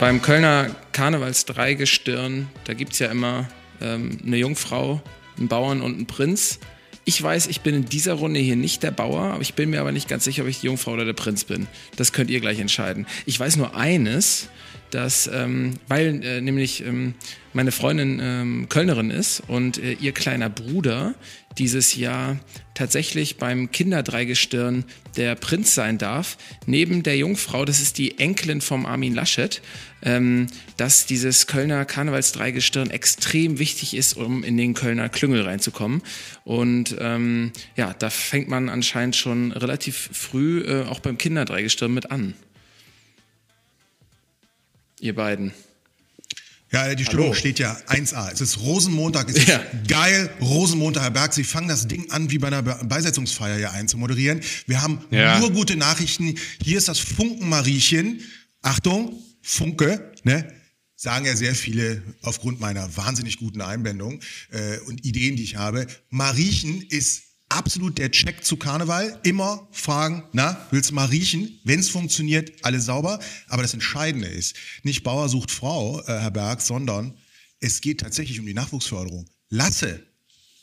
Beim Kölner Karnevals-Dreigestirn, da gibt es ja immer ähm, eine Jungfrau, einen Bauern und einen Prinz. Ich weiß, ich bin in dieser Runde hier nicht der Bauer, aber ich bin mir aber nicht ganz sicher, ob ich die Jungfrau oder der Prinz bin. Das könnt ihr gleich entscheiden. Ich weiß nur eines, dass, ähm, weil äh, nämlich ähm, meine Freundin ähm, Kölnerin ist und äh, ihr kleiner Bruder dieses Jahr tatsächlich beim Kinderdreigestirn der Prinz sein darf, neben der Jungfrau, das ist die Enkelin vom Armin Laschet, ähm, dass dieses Kölner Karnevalsdreigestirn extrem wichtig ist, um in den Kölner Klüngel reinzukommen. Und ähm, ja, da fängt man anscheinend schon relativ früh äh, auch beim Kinderdreigestirn mit an ihr beiden. Ja, die Stimmung Hallo. steht ja 1A. Es ist Rosenmontag, es ist ja. geil. Rosenmontag, Herr Berg, Sie fangen das Ding an, wie bei einer Beisetzungsfeier hier einzumoderieren. Wir haben ja. nur gute Nachrichten. Hier ist das Funkenmariechen. Achtung, Funke, ne? Sagen ja sehr viele aufgrund meiner wahnsinnig guten Einbindung äh, und Ideen, die ich habe. Mariechen ist absolut der Check zu Karneval. Immer fragen, na, willst du mal riechen? Wenn es funktioniert, alles sauber. Aber das Entscheidende ist, nicht Bauer sucht Frau, äh, Herr Berg, sondern es geht tatsächlich um die Nachwuchsförderung. Lasse,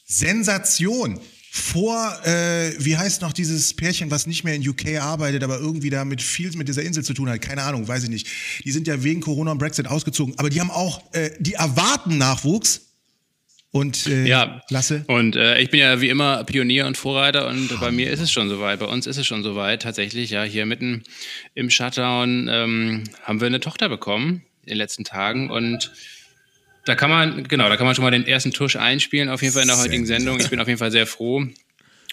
Sensation. Vor, äh, wie heißt noch dieses Pärchen, was nicht mehr in UK arbeitet, aber irgendwie da mit viel mit dieser Insel zu tun hat? Keine Ahnung, weiß ich nicht. Die sind ja wegen Corona und Brexit ausgezogen, aber die haben auch, äh, die erwarten Nachwuchs und äh, ja, Lasse? Und äh, ich bin ja wie immer Pionier und Vorreiter und oh. bei mir ist es schon soweit. Bei uns ist es schon soweit. Tatsächlich, ja, hier mitten im Shutdown ähm, haben wir eine Tochter bekommen in den letzten Tagen und da kann man, genau, da kann man schon mal den ersten Tusch einspielen, auf jeden Fall in der heutigen Sendung. Ich bin auf jeden Fall sehr froh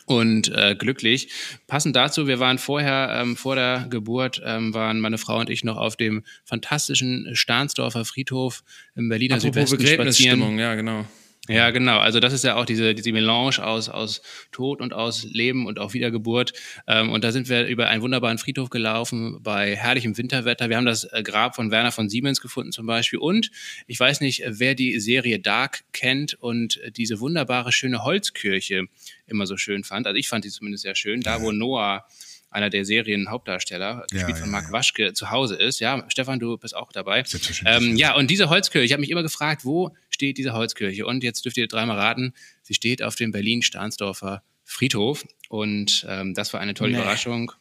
und äh, glücklich. Passend dazu, wir waren vorher, ähm, vor der Geburt, ähm, waren meine Frau und ich noch auf dem fantastischen Stahnsdorfer Friedhof im Berliner Apropos Südwesten spazieren. Ja, genau. Ja, genau. Also das ist ja auch diese, diese Melange aus, aus Tod und aus Leben und auch Wiedergeburt. Ähm, und da sind wir über einen wunderbaren Friedhof gelaufen bei herrlichem Winterwetter. Wir haben das äh, Grab von Werner von Siemens gefunden zum Beispiel. Und ich weiß nicht, wer die Serie Dark kennt und diese wunderbare, schöne Holzkirche immer so schön fand. Also ich fand die zumindest sehr schön. Da, wo Noah einer der Serien-Hauptdarsteller, gespielt ja, ja, von Marc ja. Waschke, zu Hause ist. Ja, Stefan, du bist auch dabei. Ähm, ja, und diese Holzkirche, ich habe mich immer gefragt, wo steht diese Holzkirche? Und jetzt dürft ihr dreimal raten, sie steht auf dem Berlin-Stahnsdorfer Friedhof. Und ähm, das war eine tolle nee. Überraschung.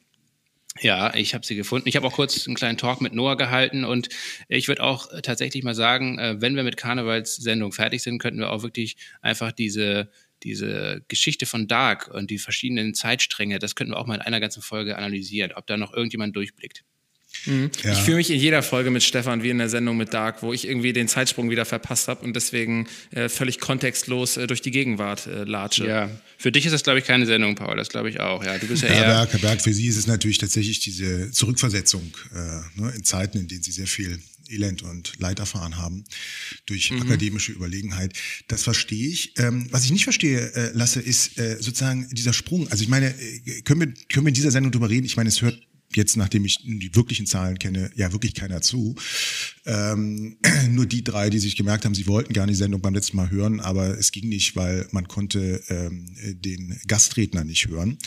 Ja, ich habe sie gefunden. Ich habe auch kurz einen kleinen Talk mit Noah gehalten und ich würde auch tatsächlich mal sagen, äh, wenn wir mit Karnevalssendung fertig sind, könnten wir auch wirklich einfach diese diese Geschichte von Dark und die verschiedenen Zeitstränge, das könnten wir auch mal in einer ganzen Folge analysieren, ob da noch irgendjemand durchblickt. Mhm. Ja. Ich fühle mich in jeder Folge mit Stefan wie in der Sendung mit Dark, wo ich irgendwie den Zeitsprung wieder verpasst habe und deswegen äh, völlig kontextlos äh, durch die Gegenwart äh, latsche. Ja, für dich ist das, glaube ich, keine Sendung, Paul. Das glaube ich auch. Ja, du bist ja Herr eher Berg, Herr Berg, für Sie ist es natürlich tatsächlich diese Zurückversetzung äh, ne, in Zeiten, in denen Sie sehr viel Elend und Leid erfahren haben durch mhm. akademische Überlegenheit. Das verstehe ich. Ähm, was ich nicht verstehe, äh, Lasse, ist äh, sozusagen dieser Sprung. Also ich meine, äh, können wir, können wir in dieser Sendung drüber reden? Ich meine, es hört jetzt, nachdem ich die wirklichen Zahlen kenne, ja wirklich keiner zu. Ähm, nur die drei, die sich gemerkt haben, sie wollten gar die Sendung beim letzten Mal hören, aber es ging nicht, weil man konnte ähm, den Gastredner nicht hören.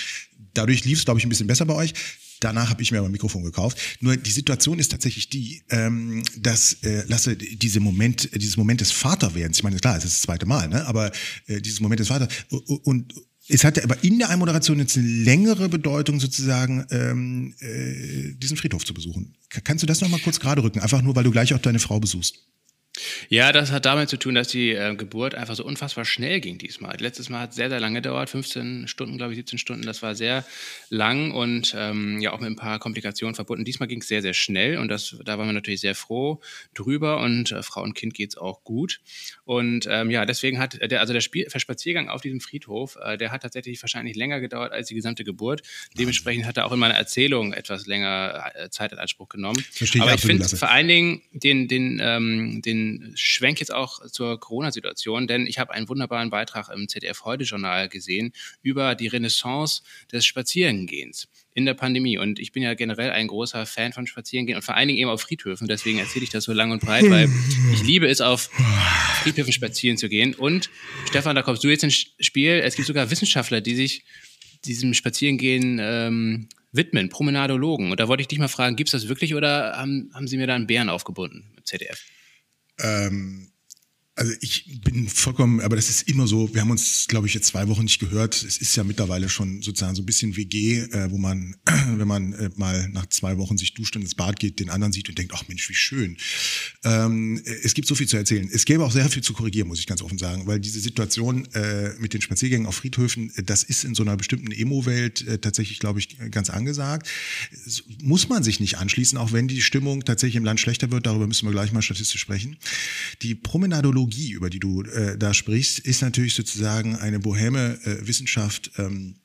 Dadurch lief es, glaube ich, ein bisschen besser bei euch. Danach habe ich mir aber ein Mikrofon gekauft. Nur die Situation ist tatsächlich die, ähm, dass äh, Lasse diese Moment, dieses Moment des Vaterwerdens, ich meine, klar, es ist das zweite Mal, ne? aber äh, dieses Moment des Vaters und es hatte aber in der Einmoderation jetzt eine längere Bedeutung, sozusagen ähm, äh, diesen Friedhof zu besuchen. Kannst du das nochmal kurz gerade rücken? Einfach nur, weil du gleich auch deine Frau besuchst. Ja, das hat damit zu tun, dass die äh, Geburt einfach so unfassbar schnell ging diesmal. Letztes Mal hat es sehr, sehr lange gedauert, 15 Stunden, glaube ich, 17 Stunden. Das war sehr lang und ähm, ja auch mit ein paar Komplikationen verbunden. Diesmal ging es sehr, sehr schnell und das, da waren wir natürlich sehr froh drüber und äh, Frau und Kind geht es auch gut. Und ähm, ja, deswegen hat der, also der, Spiel, Spaziergang auf diesem Friedhof, äh, der hat tatsächlich wahrscheinlich länger gedauert als die gesamte Geburt. Dementsprechend hat er auch in meiner Erzählung etwas länger äh, Zeit in Anspruch genommen. Verstehe Aber ich finde vor allen Dingen den, den, ähm, den Schwenk jetzt auch zur Corona-Situation, denn ich habe einen wunderbaren Beitrag im ZDF Heute-Journal gesehen über die Renaissance des Spazierengehens in der Pandemie. Und ich bin ja generell ein großer Fan von Spazierengehen und vor allen Dingen eben auf Friedhöfen. Deswegen erzähle ich das so lang und breit, weil ich liebe es, auf Friedhöfen spazieren zu gehen. Und Stefan, da kommst du jetzt ins Spiel. Es gibt sogar Wissenschaftler, die sich diesem Spazierengehen ähm, widmen, Promenadologen. Und da wollte ich dich mal fragen, gibt es das wirklich oder haben, haben Sie mir da einen Bären aufgebunden im ZDF? Ähm, also ich bin vollkommen, aber das ist immer so, wir haben uns, glaube ich, jetzt zwei Wochen nicht gehört. Es ist ja mittlerweile schon sozusagen so ein bisschen WG, äh, wo man, wenn man äh, mal nach zwei Wochen sich duscht und ins Bad geht, den anderen sieht und denkt, ach Mensch, wie schön. Ähm, es gibt so viel zu erzählen. Es gäbe auch sehr viel zu korrigieren, muss ich ganz offen sagen, weil diese Situation äh, mit den Spaziergängen auf Friedhöfen, äh, das ist in so einer bestimmten Emo-Welt äh, tatsächlich, glaube ich, ganz angesagt. Das muss man sich nicht anschließen, auch wenn die Stimmung tatsächlich im Land schlechter wird. Darüber müssen wir gleich mal statistisch sprechen. Die Promenadologie Ethnologie, über die du äh, da sprichst, ist natürlich sozusagen eine boheme äh, Wissenschaft ähm,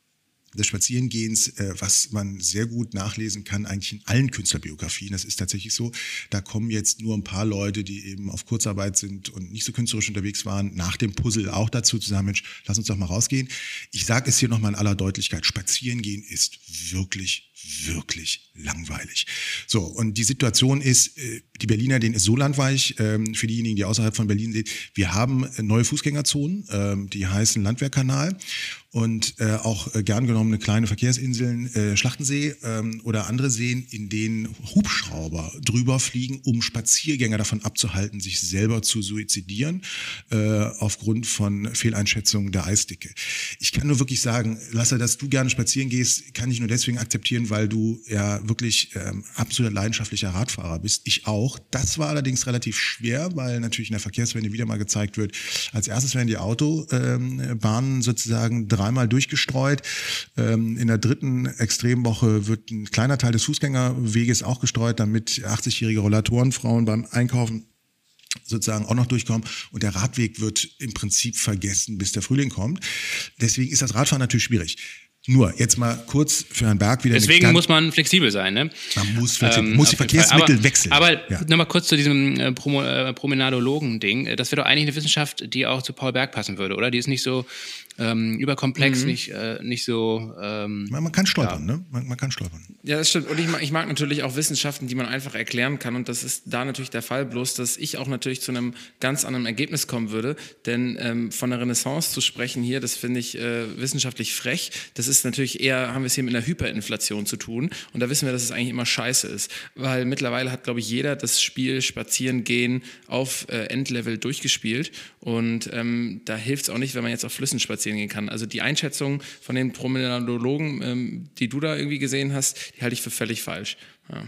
des Spazierengehens, äh, was man sehr gut nachlesen kann, eigentlich in allen Künstlerbiografien. Das ist tatsächlich so. Da kommen jetzt nur ein paar Leute, die eben auf Kurzarbeit sind und nicht so künstlerisch unterwegs waren, nach dem Puzzle auch dazu zu sagen, Mensch, lass uns doch mal rausgehen. Ich sage es hier nochmal in aller Deutlichkeit, Spazierengehen ist wirklich wirklich langweilig. So, und die Situation ist, äh, die Berliner, denen ist so landweich, ähm, für diejenigen, die außerhalb von Berlin sind, wir haben neue Fußgängerzonen, ähm, die heißen Landwehrkanal und äh, auch äh, gern genommene kleine Verkehrsinseln, äh, Schlachtensee ähm, oder andere Seen, in denen Hubschrauber drüber fliegen, um Spaziergänger davon abzuhalten, sich selber zu suizidieren, äh, aufgrund von Fehleinschätzungen der Eisdicke. Ich kann nur wirklich sagen, Lasse, dass du gerne spazieren gehst, kann ich nur deswegen akzeptieren, weil du ja wirklich ähm, absolut leidenschaftlicher Radfahrer bist. Ich auch. Das war allerdings relativ schwer, weil natürlich in der Verkehrswende wieder mal gezeigt wird, als erstes werden die Autobahnen ähm, sozusagen dreimal durchgestreut. Ähm, in der dritten Extremwoche wird ein kleiner Teil des Fußgängerweges auch gestreut, damit 80-jährige Rollatorenfrauen beim Einkaufen sozusagen auch noch durchkommen und der Radweg wird im Prinzip vergessen, bis der Frühling kommt. Deswegen ist das Radfahren natürlich schwierig. Nur, jetzt mal kurz für Herrn Berg wieder. Deswegen muss man flexibel sein, ne? Man muss flexibel, ähm, muss die Verkehrsmittel aber, wechseln. Aber ja. nochmal kurz zu diesem äh, Promo, äh, Promenadologen-Ding. Das wäre doch eigentlich eine Wissenschaft, die auch zu Paul Berg passen würde, oder? Die ist nicht so ähm, überkomplex, mhm. nicht, äh, nicht so. Ähm, man, man, kann stolpern, ja. ne? Man, man, kann stolpern. Ja, das stimmt. Und ich mag, ich mag natürlich auch Wissenschaften, die man einfach erklären kann. Und das ist da natürlich der Fall, bloß dass ich auch natürlich zu einem ganz anderen Ergebnis kommen würde. Denn ähm, von der Renaissance zu sprechen hier, das finde ich äh, wissenschaftlich frech. Das ist natürlich eher, haben wir es hier mit einer Hyperinflation zu tun. Und da wissen wir, dass es eigentlich immer scheiße ist. Weil mittlerweile hat, glaube ich, jeder das Spiel Spazieren gehen auf äh, Endlevel durchgespielt. Und ähm, da hilft es auch nicht, wenn man jetzt auf Flüssen spazieren gehen kann. Also die Einschätzung von den Promenadologen, ähm, die du da irgendwie gesehen hast, die halte ich für völlig falsch. Ja.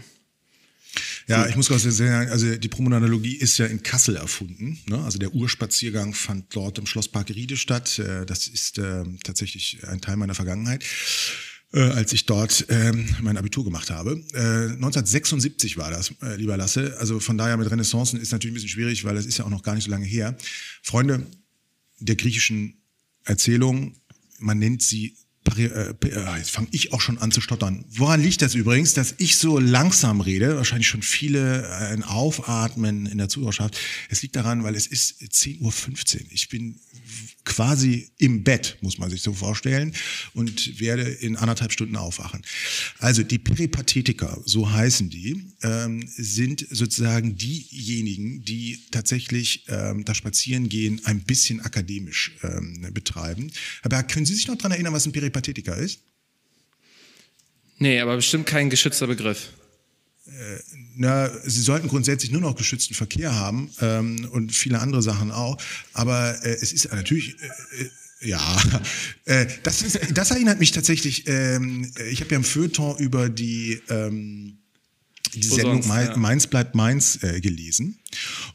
Ja, ich muss gerade sagen, also die Promenadologie ist ja in Kassel erfunden. Ne? Also der Urspaziergang fand dort im Schlosspark Riede statt. Äh, das ist äh, tatsächlich ein Teil meiner Vergangenheit äh, als ich dort ähm, mein Abitur gemacht habe. Äh, 1976 war das, äh, lieber Lasse. Also von daher mit Renaissancen ist natürlich ein bisschen schwierig, weil das ist ja auch noch gar nicht so lange her. Freunde der griechischen Erzählung, man nennt sie äh, äh, Jetzt fange ich auch schon an zu stottern. Woran liegt das übrigens, dass ich so langsam rede? Wahrscheinlich schon viele ein Aufatmen in der Zuhörerschaft. Es liegt daran, weil es ist 10.15 Uhr. Ich bin quasi im Bett, muss man sich so vorstellen, und werde in anderthalb Stunden aufwachen. Also die Peripathetiker, so heißen die, ähm, sind sozusagen diejenigen, die tatsächlich ähm, das Spazierengehen ein bisschen akademisch ähm, betreiben. Aber können Sie sich noch daran erinnern, was ein Peripathetiker ist? Nee, aber bestimmt kein geschützter Begriff. Äh, na, sie sollten grundsätzlich nur noch geschützten Verkehr haben ähm, und viele andere Sachen auch. Aber äh, es ist natürlich. Äh, äh ja, äh, das, ist, das erinnert mich tatsächlich. Ähm, ich habe ja im Feuilleton über die ähm, die Sendung sonst, ja. Mainz bleibt Mainz gelesen.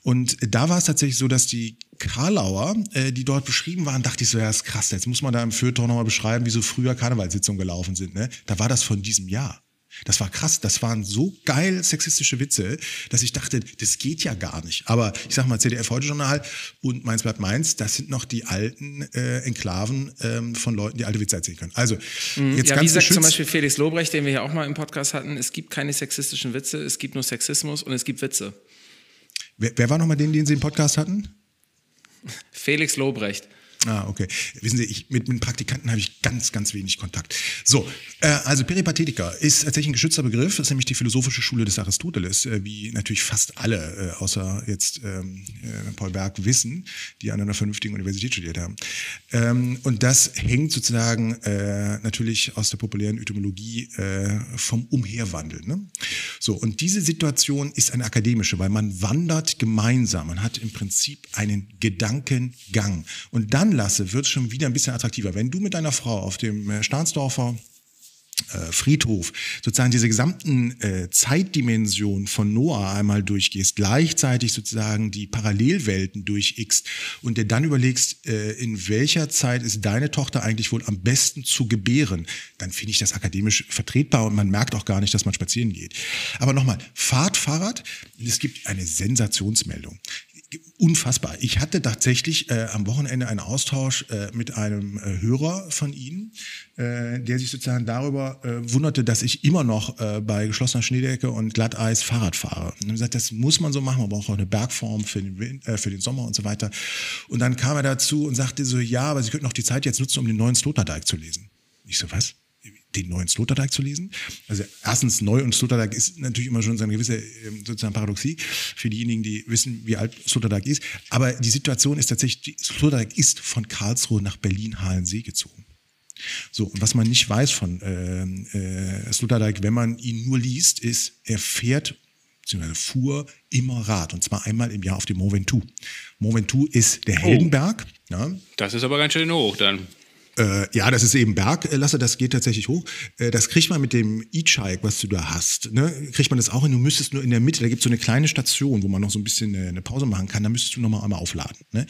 Und da war es tatsächlich so, dass die Karlauer, äh, die dort beschrieben waren, dachte ich so, ja, das ist krass. Jetzt muss man da im Feuilleton nochmal beschreiben, wie so früher Karnevalssitzungen gelaufen sind. Ne? Da war das von diesem Jahr. Das war krass, das waren so geil sexistische Witze, dass ich dachte, das geht ja gar nicht. Aber ich sag mal, CDF Heute Journal und Mainz bleibt Mainz, das sind noch die alten äh, Enklaven ähm, von Leuten, die alte Witze erzählen können. Also, mhm. jetzt ja, ganz wie sagt zum Beispiel Felix Lobrecht, den wir ja auch mal im Podcast hatten, es gibt keine sexistischen Witze, es gibt nur Sexismus und es gibt Witze. Wer, wer war nochmal den, den Sie im Podcast hatten? Felix Lobrecht. Ah, okay. Wissen Sie, ich, mit, mit Praktikanten habe ich ganz, ganz wenig Kontakt. So, äh, also Peripathetiker ist tatsächlich ein geschützter Begriff, das ist nämlich die philosophische Schule des Aristoteles, äh, wie natürlich fast alle, äh, außer jetzt ähm, äh, Paul Berg, wissen, die an einer vernünftigen Universität studiert haben. Ähm, und das hängt sozusagen äh, natürlich aus der populären Etymologie äh, vom Umherwandeln. Ne? So, und diese Situation ist eine akademische, weil man wandert gemeinsam, man hat im Prinzip einen Gedankengang. Und dann anlasse, wird es schon wieder ein bisschen attraktiver. Wenn du mit deiner Frau auf dem äh, Stahnsdorfer äh, Friedhof sozusagen diese gesamten äh, Zeitdimensionen von Noah einmal durchgehst, gleichzeitig sozusagen die Parallelwelten durchxt und dir dann überlegst, äh, in welcher Zeit ist deine Tochter eigentlich wohl am besten zu gebären, dann finde ich das akademisch vertretbar und man merkt auch gar nicht, dass man spazieren geht. Aber nochmal, Fahrt Fahrrad, es gibt eine Sensationsmeldung unfassbar. Ich hatte tatsächlich äh, am Wochenende einen Austausch äh, mit einem äh, Hörer von Ihnen, äh, der sich sozusagen darüber äh, wunderte, dass ich immer noch äh, bei geschlossener Schneedecke und Glatteis Fahrrad fahre. Und er gesagt, das muss man so machen, man braucht auch eine Bergform für den, äh, für den Sommer und so weiter. Und dann kam er dazu und sagte so, ja, aber Sie könnten noch die Zeit jetzt nutzen, um den neuen Sloterdijk zu lesen. Ich so, was? Den neuen Sloterdijk zu lesen. Also erstens neu und Sloterdijk ist natürlich immer schon so eine gewisse ähm, sozusagen Paradoxie für diejenigen, die wissen, wie alt Sloterdijk ist. Aber die Situation ist tatsächlich, Sloterdijk ist von Karlsruhe nach Berlin-Halensee gezogen. So, und was man nicht weiß von äh, äh, Sloterdijk, wenn man ihn nur liest, ist, er fährt beziehungsweise fuhr immer Rad und zwar einmal im Jahr auf dem Mont Ventoux. Mont Ventoux ist der oh. Heldenberg. Oh. Ja. Das ist aber ganz schön hoch dann. Äh, ja, das ist eben Berglasse, das geht tatsächlich hoch. Äh, das kriegt man mit dem E-Chike, was du da hast. Ne? Kriegt man das auch hin. Du müsstest nur in der Mitte, da gibt es so eine kleine Station, wo man noch so ein bisschen eine, eine Pause machen kann. Da müsstest du nochmal einmal aufladen. Ne?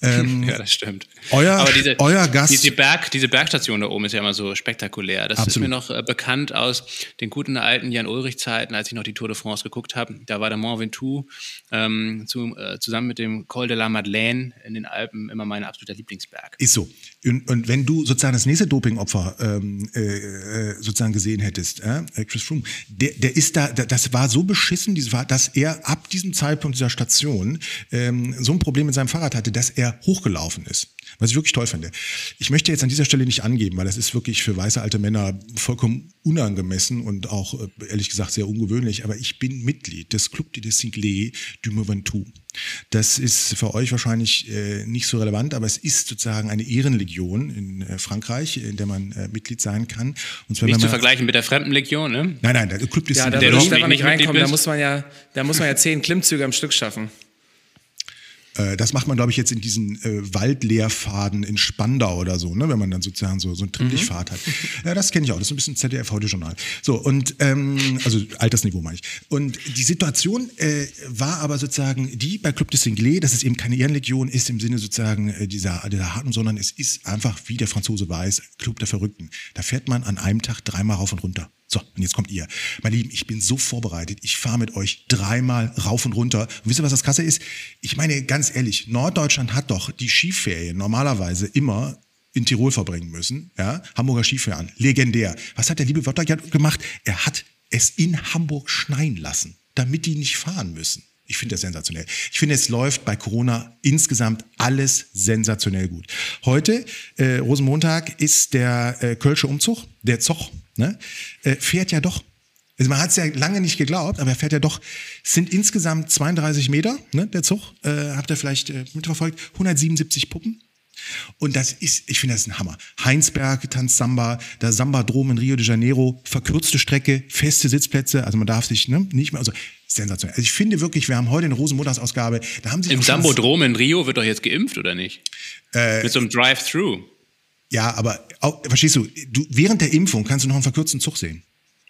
Ähm, ja, das stimmt. Euer, Aber diese, euer Gast. Diese, Berg, diese Bergstation da oben ist ja immer so spektakulär. Das Absolut. ist mir noch äh, bekannt aus den guten alten Jan-Ulrich-Zeiten, als ich noch die Tour de France geguckt habe. Da war der Mont Ventoux ähm, zu, äh, zusammen mit dem Col de la Madeleine in den Alpen immer mein absoluter Lieblingsberg. Ist so. Und, und wenn du sozusagen das nächste Dopingopfer ähm, äh, äh sozusagen gesehen hättest, äh, Chris Froome, der, der ist da, das war so beschissen, dass er ab diesem Zeitpunkt dieser Station ähm, so ein Problem mit seinem Fahrrad hatte, dass er hochgelaufen ist. Was ich wirklich toll finde. Ich möchte jetzt an dieser Stelle nicht angeben, weil das ist wirklich für weiße alte Männer vollkommen unangemessen und auch äh, ehrlich gesagt sehr ungewöhnlich, aber ich bin Mitglied des Club de Cinglé du Mouventou. Das ist für euch wahrscheinlich äh, nicht so relevant, aber es ist sozusagen eine Ehrenlegion in äh, Frankreich, in der man äh, Mitglied sein kann. Und zwar, nicht zu vergleichen mit der Fremdenlegion, ne? Nein, nein, der Club de ja, da, nicht reinkommen, da muss man ja, da muss man ja zehn Klimmzüge am Stück schaffen. Äh, das macht man, glaube ich, jetzt in diesen äh, Waldlehrfaden in Spandau oder so, ne? wenn man dann sozusagen so, so einen Trittlichpfad mhm. hat. Ja, das kenne ich auch. Das ist ein bisschen ZDF heute Journal. So, und ähm, also Altersniveau meine ich. Und die Situation äh, war aber sozusagen die bei Club de Cinglé, dass es eben keine Ehrenlegion ist im Sinne sozusagen äh, dieser, dieser harten, sondern es ist einfach, wie der Franzose weiß, Club der Verrückten. Da fährt man an einem Tag dreimal rauf und runter. So, und jetzt kommt ihr. Meine Lieben, ich bin so vorbereitet. Ich fahre mit euch dreimal rauf und runter. Und wisst ihr, was das Krasse ist? Ich meine, ganz ehrlich, Norddeutschland hat doch die Skiferien normalerweise immer in Tirol verbringen müssen. Ja? Hamburger Skifahren, legendär. Was hat der liebe Wörter gemacht? Er hat es in Hamburg schneien lassen, damit die nicht fahren müssen. Ich finde das sensationell. Ich finde, es läuft bei Corona insgesamt alles sensationell gut. Heute, äh, Rosenmontag, ist der äh, Kölsche Umzug, der Zoch, ne, äh, fährt ja doch. Also man hat es ja lange nicht geglaubt, aber er fährt ja doch. Es sind insgesamt 32 Meter, ne, der Zug. Äh, habt ihr vielleicht äh, mitverfolgt? 177 Puppen. Und das ist, ich finde das ein Hammer. Heinsberg tanzt Samba, der Samba-Drom in Rio de Janeiro, verkürzte Strecke, feste Sitzplätze, also man darf sich ne, nicht mehr, also sensationell. Also ich finde wirklich, wir haben heute eine Rosenmontagsausgabe, da haben sie Im Sambodrom in Rio wird doch jetzt geimpft, oder nicht? Äh, Mit so einem Drive-Thru. Ja, aber auch, verstehst du, du, während der Impfung kannst du noch einen verkürzten Zug sehen.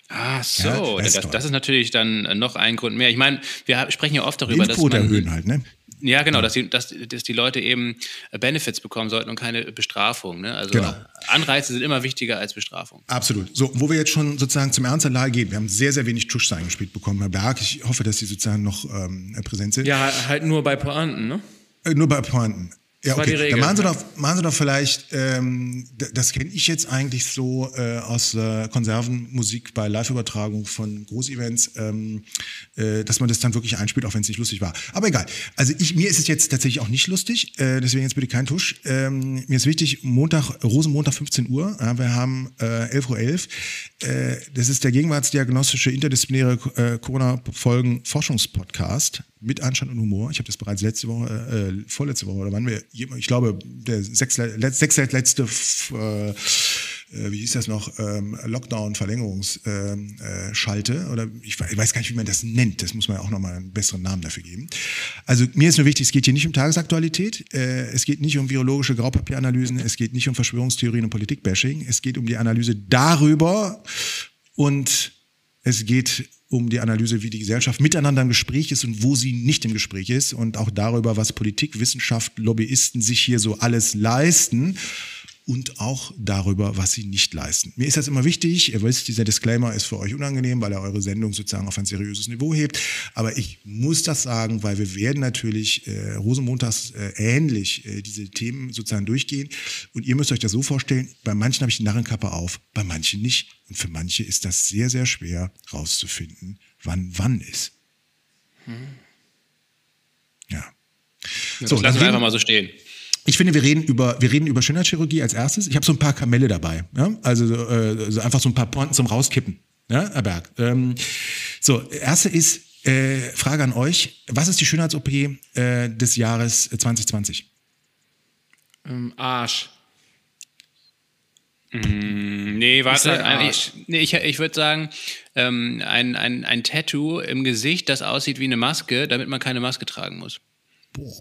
Ah, so. Ja, das, das, das, ist natürlich dann noch ein Grund mehr. Ich meine, wir sprechen ja oft darüber, dass man, erhöhen halt, ne? Ja, genau, dass die, dass, dass die Leute eben Benefits bekommen sollten und keine Bestrafung. Ne? Also genau. Anreize sind immer wichtiger als Bestrafung. Absolut. So, wo wir jetzt schon sozusagen zum Ernst der Lage gehen. Wir haben sehr, sehr wenig Tuschsein gespielt bekommen, Herr Berg. Ich hoffe, dass Sie sozusagen noch ähm, präsent sind. Ja, halt nur bei Pointen, ne? Äh, nur bei Pointen. Ja, okay. Dann machen Sie doch, machen Sie doch vielleicht, ähm, das kenne ich jetzt eigentlich so äh, aus äh, Konservenmusik bei Live-Übertragung von Großevents, ähm, äh, dass man das dann wirklich einspielt, auch wenn es nicht lustig war. Aber egal. Also ich, mir ist es jetzt tatsächlich auch nicht lustig, äh, deswegen jetzt bitte kein Tusch. Ähm, mir ist wichtig, Montag, Rosenmontag 15 Uhr, ja, wir haben äh, 11.11 Uhr. .11. Äh, das ist der gegenwartsdiagnostische interdisziplinäre äh, Corona-Forschungspodcast mit Anstand und Humor. Ich habe das bereits letzte Woche, äh, vorletzte Woche, oder wann wir, ich glaube, der sechste, sechste letzte, äh, äh, wie hieß das noch, ähm, Lockdown-Verlängerungsschalte, ähm, äh, oder ich, ich, weiß gar nicht, wie man das nennt. Das muss man ja auch nochmal einen besseren Namen dafür geben. Also mir ist nur wichtig, es geht hier nicht um Tagesaktualität, äh, es geht nicht um virologische Graupapieranalysen, es geht nicht um Verschwörungstheorien und Politikbashing, es geht um die Analyse darüber und es geht um die Analyse, wie die Gesellschaft miteinander im Gespräch ist und wo sie nicht im Gespräch ist und auch darüber, was Politik, Wissenschaft, Lobbyisten sich hier so alles leisten und auch darüber, was sie nicht leisten. Mir ist das immer wichtig. Ihr wisst, dieser Disclaimer ist für euch unangenehm, weil er eure Sendung sozusagen auf ein seriöses Niveau hebt. Aber ich muss das sagen, weil wir werden natürlich äh, Rosenmontags äh, ähnlich äh, diese Themen sozusagen durchgehen. Und ihr müsst euch das so vorstellen, bei manchen habe ich die Narrenkappe auf, bei manchen nicht. Und für manche ist das sehr, sehr schwer rauszufinden, wann wann ist. Hm. Ja. ja so, das lassen wir einfach mal so stehen. Ich finde, wir reden über, wir reden über Schönheitschirurgie als erstes. Ich habe so ein paar Kamelle dabei. Ja? Also äh, so einfach so ein paar Pointen zum Rauskippen. Ja, Herr Berg. Ähm, so, erste ist, äh, Frage an euch. Was ist die Schönheits-OP äh, des Jahres 2020? Ähm, Arsch. Mm, nee, warte. Ich, ich, nee, ich, ich würde sagen, ähm, ein, ein, ein Tattoo im Gesicht, das aussieht wie eine Maske, damit man keine Maske tragen muss. Boah.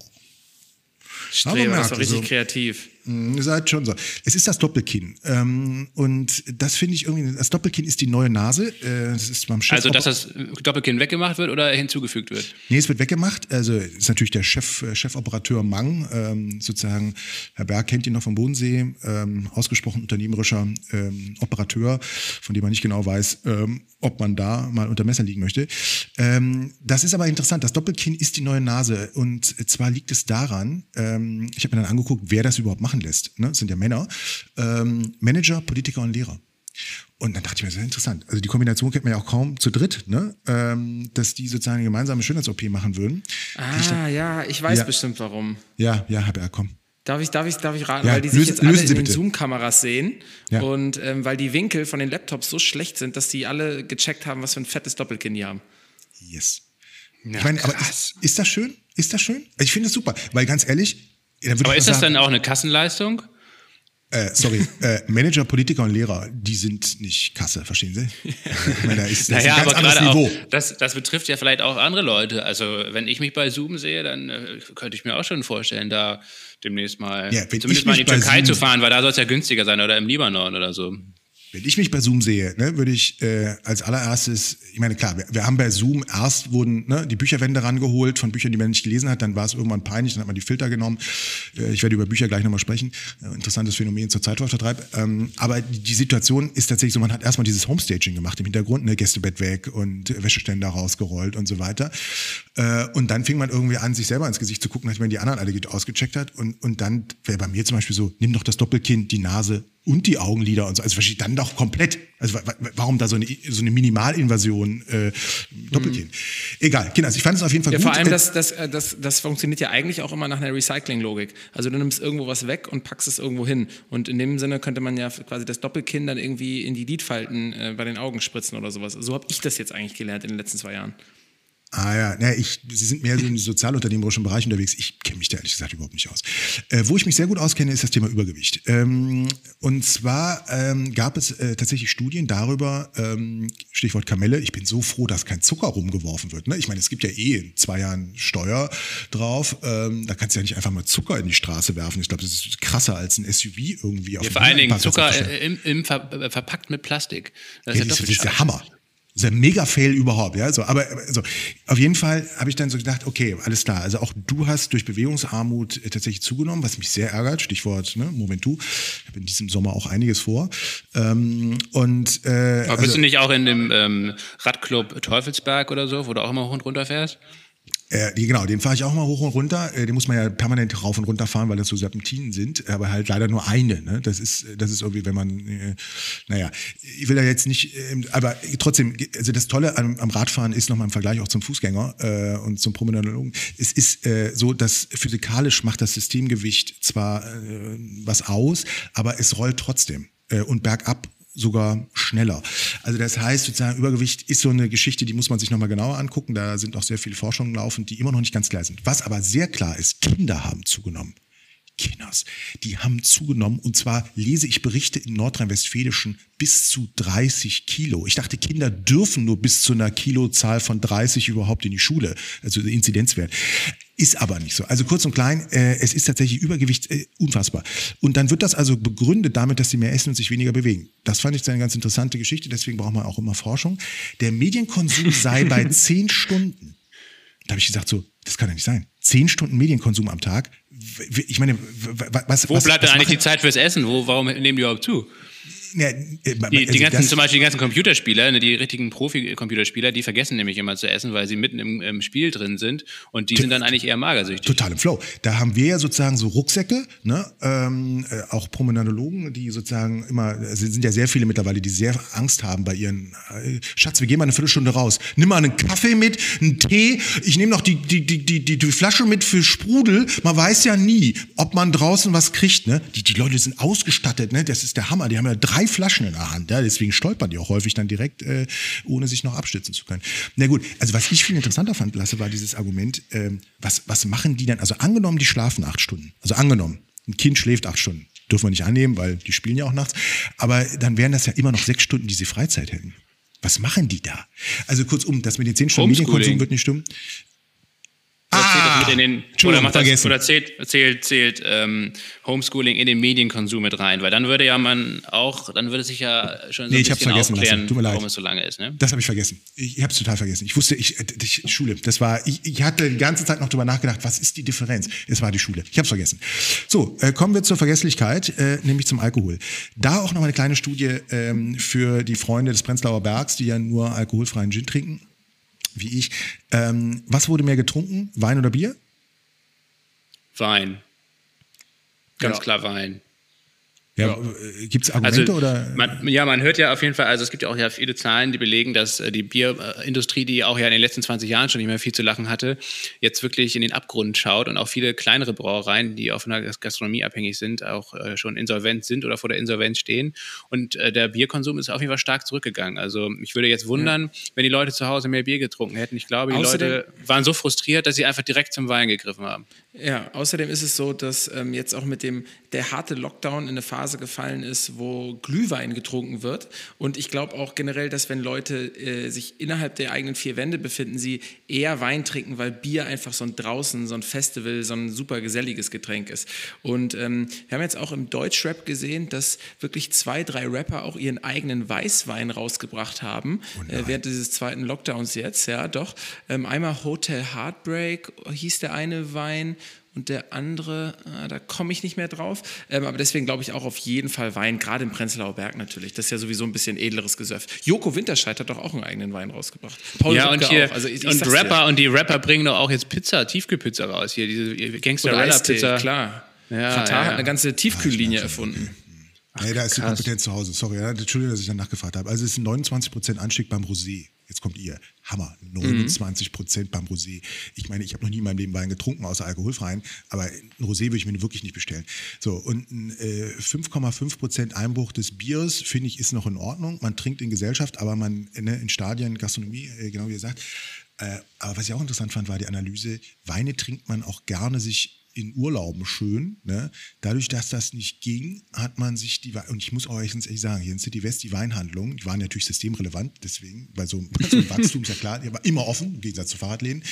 Streber, das war richtig so, kreativ. Ihr seid schon so. Es ist das Doppelkinn. Ähm, und das finde ich irgendwie, das Doppelkinn ist die neue Nase. Äh, das ist beim Chef also, dass das Doppelkinn weggemacht wird oder hinzugefügt wird? Nee, es wird weggemacht. Also, ist natürlich der Chef, äh, Chefoperateur Mang, ähm, sozusagen, Herr Berg kennt ihn noch vom Bodensee, ähm, ausgesprochen unternehmerischer ähm, Operateur, von dem man nicht genau weiß, ähm, ob man da mal unter Messer liegen möchte. Ähm, das ist aber interessant. Das Doppelkinn ist die neue Nase. Und zwar liegt es daran, ich habe mir dann angeguckt, wer das überhaupt machen lässt. Ne? Das sind ja Männer. Ähm, Manager, Politiker und Lehrer. Und dann dachte ich mir, sehr interessant. Also die Kombination kennt man ja auch kaum zu dritt, ne? Ähm, dass die sozusagen eine gemeinsame Schönheits-OP machen würden. Ah, dann, ja, ich weiß ja, bestimmt warum. Ja, ja, Herr Berg, komm. Darf ich, darf ich, darf ich raten, ja, weil die sich lösen, jetzt alle in den Zoom-Kameras sehen ja. und ähm, weil die Winkel von den Laptops so schlecht sind, dass die alle gecheckt haben, was für ein fettes Doppelkinn die haben. Yes. Ja, ich meine, aber ist, ist, das schön? Ist das schön? Ich finde es super, weil ganz ehrlich. Aber ist das sagen, dann auch eine Kassenleistung? Äh, sorry, äh, Manager, Politiker und Lehrer, die sind nicht Kasse, verstehen Sie? ich meine, da ist, das naja, ist ein ganz aber Niveau. Auch, das, das betrifft ja vielleicht auch andere Leute. Also wenn ich mich bei Zoom sehe, dann äh, könnte ich mir auch schon vorstellen, da demnächst mal ja, zumindest mal in die Türkei zu fahren, weil da soll es ja günstiger sein oder im Libanon oder so. Wenn ich mich bei Zoom sehe, ne, würde ich äh, als allererstes, ich meine, klar, wir, wir haben bei Zoom erst wurden ne, die Bücherwände rangeholt von Büchern, die man nicht gelesen hat, dann war es irgendwann peinlich, dann hat man die Filter genommen. Äh, ich werde über Bücher gleich nochmal sprechen. Äh, interessantes Phänomen zur Zeitvertreib. Ähm, aber die, Situation ist tatsächlich so, man hat erstmal dieses Homestaging gemacht im Hintergrund, ne, Gästebett weg und Wäscheständer rausgerollt und so weiter. Äh, und dann fing man irgendwie an, sich selber ins Gesicht zu gucken, nachdem man die anderen alle ausgecheckt hat. Und, und dann wäre bei mir zum Beispiel so, nimm doch das Doppelkinn, die Nase und die Augenlider und so. Also verstehe ich dann doch komplett. Also warum da so eine, so eine Minimalinvasion äh, Doppelkinn? Mhm. Egal, Kinder, also ich fand es auf jeden Fall ja, gut. Vor allem, das, das, äh, das, das funktioniert ja eigentlich auch immer nach einer Recycling-Logik. Also du nimmst irgendwo was weg und packst es irgendwo hin. Und in dem Sinne könnte man ja quasi das Doppelkinn dann irgendwie in die Lidfalten äh, bei den Augen spritzen oder sowas. So habe ich das jetzt eigentlich gelernt in den letzten zwei Jahren. Ah ja, ja ich, Sie sind mehr so im sozialunternehmerischen Bereich unterwegs. Ich kenne mich da ehrlich gesagt überhaupt nicht aus. Äh, wo ich mich sehr gut auskenne, ist das Thema Übergewicht. Ähm, und zwar ähm, gab es äh, tatsächlich Studien darüber, ähm, Stichwort Kamelle, ich bin so froh, dass kein Zucker rumgeworfen wird. Ne? Ich meine, es gibt ja eh in zwei Jahren Steuer drauf. Ähm, da kannst du ja nicht einfach mal Zucker in die Straße werfen. Ich glaube, das ist krasser als ein SUV irgendwie. Auf ja, vor allen Dingen Zucker im, im Ver verpackt mit Plastik. Das ist ja, das ist der Hammer. Das ist ein Mega-Fail überhaupt, ja. So, aber also, auf jeden Fall habe ich dann so gedacht, okay, alles klar. Also auch du hast durch Bewegungsarmut äh, tatsächlich zugenommen, was mich sehr ärgert. Stichwort, ne, Moment du. Ich habe in diesem Sommer auch einiges vor. Ähm, und äh, aber bist also, du nicht auch in dem ähm, Radclub Teufelsberg oder so, wo du auch immer hoch und runter fährst? Äh, genau, den fahre ich auch mal hoch und runter. Äh, den muss man ja permanent rauf und runter fahren, weil das so Serpentinen sind, aber halt leider nur eine. Ne? Das ist, das ist irgendwie, wenn man, äh, naja, ich will da jetzt nicht, äh, aber trotzdem, also das Tolle am, am Radfahren ist nochmal im Vergleich auch zum Fußgänger äh, und zum Promenadologen. Es ist äh, so, dass physikalisch macht das Systemgewicht zwar was aus, aber es rollt trotzdem. Und bergab sogar schneller. Also das heißt, sozusagen Übergewicht ist so eine Geschichte, die muss man sich nochmal genauer angucken. Da sind auch sehr viele Forschungen laufend, die immer noch nicht ganz klar sind. Was aber sehr klar ist, Kinder haben zugenommen. Kinders, die haben zugenommen und zwar lese ich Berichte in Nordrhein-Westfälischen bis zu 30 Kilo. Ich dachte, Kinder dürfen nur bis zu einer Kilozahl von 30 überhaupt in die Schule, also der Inzidenzwert. Ist aber nicht so. Also kurz und klein, äh, es ist tatsächlich Übergewicht äh, unfassbar. Und dann wird das also begründet damit, dass sie mehr essen und sich weniger bewegen. Das fand ich eine ganz interessante Geschichte, deswegen braucht man auch immer Forschung. Der Medienkonsum sei bei 10 Stunden. Da habe ich gesagt, so, das kann ja nicht sein. 10 Stunden Medienkonsum am Tag. Ich meine, was. Wo was, bleibt was denn eigentlich die Zeit fürs Essen? Wo, warum nehmen die überhaupt zu? Ja, äh, Die, also die ganzen, zum Beispiel die ganzen Computerspieler, ne, die richtigen Profi-Computerspieler, die vergessen nämlich immer zu essen, weil sie mitten im, im Spiel drin sind und die sind dann eigentlich eher magersüchtig. Total im Flow. Da haben wir ja sozusagen so Rucksäcke, ne? ähm, äh, auch Promenadologen, die sozusagen immer, es sind ja sehr viele mittlerweile, die sehr Angst haben bei ihren, äh, Schatz, wir gehen mal eine Viertelstunde raus. Nimm mal einen Kaffee mit, einen Tee, ich nehme noch die, die, die, die, die, die Flasche mit für Sprudel. Man weiß ja nie, ob man draußen was kriegt. Ne? Die, die Leute sind ausgestattet, ne? das ist der Hammer. Die haben ja drei Flaschen in der Hand, ja? deswegen stolpern die auch häufig dann direkt, äh, ohne sich noch abstützen zu können. Na gut, also was ich viel interessanter fand, Lasse, war dieses Argument, ähm, was, was machen die denn? Also angenommen, die schlafen acht Stunden. Also angenommen, ein Kind schläft acht Stunden. Dürfen wir nicht annehmen, weil die spielen ja auch nachts. Aber dann wären das ja immer noch sechs Stunden, die sie Freizeit hätten. Was machen die da? Also kurzum, das mit den zehn Stunden Homeschooling. Medienkonsum wird nicht stimmen. Oder zählt das mit in den, oder macht das, oder zählt, zählt, zählt ähm, Homeschooling in den Medienkonsum mit rein? Weil dann würde ja man auch, dann würde sich ja schon so Nee, ein ich hab's bisschen vergessen, Lasse. aufklären, Tut mir leid. warum es so lange ist. Ne? Das habe ich vergessen. Ich, ich habe es total vergessen. Ich wusste, ich, ich Schule, das war, ich, ich hatte die ganze Zeit noch drüber nachgedacht, was ist die Differenz? Es war die Schule. Ich habe es vergessen. So, äh, kommen wir zur Vergesslichkeit, äh, nämlich zum Alkohol. Da auch noch mal eine kleine Studie ähm, für die Freunde des Prenzlauer Bergs, die ja nur alkoholfreien Gin trinken, wie ich. Ähm, was wurde mehr getrunken? Wein oder Bier? Wein. Ganz Ja. klar Wein. Ja, äh, Gibt es Argumente Also, oder? man, ja, man hört ja auf jeden Fall, also es gibt ja auch ja viele Zahlen, die belegen, dass äh, die Bierindustrie, die auch ja in den letzten 20 Jahren schon nicht mehr viel zu lachen hatte, jetzt wirklich in den Abgrund schaut und auch viele kleinere Brauereien, die auch von der Gastronomie abhängig sind, auch äh, schon insolvent sind oder vor der Insolvenz stehen. Und äh, der Bierkonsum ist auf jeden Fall stark zurückgegangen. Also ich würde jetzt wundern, wenn die Leute zu Hause mehr Bier getrunken hätten. Ich glaube, die Außerdem- Leute waren so frustriert, dass sie einfach direkt zum Wein gegriffen haben. Ja, außerdem ist es so, dass ähm, jetzt auch mit dem der harte Lockdown in eine Phase gefallen ist, wo Glühwein getrunken wird. Und ich glaube auch generell, dass wenn Leute äh, sich innerhalb der eigenen vier Wände befinden, sie eher Wein trinken, weil Bier einfach so ein draußen, so ein Festival, so ein super geselliges Getränk ist. Und ähm, wir haben jetzt auch im Deutschrap gesehen, dass wirklich zwei, drei Rapper auch ihren eigenen Weißwein rausgebracht haben, äh, während dieses zweiten Lockdowns jetzt, ja, doch. Ähm, einmal Hotel Heartbreak hieß der eine Wein und der andere, ah, da komme ich nicht mehr drauf. Ähm, aber deswegen glaube ich auch auf jeden Fall Wein, gerade im Prenzlauer Berg natürlich. Das ist ja sowieso ein bisschen edleres Gesöff. Joko Winterscheid hat doch auch einen eigenen Wein rausgebracht. Paul ja, und hier, auch. Also ich, ich und sag's dir. Rapper, und die Rapper bringen doch auch jetzt Pizza, Tiefkühlpizza raus. Hier, diese. Eistee, klar. Ja, Katar ja, hat ja. eine ganze Tiefkühllinie erfunden. Nee, da ist die krass. Kompetenz zu Hause. Sorry, Entschuldigung, dass ich dann nachgefragt habe. Also es ist ein 29% Anstieg beim Rosé. Jetzt kommt ihr. Hammer. 29 Prozent beim Rosé. Ich meine, ich habe noch nie in meinem Leben Wein getrunken, außer alkoholfreien, aber ein Rosé würde ich mir wirklich nicht bestellen. So, und ein äh, 5,5 Prozent Einbruch des Biers, finde ich, ist noch in Ordnung. Man trinkt in Gesellschaft, aber man ne, in Stadien, Gastronomie, äh, genau wie ihr sagt. Äh, aber was ich auch interessant fand, war die Analyse, Weine trinkt man auch gerne sich in Urlauben schön. Ne? Dadurch, dass das nicht ging, hat man sich die, und ich muss auch ehrlich sagen, hier in City West die Weinhandlungen, die waren natürlich systemrelevant, deswegen, weil so, bei so Wachstum ist ja klar, die war immer offen, im Gegensatz zu Fahrradläden,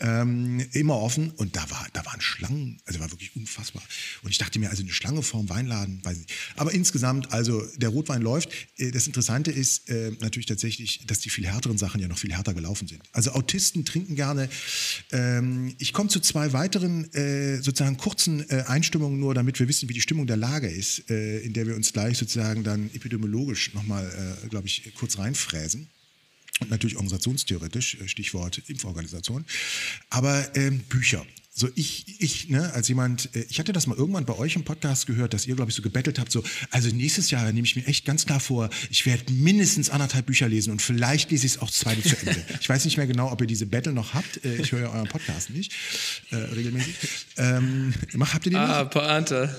ähm, immer offen und da, war, da waren Schlangen, also war wirklich unfassbar. Und ich dachte mir, also eine Schlange vorm Weinladen, weiß nicht. Aber insgesamt, also der Rotwein läuft. Äh, Das Interessante ist äh, natürlich tatsächlich, dass die viel härteren Sachen ja noch viel härter gelaufen sind. Also Autisten trinken gerne. Ähm, ich komme zu zwei weiteren äh, sozusagen kurzen äh, Einstimmungen nur, damit wir wissen, wie die Stimmung der Lage ist, äh, in der wir uns gleich sozusagen dann epidemiologisch nochmal, äh, glaube ich, kurz reinfräsen. Und natürlich organisationstheoretisch, äh, Stichwort Impforganisation. Aber ähm, Bücher. So ich, ich, ne, als jemand, äh, ich hatte das mal irgendwann bei euch im Podcast gehört, dass ihr, glaube ich, so gebettelt habt, so, also nächstes Jahr nehme ich mir echt ganz klar vor, ich werde mindestens anderthalb Bücher lesen und vielleicht lese ich es auch zwei zu Ende. ich weiß nicht mehr genau, ob ihr diese Battle noch habt. Äh, ich höre ja euren Podcast nicht äh, regelmäßig. Ähm, habt ihr ah, noch? Pointe.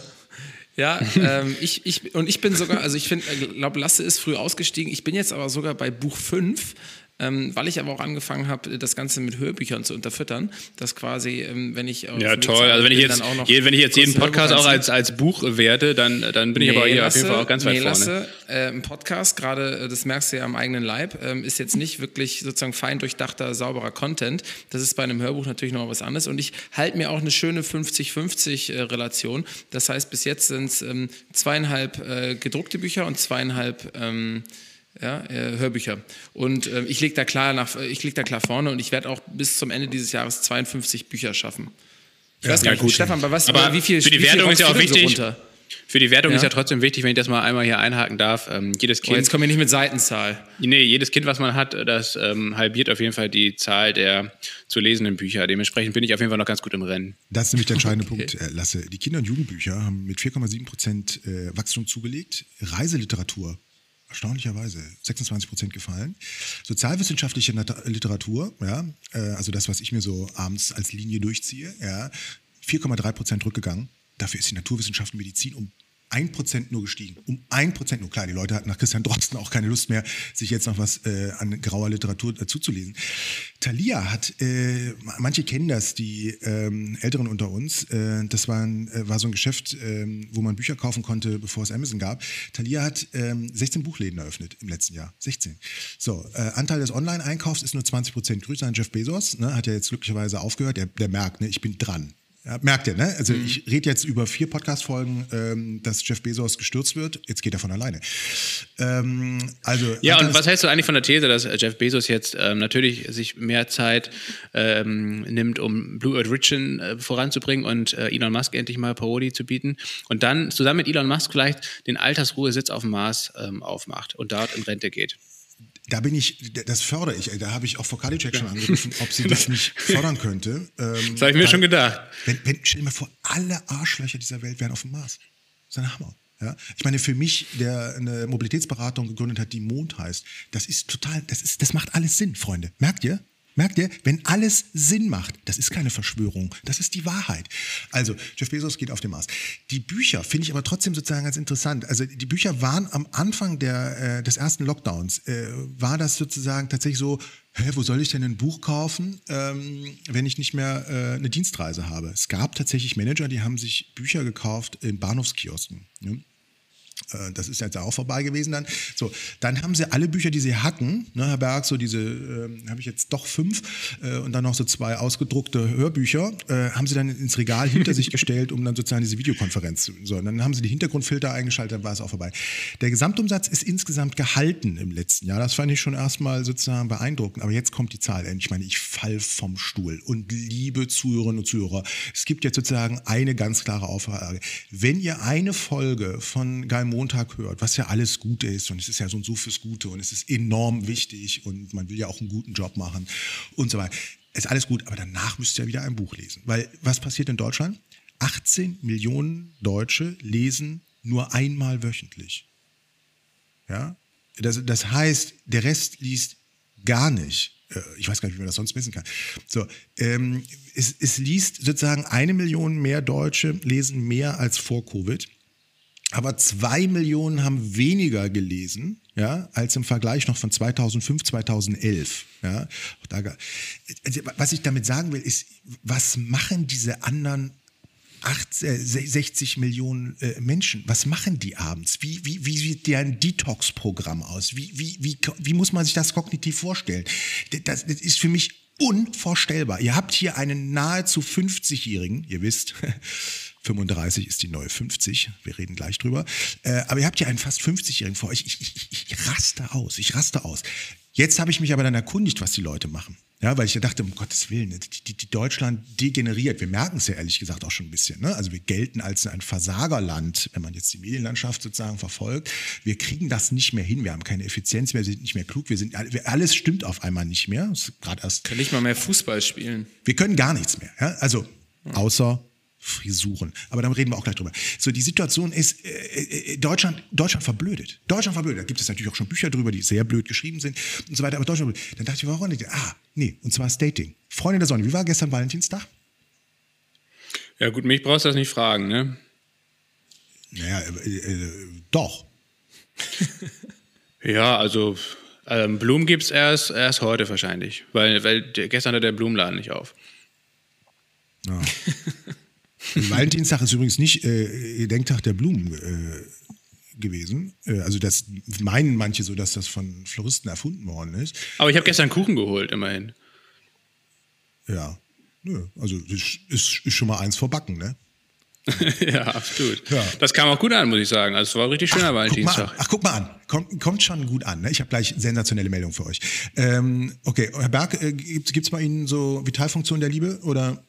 Ja, ähm, ich, ich, und ich bin sogar, also ich finde, äh, glaube, Lasse ist früh ausgestiegen. Ich bin jetzt aber sogar bei Buch 5 ähm, weil ich aber auch angefangen habe, das Ganze mit Hörbüchern zu unterfüttern, dass quasi, ähm, wenn ich ja toll, also wenn ich jetzt wenn ich jetzt jeden Podcast auch als als Buch werte, dann dann bin nee, ich aber hier lasse, auf jeden Fall auch ganz weit nee, vorne. Lasse, äh, ein Podcast, gerade äh, das merkst du ja am eigenen Leib, ähm, ist jetzt nicht wirklich sozusagen fein durchdachter, sauberer Content. Das ist bei einem Hörbuch natürlich noch was anderes und ich halte mir auch eine schöne 50-50 äh. Das heißt, bis jetzt sind es ähm, zweieinhalb äh, gedruckte Bücher und zweieinhalb ähm, ja, äh, Hörbücher. Und äh, ich lege da klar nach, ich leg da klar vorne und ich werde auch bis zum Ende dieses Jahres 52 Bücher schaffen. Ich ja, weiß gar nicht, gut. Stefan, bei was, aber wie viel Für die Wertung ist ja auch wichtig. So für die Wertung ja. ist ja trotzdem wichtig, wenn ich das mal einmal hier einhaken darf. Ähm, jedes Kind. Oh, jetzt kommen wir nicht mit Seitenzahl. Nee, jedes Kind, was man hat, das ähm, halbiert auf jeden Fall die Zahl der zu lesenden Bücher. Dementsprechend bin ich auf jeden Fall noch ganz gut im Rennen. Das ist nämlich der entscheidende okay. Punkt, äh, Lasse. Die Kinder- und Jugendbücher haben mit 4,7 Prozent äh, Wachstum zugelegt. Reiseliteratur erstaunlicherweise 26 Prozent gefallen. Sozialwissenschaftliche Literatur, ja, äh, also das, was ich mir so abends als Linie durchziehe, ja, 4,3 Prozent rückgegangen. Dafür ist die Naturwissenschaft und Medizin um ein Prozent nur gestiegen. Um ein Prozent nur. Klar, die Leute hatten nach Christian Drosten auch keine Lust mehr, sich jetzt noch was äh, an grauer Literatur dazuzulesen. Thalia hat, äh, manche kennen das, die ähm, Älteren unter uns, äh, das war, ein, äh, war so ein Geschäft, ähm, wo man Bücher kaufen konnte, bevor es Amazon gab. Thalia hat ähm, 16 Buchläden eröffnet im letzten Jahr. 16. So, äh, Anteil des Online-Einkaufs ist nur 20 Prozent. Grüße an Jeff Bezos, ne, hat ja jetzt glücklicherweise aufgehört. Der, der merkt, ne, ich bin dran. Ja, merkt ihr, ne? Also mhm. ich rede jetzt über vier Podcast-Folgen, ähm, dass Jeff Bezos gestürzt wird. Jetzt geht er von alleine. Ähm, also ja, und was hältst du eigentlich von der These, dass Jeff Bezos jetzt ähm, natürlich sich mehr Zeit ähm, nimmt, um Blue Origin äh, voranzubringen und äh, Elon Musk endlich mal Parody zu bieten und dann zusammen mit Elon Musk vielleicht den Altersruhesitz auf dem Mars ähm, aufmacht und dort in Rente geht? Da bin ich, das fördere ich. Da habe ich auch vor Kadicek schon angerufen, ob sie das nicht fördern könnte. Ähm, das habe ich mir schon gedacht. Wenn, wenn, stell dir mal vor, alle Arschlöcher dieser Welt wären auf dem Mars. Das ist ein Hammer. Ja? Ich meine, für mich, der eine Mobilitätsberatung gegründet hat, die Mond heißt, das ist total, das ist, das macht alles Sinn, Freunde. Merkt ihr? Merkt ihr, wenn alles Sinn macht, das ist keine Verschwörung, das ist die Wahrheit. Also, Jeff Bezos geht auf den Mars. Die Bücher finde ich aber trotzdem sozusagen ganz interessant. Also, die Bücher waren am Anfang der, äh, des ersten Lockdowns, äh, war das sozusagen tatsächlich so, hä, wo soll ich denn ein Buch kaufen, ähm, wenn ich nicht mehr äh, eine Dienstreise habe? Es gab tatsächlich Manager, die haben sich Bücher gekauft in Bahnhofskiosken. Ne? Äh, das ist jetzt auch vorbei gewesen dann. So, dann haben sie alle Bücher, die sie hatten, ne, Herr Berg, so diese, äh, habe ich jetzt doch fünf äh, und dann noch so zwei ausgedruckte Hörbücher, äh, haben sie dann ins Regal hinter sich gestellt, um dann sozusagen diese Videokonferenz zu. So, und dann haben sie die Hintergrundfilter eingeschaltet, dann war es auch vorbei. Der Gesamtumsatz ist insgesamt gehalten im letzten Jahr. Das fand ich schon erstmal sozusagen beeindruckend. Aber jetzt kommt die Zahl. Ich meine, ich fall vom Stuhl. Und liebe Zuhörerinnen und Zuhörer, es gibt jetzt sozusagen eine ganz klare Auflage. Wenn ihr eine Folge von Geil Montag hört, was ja alles Gute ist und es ist ja so und so fürs Gute und es ist enorm wichtig und man will ja auch einen guten Job machen und so weiter. Ist alles gut, aber danach müsst ihr ja wieder ein Buch lesen. Weil was passiert in Deutschland? 18 Millionen Deutsche lesen nur einmal wöchentlich. Ja? Das, das heißt, der Rest liest gar nicht. Äh, ich weiß gar nicht, wie man das sonst messen kann. So, ähm, es, es liest sozusagen eine Million mehr Deutsche lesen mehr als vor Covid aber zwei Millionen haben weniger gelesen, ja, als im Vergleich noch von 2005, 2011. Ja. Also, was ich damit sagen will, ist, was machen diese anderen 60 äh, Millionen äh, Menschen, was machen die abends? Wie, wie, wie sieht deren Detox-Programm aus? Wie, wie, wie, wie muss man sich das kognitiv vorstellen? Das, das ist für mich unvorstellbar. Ihr habt hier einen nahezu 50-Jährigen, ihr wisst, 35 ist die neue 50. Wir reden gleich drüber. Äh, aber ihr habt ja einen fast 50-Jährigen vor euch. Ich, ich, ich, raste aus. Ich raste aus. Jetzt habe ich mich aber dann erkundigt, was die Leute machen. Ja, weil ich ja dachte, um Gottes Willen, die, die, die Deutschland degeneriert. Wir merken es ja ehrlich gesagt auch schon ein bisschen. Ne? Also wir gelten als ein Versagerland, wenn man jetzt die Medienlandschaft sozusagen verfolgt. Wir kriegen das nicht mehr hin. Wir haben keine Effizienz mehr, wir sind nicht mehr klug. Wir sind alles stimmt auf einmal nicht mehr. Gerade erst. Können nicht mal mehr Fußball spielen. Wir können gar nichts mehr. Ja? Also außer Frisuren. Aber da reden wir auch gleich drüber. So, die Situation ist, äh, äh, Deutschland, Deutschland verblödet. Deutschland verblödet. Da gibt es natürlich auch schon Bücher drüber, die sehr blöd geschrieben sind und so weiter. Aber Deutschland verblödet. Dann dachte ich, warum nicht? Ah, nee, und zwar Dating. Freunde der Sonne, wie war gestern Valentinstag? Ja, gut, mich brauchst du das nicht fragen, ne? Naja, äh, äh, doch. ja, also ähm, Blumen gibt es erst, erst heute wahrscheinlich, weil, weil gestern hat der Blumenladen nicht auf. Ja. Valentinstag ist übrigens nicht äh, Gedenktag der Blumen äh, gewesen. Äh, also das meinen manche so, dass das von Floristen erfunden worden ist. Aber ich habe gestern Kuchen geholt, immerhin. Ja, Nö. also das ist, ist schon mal eins vorbacken, ne? ja, absolut. Ja. Das kam auch gut an, muss ich sagen. Also es war richtig schöner Valentinstag. Ach, guck mal an. Kommt, kommt schon gut an. Ne? Ich habe gleich sensationelle Meldung für euch. Ähm, okay, Herr Berg, äh, gibt es bei Ihnen so Vitalfunktionen der Liebe oder?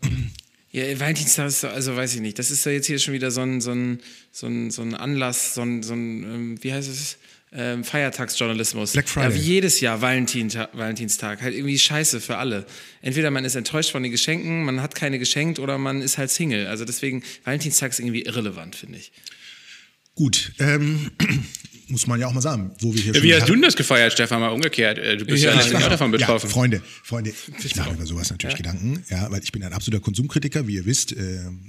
Ja, Valentinstag ist, also weiß ich nicht. Das ist ja jetzt hier schon wieder so ein, so ein, so ein, so ein Anlass, so ein, so ein ähm, wie heißt es? Ähm, Feiertagsjournalismus. Black Friday. Ja, wie jedes Jahr Valentin, Valentinstag. Halt irgendwie scheiße für alle. Entweder man ist enttäuscht von den Geschenken, man hat keine geschenkt oder man ist halt Single. Also deswegen, Valentinstag ist irgendwie irrelevant, finde ich. Gut, ähm, muss man ja auch mal sagen, wo wir hier ja, Wie hast du denn das gefeiert, Stefan, mal umgekehrt? Äh, du bist ja, ja nicht davon betroffen. Ja, Freunde, Freunde, ich mache über sowas natürlich ja. Gedanken, ja, weil ich bin ein absoluter Konsumkritiker, wie ihr wisst. Äh,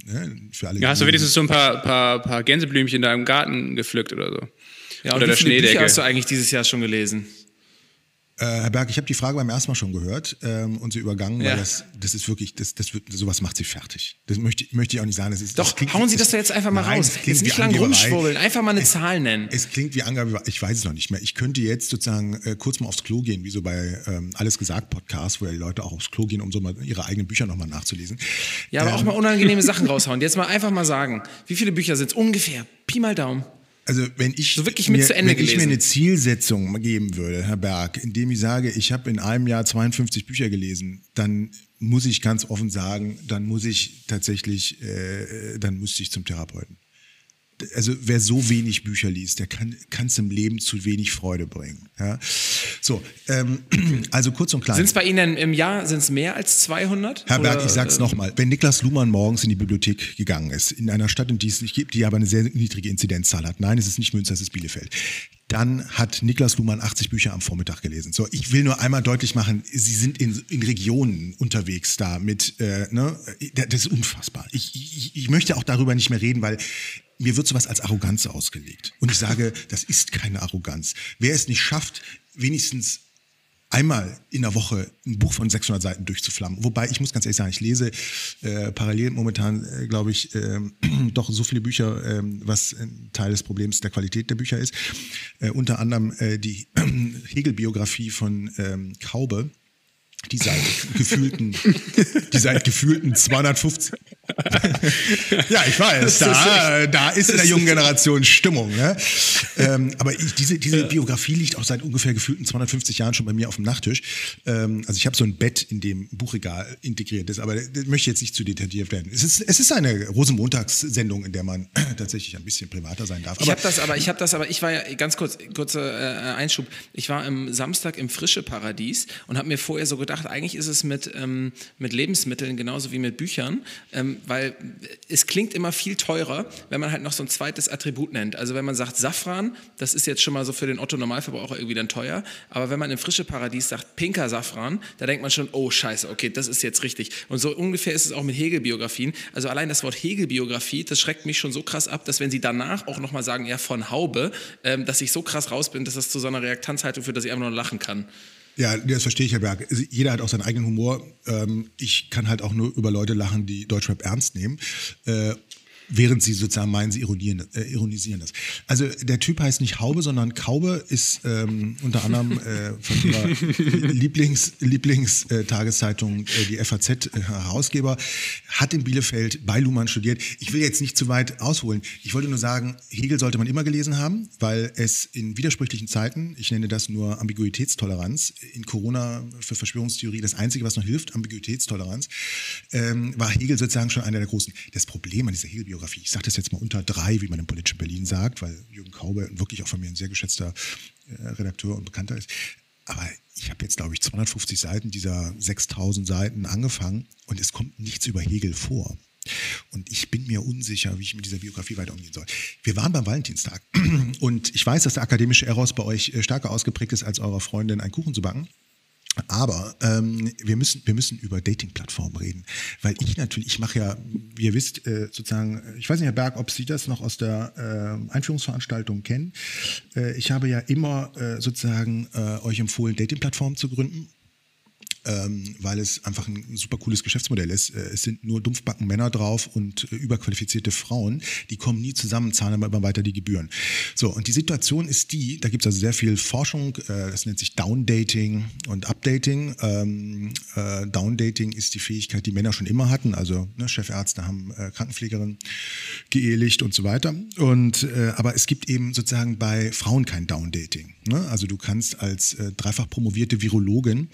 ne, für alle, ja, hast du wenigstens so ein paar, paar, paar Gänseblümchen da im Garten gepflückt oder so? Ja, oder wie viele Bücher hast du eigentlich dieses Jahr schon gelesen? Äh, Herr Berg, ich habe die Frage beim ersten Mal schon gehört ähm, und sie übergangen, ja. weil das, das ist wirklich, das, das wird, sowas macht sie fertig. Das möchte, möchte ich auch nicht sagen. Das ist, Doch, das klingt, hauen Sie das doch jetzt einfach mal nein, raus. Jetzt nicht lang rumschwurbeln, einfach mal eine es, Zahl nennen. Es klingt wie Angabe, ich weiß es noch nicht mehr. Ich könnte jetzt sozusagen äh, kurz mal aufs Klo gehen, wie so bei ähm, Alles gesagt Podcast, wo ja die Leute auch aufs Klo gehen, um so mal ihre eigenen Bücher nochmal nachzulesen. Ja, aber ähm, auch mal unangenehme Sachen raushauen. Jetzt mal einfach mal sagen, wie viele Bücher sind es ungefähr? Pi mal Daumen. Also wenn ich, so mir, wenn ich mir eine Zielsetzung geben würde, Herr Berg, indem ich sage, ich habe in einem Jahr 52 Bücher gelesen, dann muss ich ganz offen sagen, dann muss ich tatsächlich, äh, dann müsste ich zum Therapeuten also wer so wenig Bücher liest, der kann es im Leben zu wenig Freude bringen. Ja? So, ähm, also kurz und klein. Sind es bei Ihnen im Jahr sind's mehr als 200? Herr Berg, ich sag's äh, nochmal. Wenn Niklas Luhmann morgens in die Bibliothek gegangen ist, in einer Stadt, in die es nicht gibt, die aber eine sehr niedrige Inzidenzzahl hat, nein, es ist nicht Münster, es ist Bielefeld, dann hat Niklas Luhmann 80 Bücher am Vormittag gelesen. So, ich will nur einmal deutlich machen, Sie sind in, in Regionen unterwegs da mit, äh, ne, das ist unfassbar. Ich, ich, ich möchte auch darüber nicht mehr reden, weil mir wird sowas als Arroganz ausgelegt. Und ich sage, das ist keine Arroganz. Wer es nicht schafft, wenigstens einmal in der Woche ein Buch von 600 Seiten durchzuflammen. Wobei, ich muss ganz ehrlich sagen, ich lese äh, parallel momentan, äh, glaube ich, äh, doch so viele Bücher, äh, was ein Teil des Problems der Qualität der Bücher ist. Äh, unter anderem äh, die Hegel-Biografie von ähm, Kaube die seit gefühlten, die seit gefühlten 250. ja, ich weiß, da, da ist in der jungen Generation Stimmung. Ne? Ähm, aber ich, diese, diese Biografie liegt auch seit ungefähr gefühlten 250 Jahren schon bei mir auf dem Nachttisch. Ähm, also ich habe so ein Bett, in dem Buchregal integriert ist, aber das möchte jetzt nicht zu detailliert werden. Es ist, es ist eine Rosenmontagssendung, in der man tatsächlich ein bisschen privater sein darf. Aber, ich habe das, aber ich habe das, aber ich war ja ganz kurz, kurzer äh, Einschub. Ich war am Samstag im Frische Paradies und habe mir vorher so gedacht, eigentlich ist es mit, ähm, mit Lebensmitteln genauso wie mit Büchern, ähm, weil es klingt immer viel teurer, wenn man halt noch so ein zweites Attribut nennt. Also wenn man sagt Safran, das ist jetzt schon mal so für den Otto-Normalverbraucher irgendwie dann teuer, aber wenn man im frische Paradies sagt pinker Safran, da denkt man schon, oh scheiße, okay, das ist jetzt richtig. Und so ungefähr ist es auch mit Hegel-Biografien. Also allein das Wort Hegel-Biografie, das schreckt mich schon so krass ab, dass wenn sie danach auch nochmal sagen, ja von Haube, ähm, dass ich so krass raus bin, dass das zu so einer Reaktanzhaltung führt, dass ich einfach nur lachen kann. Ja, das verstehe ich, Herr Berg. Also, jeder hat auch seinen eigenen Humor. Ähm, ich kann halt auch nur über Leute lachen, die Deutschrap ernst nehmen. Äh, während sie sozusagen meinen, sie ironisieren, äh, ironisieren das. Also der Typ heißt nicht Haube, sondern Kaube ist ähm, unter anderem äh, von ihrer Lieblings, Lieblingstageszeitung, äh, die FAZ, äh, Herausgeber, hat in Bielefeld bei Luhmann studiert. Ich will jetzt nicht zu weit ausholen. Ich wollte nur sagen, Hegel sollte man immer gelesen haben, weil es in widersprüchlichen Zeiten, ich nenne das nur Ambiguitätstoleranz, in Corona für Verschwörungstheorie das Einzige, was noch hilft, Ambiguitätstoleranz, ähm, war Hegel sozusagen schon einer der großen. Das Problem an dieser Hegel-Biografie, ich sage das jetzt mal unter drei, wie man im politischen Berlin sagt, weil Jürgen Kaube wirklich auch von mir ein sehr geschätzter äh, Redakteur und Bekannter ist. Aber ich habe jetzt, glaube ich, 250 Seiten dieser 6000 Seiten angefangen und es kommt nichts über Hegel vor. Und ich bin mir unsicher, wie ich mit dieser Biografie weiter umgehen soll. Wir waren beim Valentinstag und ich weiß, dass der akademische Eros bei euch äh, stärker ausgeprägt ist, als eurer Freundin einen Kuchen zu backen. Aber ähm, wir, müssen, wir müssen über Dating-Plattformen reden. Weil ich natürlich, ich mache ja, wie ihr wisst, äh, sozusagen, ich weiß nicht, Herr Berg, ob Sie das noch aus der äh, Einführungsveranstaltung kennen. Äh, ich habe ja immer äh, sozusagen äh, euch empfohlen, Dating-Plattformen zu gründen ähm, weil es einfach ein super cooles Geschäftsmodell ist. Äh, es sind nur dumpfbacken Männer drauf und äh, überqualifizierte Frauen, die kommen nie zusammen, zahlen aber immer weiter die Gebühren. So, und die Situation ist die, da gibt es also sehr viel Forschung, äh, das nennt sich Downdating und Updating. Ähm, äh, Downdating ist die Fähigkeit, die Männer schon immer hatten, also ne, Chefärzte haben äh, Krankenpflegerinnen geehelicht und so weiter. Und, äh, aber es gibt eben sozusagen bei Frauen kein Downdating. Ne? Also du kannst als dreifach promovierte Virologin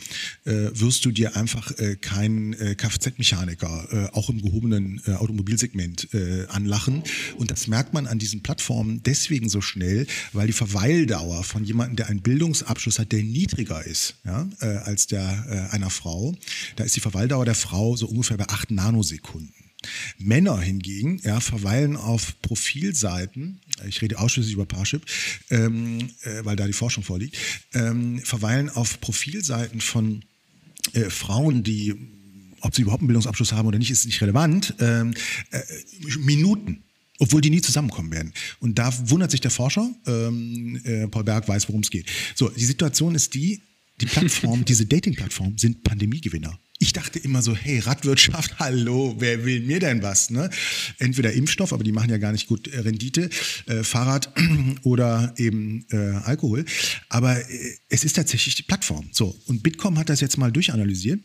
äh, wirst du dir einfach äh, keinen äh, Kfz-Mechaniker äh, auch im gehobenen äh, Automobilsegment äh, anlachen. Und das merkt man an diesen Plattformen deswegen so schnell, weil die Verweildauer von jemandem, der einen Bildungsabschluss hat, der niedriger ist ja, äh, als der äh, einer Frau, da ist die Verweildauer der Frau so ungefähr bei acht Nanosekunden. Männer hingegen ja, verweilen auf Profilseiten, ich rede ausschließlich über Parship, ähm, äh, weil da die Forschung vorliegt, ähm, verweilen auf Profilseiten von äh, Frauen, die, ob sie überhaupt einen Bildungsabschluss haben oder nicht, ist nicht relevant, ähm, äh, Minuten. Obwohl die nie zusammenkommen werden. Und da wundert sich der Forscher, ähm, äh, Paul Berg weiß, worum es geht. So, die Situation ist die, die Plattform, diese Dating-Plattformen sind Pandemiegewinner. Ich dachte immer so, hey, Radwirtschaft, hallo, wer will mir denn was? Ne? Entweder Impfstoff, aber die machen ja gar nicht gut äh, Rendite, äh, Fahrrad oder eben äh, Alkohol. Aber äh, es ist tatsächlich die Plattform. So, und Bitkom hat das jetzt mal durchanalysiert.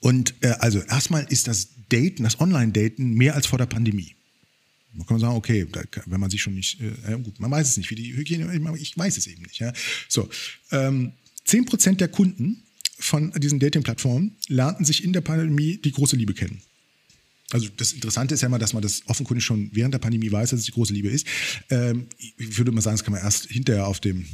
Und äh, also erstmal ist das Daten, das Online-Daten mehr als vor der Pandemie. Man kann sagen, okay, wenn man sich schon nicht, äh, gut, man weiß es nicht, wie die Hygiene, ich weiß es eben nicht. Ja? So, ähm, 10% der Kunden von diesen Dating-Plattformen lernten sich in der Pandemie die große Liebe kennen. Also das Interessante ist ja immer, dass man das offenkundig schon während der Pandemie weiß, dass es die große Liebe ist. Ähm, ich würde mal sagen, das kann man erst hinterher auf dem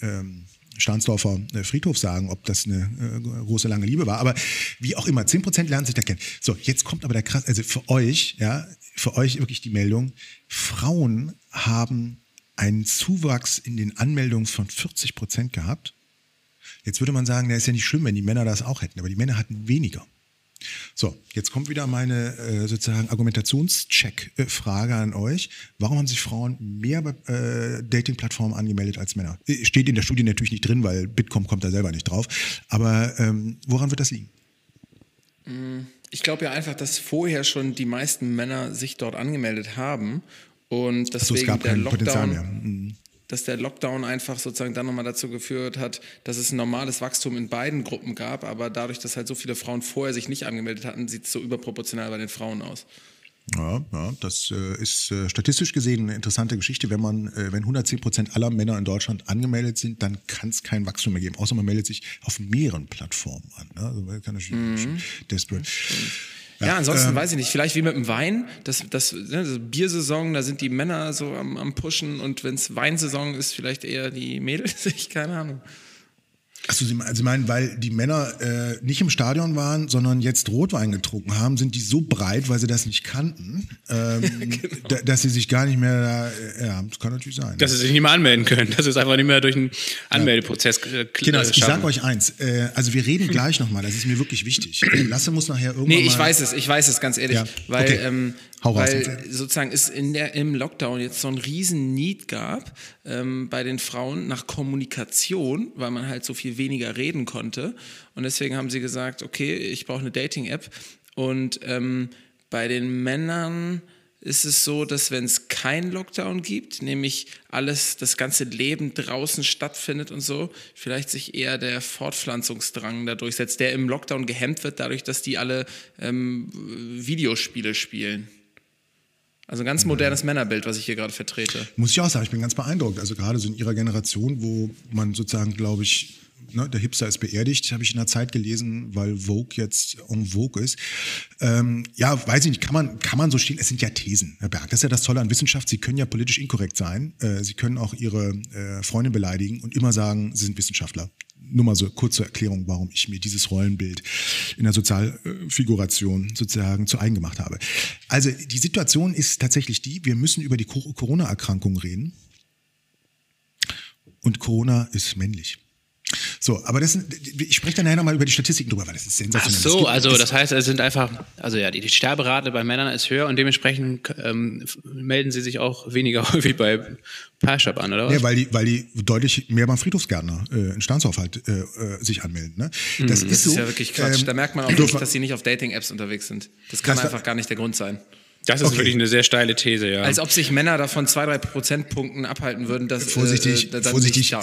ähm, Stahnsdorfer äh, Friedhof sagen, ob das eine äh, große lange Liebe war. Aber wie auch immer, 10% lernen sich da kennen. So, jetzt kommt aber der krass, also für euch, ja, für euch wirklich die Meldung, Frauen haben einen Zuwachs in den Anmeldungen von 40 Prozent gehabt Jetzt würde man sagen, der ist ja nicht schlimm, wenn die Männer das auch hätten, aber die Männer hatten weniger. So, jetzt kommt wieder meine äh, sozusagen Argumentationscheck-Frage an euch. Warum haben sich Frauen mehr bei äh, Dating-Plattformen angemeldet als Männer? Äh, steht in der Studie natürlich nicht drin, weil Bitkom kommt da selber nicht drauf. Aber ähm, woran wird das liegen? Mm, ich glaube ja einfach, dass vorher schon die meisten Männer sich dort angemeldet haben und deswegen so, es gab der Lockdown, Potenzial mehr. Mhm dass der Lockdown einfach sozusagen dann nochmal dazu geführt hat, dass es ein normales Wachstum in beiden Gruppen gab, aber dadurch, dass halt so viele Frauen vorher sich nicht angemeldet hatten, sieht es so überproportional bei den Frauen aus. Ja, ja das äh, ist äh, statistisch gesehen eine interessante Geschichte. Wenn man, äh, wenn 110 Prozent aller Männer in Deutschland angemeldet sind, dann kann es kein Wachstum mehr geben. Außer man meldet sich auf mehreren Plattformen an. Ne? Also kann mhm. desperate. Ja, ja ansonsten ähm, weiß ich nicht. Vielleicht wie mit dem Wein. Das, das, ne, das Biersaison, da sind die Männer so am, am Pushen und wenn es Weinsaison ist, vielleicht eher die Mädels. Ich keine Ahnung. Achso, Sie, also meinen, weil die Männer äh, nicht im Stadion waren, sondern jetzt Rotwein getrunken haben, sind die so breit, weil sie das nicht kannten, ähm, genau. dass sie sich gar nicht mehr, äh, ja, das kann natürlich sein. Dass sie sich nicht mehr anmelden können, dass sie es einfach nicht mehr durch einen Anmeldeprozess ja. äh, Genau, ich sag euch eins, äh, also wir reden gleich nochmal, das ist mir wirklich wichtig. Lasse muss nachher irgendwann Nee, ich weiß es, ich weiß es, ganz ehrlich, ja. weil okay. ähm, Hau weil raus, sozusagen es in der, im Lockdown jetzt so einen riesen Need gab ähm, bei den Frauen nach Kommunikation, weil man halt so viel weniger reden konnte. Und deswegen haben sie gesagt, okay, ich brauche eine Dating-App. Und ähm, bei den Männern ist es so, dass wenn es keinen Lockdown gibt, nämlich alles, das ganze Leben draußen stattfindet und so, vielleicht sich eher der Fortpflanzungsdrang da durchsetzt, der im Lockdown gehemmt wird, dadurch, dass die alle ähm, Videospiele spielen. Also ein ganz modernes Männerbild, was ich hier gerade vertrete. Muss ich auch sagen, ich bin ganz beeindruckt. Also gerade so in ihrer Generation, wo man sozusagen, glaube ich, ne, der Hipster ist beerdigt, habe ich in der Zeit gelesen, weil Vogue jetzt en Vogue ist. Ähm, ja, weiß ich nicht, kann man, kann man so stehen, es sind ja Thesen, Herr Berg. Das ist ja das Tolle an Wissenschaft, Sie können ja politisch inkorrekt sein. Äh, Sie können auch Ihre äh, Freundin beleidigen und immer sagen, Sie sind Wissenschaftler nur mal so kurze Erklärung, warum ich mir dieses Rollenbild in der Sozialfiguration sozusagen zu eigen gemacht habe. Also die Situation ist tatsächlich die, wir müssen über die Corona-Erkrankung reden. Und Corona ist männlich. So, aber das, ich spreche dann nachher nochmal über die Statistiken drüber, weil das ist sensationell. Ach so, also das heißt, es sind einfach, also ja, die, die Sterberate bei Männern ist höher und dementsprechend ähm, melden sie sich auch weniger häufig bei Parshab an, oder was? Ja, weil die, weil die deutlich mehr beim Friedhofsgärtner äh, in Sternsaufhalt äh, äh, sich anmelden. Ne? Das, mhm, ist, das so, ist ja wirklich Quatsch. Ähm, da merkt man auch wirklich, dass sie nicht auf Dating-Apps unterwegs sind. Das kann das einfach gar nicht der Grund sein. Das ist okay. wirklich eine sehr steile These, ja. Als ob sich Männer davon zwei, drei Prozentpunkten abhalten würden, dass vorsichtig, äh, vorsichtig, äh,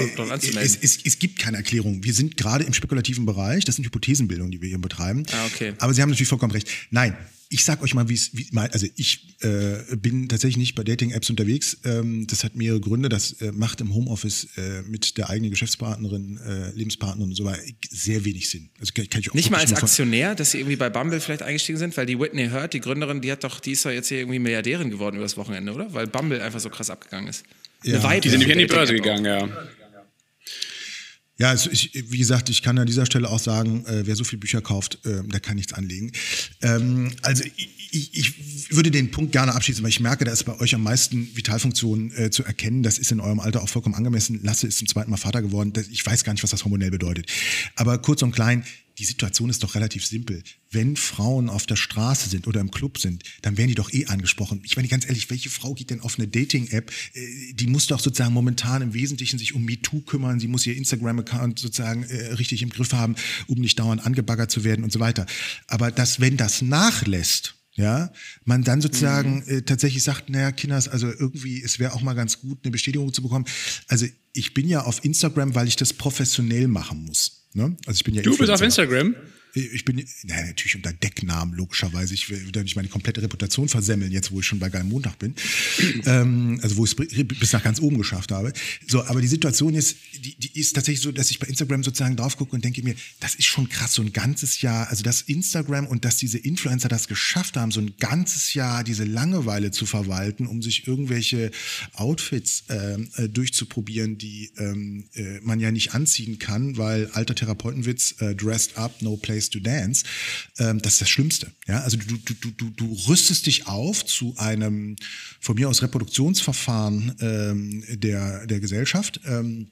es, es, es, gibt keine Erklärung. Wir sind gerade im spekulativen Bereich. Das sind Hypothesenbildungen, die wir hier betreiben. Ah, okay. Aber Sie haben natürlich vollkommen recht. Nein, ich sag euch mal, wie es, wie, also ich äh, bin tatsächlich nicht bei Dating-Apps unterwegs. Ähm, das hat mehrere Gründe. Das äh, macht im Homeoffice äh, mit der eigenen Geschäftspartnerin, äh, Lebenspartnerin und so weiter sehr wenig Sinn. Also kann, kann ich auch nicht mal als Aktionär, dass sie irgendwie bei Bumble vielleicht eingestiegen sind, weil die Whitney Hurt, die Gründerin, die hat doch, die ist doch jetzt hier irgendwie Milliardärin geworden über das Wochenende, oder? Weil Bumble einfach so krass abgegangen ist. Ja. Die sind nicht an die Börse gegangen, ja. Ja, also ich, wie gesagt, ich kann an dieser Stelle auch sagen, äh, wer so viele Bücher kauft, äh, der kann nichts anlegen. Ähm, also ich, ich, würde den Punkt gerne abschließen, weil ich merke, da ist bei euch am meisten Vitalfunktionen äh, zu erkennen. Das ist in eurem Alter auch vollkommen angemessen. Lasse ist zum zweiten Mal Vater geworden. Ich weiß gar nicht, was das hormonell bedeutet. Aber kurz und klein, die Situation ist doch relativ simpel. Wenn Frauen auf der Straße sind oder im Club sind, dann werden die doch eh angesprochen. Ich meine ganz ehrlich, welche Frau geht denn auf eine Dating-App? Äh, die muss doch sozusagen momentan im Wesentlichen sich um MeToo kümmern. Sie muss ihr Instagram-Account sozusagen äh, richtig im Griff haben, um nicht dauernd angebaggert zu werden und so weiter. Aber dass, wenn das nachlässt, ja, man dann sozusagen mhm. äh, tatsächlich sagt, naja, Kinders, also irgendwie, es wäre auch mal ganz gut, eine Bestätigung zu bekommen. Also ich bin ja auf Instagram, weil ich das professionell machen muss. Ne? Also ich bin ja du bist auf Instagram? Ich bin naja, natürlich unter Decknamen, logischerweise. Ich will nicht meine komplette Reputation versemmeln, jetzt wo ich schon bei Geil Montag bin. ähm, also wo ich es bis nach ganz oben geschafft habe. So, aber die Situation ist, die, die ist tatsächlich so, dass ich bei Instagram sozusagen drauf gucke und denke mir, das ist schon krass, so ein ganzes Jahr, also dass Instagram und dass diese Influencer das geschafft haben, so ein ganzes Jahr diese Langeweile zu verwalten, um sich irgendwelche Outfits ähm, äh, durchzuprobieren, die ähm, äh, man ja nicht anziehen kann, weil alter Therapeutenwitz, äh, dressed up, no place to Dance, ähm, das ist das Schlimmste. Ja? Also du, du, du, du rüstest dich auf zu einem von mir aus Reproduktionsverfahren ähm, der, der Gesellschaft. Ähm,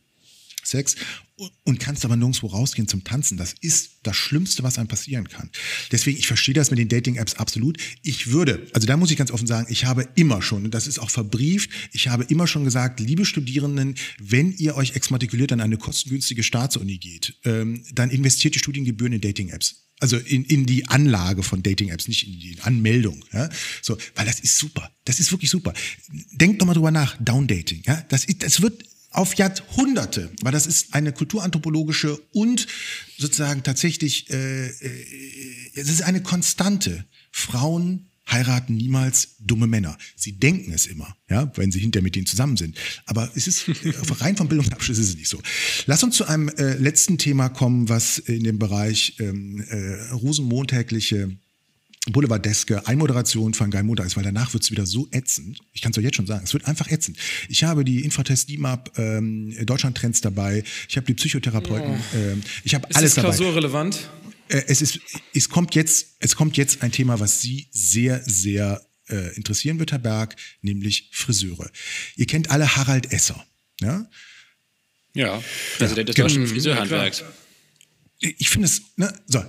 Sex und kannst aber nirgendwo rausgehen zum Tanzen. Das ist das Schlimmste, was einem passieren kann. Deswegen, ich verstehe das mit den Dating-Apps absolut. Ich würde, also da muss ich ganz offen sagen, ich habe immer schon, und das ist auch verbrieft, ich habe immer schon gesagt, liebe Studierenden, wenn ihr euch exmatrikuliert an eine kostengünstige Staatsuni geht, ähm, dann investiert die Studiengebühren in Dating-Apps. Also in, in die Anlage von Dating-Apps, nicht in die Anmeldung. Ja? So, weil das ist super. Das ist wirklich super. Denkt doch mal drüber nach, Down-Dating. Ja? Das, das wird auf Jahrhunderte, weil das ist eine kulturanthropologische und sozusagen tatsächlich, äh, äh, es ist eine Konstante. Frauen heiraten niemals dumme Männer. Sie denken es immer, ja, wenn sie hinterher mit denen zusammen sind. Aber es ist rein vom Bildungsabschluss ist es nicht so. Lass uns zu einem äh, letzten Thema kommen, was in dem Bereich ähm, äh, rosenmontägliche Boulevardeske Einmoderation von Guy Montag ist, weil danach wird es wieder so ätzend. Ich kann es euch jetzt schon sagen, es wird einfach ätzend. Ich habe die Infratest DIMAP ähm, Deutschland Trends dabei, ich habe die Psychotherapeuten, oh. ähm, ich habe alles dabei. Ist das klausurrelevant? Äh, es ist, es kommt jetzt, es kommt jetzt ein Thema, was Sie sehr, sehr äh, interessieren wird, Herr Berg, nämlich Friseure. Ihr kennt alle Harald Esser, ja? Ja, Präsident ja, des deutschen Friseurhandwerks. Ich finde es, ne, so,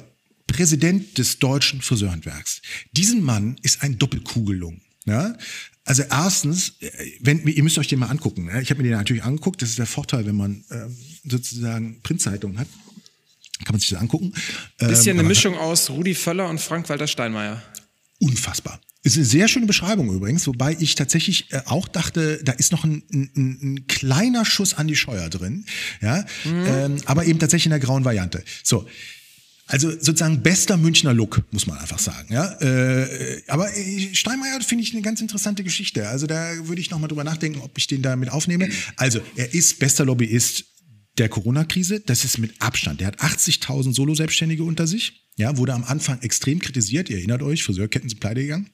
Präsident des deutschen Friseurhandwerks. Diesen Mann ist ein Doppelkugelung. Ja? Also erstens, äh, wenn, ihr müsst euch den mal angucken. Ne? Ich habe mir den natürlich angeguckt. Das ist der Vorteil, wenn man ähm, sozusagen Printzeitungen hat. Kann man sich das angucken. Bisschen ähm, eine Mischung aus Rudi Völler und Frank-Walter Steinmeier. Unfassbar. Ist eine sehr schöne Beschreibung übrigens, wobei ich tatsächlich äh, auch dachte, da ist noch ein, ein, ein kleiner Schuss an die Scheuer drin, ja, mhm. ähm, aber eben tatsächlich in der grauen Variante. So, also sozusagen bester Münchner Look, muss man einfach sagen. Ja? Äh, aber Steinmeier finde ich eine ganz interessante Geschichte. Also da würde ich nochmal drüber nachdenken, ob ich den da mit aufnehme. Also er ist bester Lobbyist der Corona-Krise. Das ist mit Abstand. Der hat 80.000 Solo-Selbstständige unter sich. Ja, wurde am Anfang extrem kritisiert. Ihr erinnert euch, Friseurketten sind pleite gegangen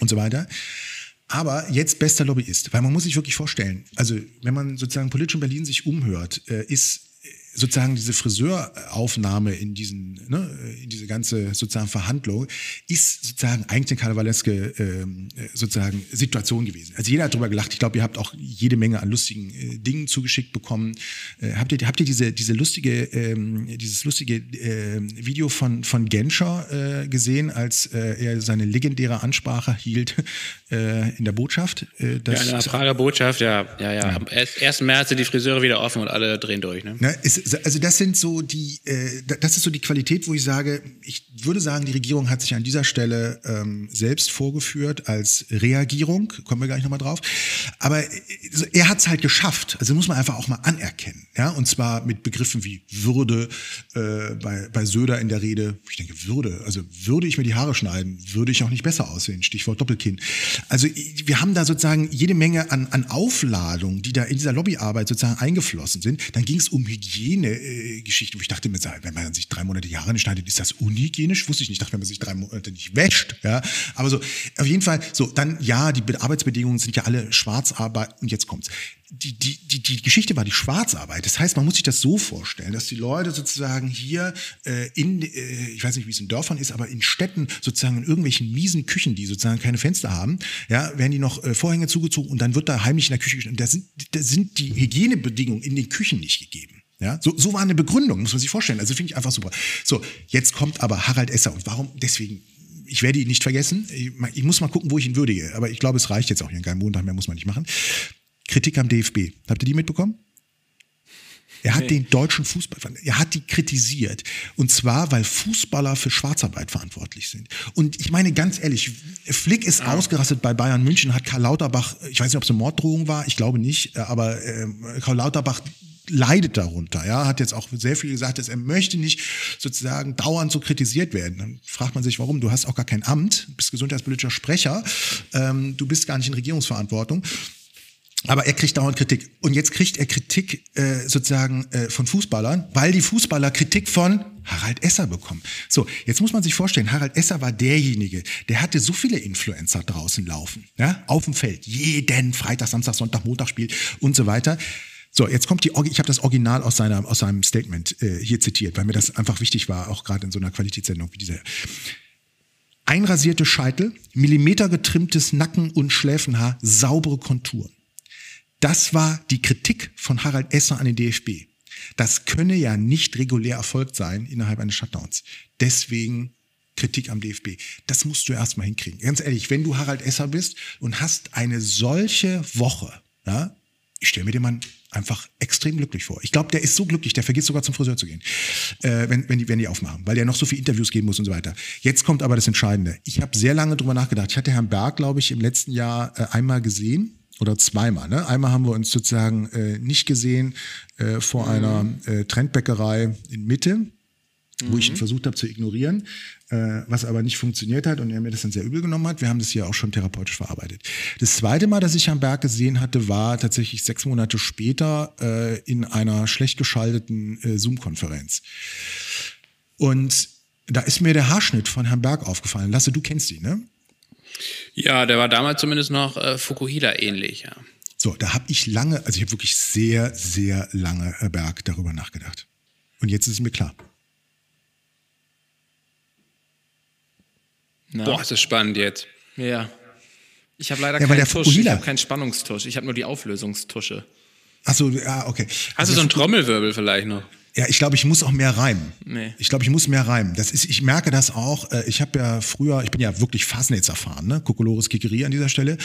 und so weiter. Aber jetzt bester Lobbyist, weil man muss sich wirklich vorstellen, also wenn man sozusagen politisch in Berlin sich umhört, äh, ist sozusagen diese Friseuraufnahme in diesen, ne, in diese ganze sozusagen Verhandlung ist sozusagen eigentlich eine karnevaleske ähm, sozusagen Situation gewesen. Also jeder hat drüber gelacht. Ich glaube, ihr habt auch jede Menge an lustigen äh, Dingen zugeschickt bekommen. Äh, habt ihr habt ihr diese diese lustige ähm, dieses lustige äh, Video von von Genscher äh, gesehen, als äh, er seine legendäre Ansprache hielt äh, in der Botschaft? Äh, ja, in der Prager Botschaft, ja, ja, ja. ja. Am 1. März sind die Friseure wieder offen und alle drehen durch. Ne? Na, ist, also das sind so die, äh, das ist so die Qualität, wo ich sage, ich würde sagen, die Regierung hat sich an dieser Stelle ähm, selbst vorgeführt als Reagierung, kommen wir gleich nochmal drauf. Aber äh, er hat es halt geschafft, also muss man einfach auch mal anerkennen, ja, und zwar mit Begriffen wie Würde, äh, bei, bei Söder in der Rede, ich denke Würde, also würde ich mir die Haare schneiden, würde ich auch nicht besser aussehen, Stichwort Doppelkinn. Also wir haben da sozusagen jede Menge an, an Aufladungen, die da in dieser Lobbyarbeit sozusagen eingeflossen sind. Dann ging es um Hygiene Hygienegeschichte, wo ich dachte mir, wenn man sich drei Monate die Haare schneidet, ist das unhygienisch? Wusste ich nicht. Ich dachte, wenn man sich drei Monate nicht wäscht, ja. Aber so, auf jeden Fall, so, dann, ja, die Arbeitsbedingungen sind ja alle Schwarzarbeit. Und jetzt kommt's. Die, die, die, die Geschichte war die Schwarzarbeit. Das heißt, man muss sich das so vorstellen, dass die Leute sozusagen hier äh, in, äh, ich weiß nicht, wie es in Dörfern ist, aber in Städten sozusagen in irgendwelchen miesen Küchen, die sozusagen keine Fenster haben, ja, werden die noch äh, Vorhänge zugezogen und dann wird da heimlich in der Küche. Da sind, da sind die Hygienebedingungen in den Küchen nicht gegeben. Ja, so, so war eine Begründung, muss man sich vorstellen. Also finde ich einfach super. So, jetzt kommt aber Harald Esser. Und warum? Deswegen, ich werde ihn nicht vergessen. Ich, ich muss mal gucken, wo ich ihn würdige. Aber ich glaube, es reicht jetzt auch hier. Kein Montag mehr muss man nicht machen. Kritik am DFB. Habt ihr die mitbekommen? Er hat nee. den deutschen Fußball, er hat die kritisiert. Und zwar, weil Fußballer für Schwarzarbeit verantwortlich sind. Und ich meine ganz ehrlich, Flick ist ja. ausgerastet bei Bayern München, hat Karl Lauterbach, ich weiß nicht, ob es eine Morddrohung war, ich glaube nicht, aber äh, Karl Lauterbach leidet darunter. Ja, hat jetzt auch sehr viel gesagt, dass er möchte nicht sozusagen dauernd so kritisiert werden. Dann fragt man sich, warum? Du hast auch gar kein Amt, bist gesundheitspolitischer Sprecher, ähm, du bist gar nicht in Regierungsverantwortung. Aber er kriegt dauernd Kritik. Und jetzt kriegt er Kritik äh, sozusagen äh, von Fußballern, weil die Fußballer Kritik von Harald Esser bekommen. So, jetzt muss man sich vorstellen, Harald Esser war derjenige, der hatte so viele Influencer draußen laufen, ja, auf dem Feld, jeden Freitag, Samstag, Sonntag, Montag spielt und so weiter. So, jetzt kommt die, ich habe das Original aus, seiner, aus seinem Statement äh, hier zitiert, weil mir das einfach wichtig war, auch gerade in so einer Qualitätssendung wie dieser. Einrasierte Scheitel, millimetergetrimmtes Nacken- und Schläfenhaar, saubere Konturen. Das war die Kritik von Harald Esser an den DFB. Das könne ja nicht regulär erfolgt sein innerhalb eines Shutdowns. Deswegen Kritik am DFB. Das musst du erstmal hinkriegen. Ganz ehrlich, wenn du Harald Esser bist und hast eine solche Woche, ja, ich stelle mir den Mann einfach extrem glücklich vor. Ich glaube, der ist so glücklich, der vergisst sogar zum Friseur zu gehen, äh, wenn, wenn, die, wenn die aufmachen, weil der noch so viele Interviews geben muss und so weiter. Jetzt kommt aber das Entscheidende. Ich habe sehr lange drüber nachgedacht. Ich hatte Herrn Berg, glaube ich, im letzten Jahr äh, einmal gesehen oder zweimal. Ne? Einmal haben wir uns sozusagen äh, nicht gesehen äh, vor mhm. einer äh, Trendbäckerei in Mitte mhm. wo ich ihn mhm. versucht habe zu ignorieren, äh, was aber nicht funktioniert hat und er mir das dann sehr übel genommen hat. Wir haben das hier auch schon therapeutisch verarbeitet. Das zweite Mal, dass ich Herrn Berg gesehen hatte, war tatsächlich sechs Monate später äh, in einer schlecht geschalteten äh, Zoom-Konferenz. Und da ist mir der Haarschnitt von Herrn Berg aufgefallen. Lasse, du kennst ihn, ne? Ja, der war damals zumindest noch äh, Fukuhida ähnlich, ja. So, da habe ich lange, also ich habe wirklich sehr, sehr lange Herr Berg darüber nachgedacht. Und jetzt ist es mir klar. Na? Boah, ist das spannend jetzt. Ja. Ich habe leider ja, keinen Tusch, ich habe keinen Spannungstusch, ich habe nur die Auflösungstusche. Achso, ja, okay. Hast also du so einen Trommelwirbel vielleicht noch? Ja, ich glaube, ich muss auch mehr reimen. Nee. Ich glaube, ich muss mehr reimen. Das ist, ich merke das auch. Äh, ich habe ja früher, ich bin ja wirklich Fasnetz erfahren, ne? Kokolores Kikeri an dieser Stelle.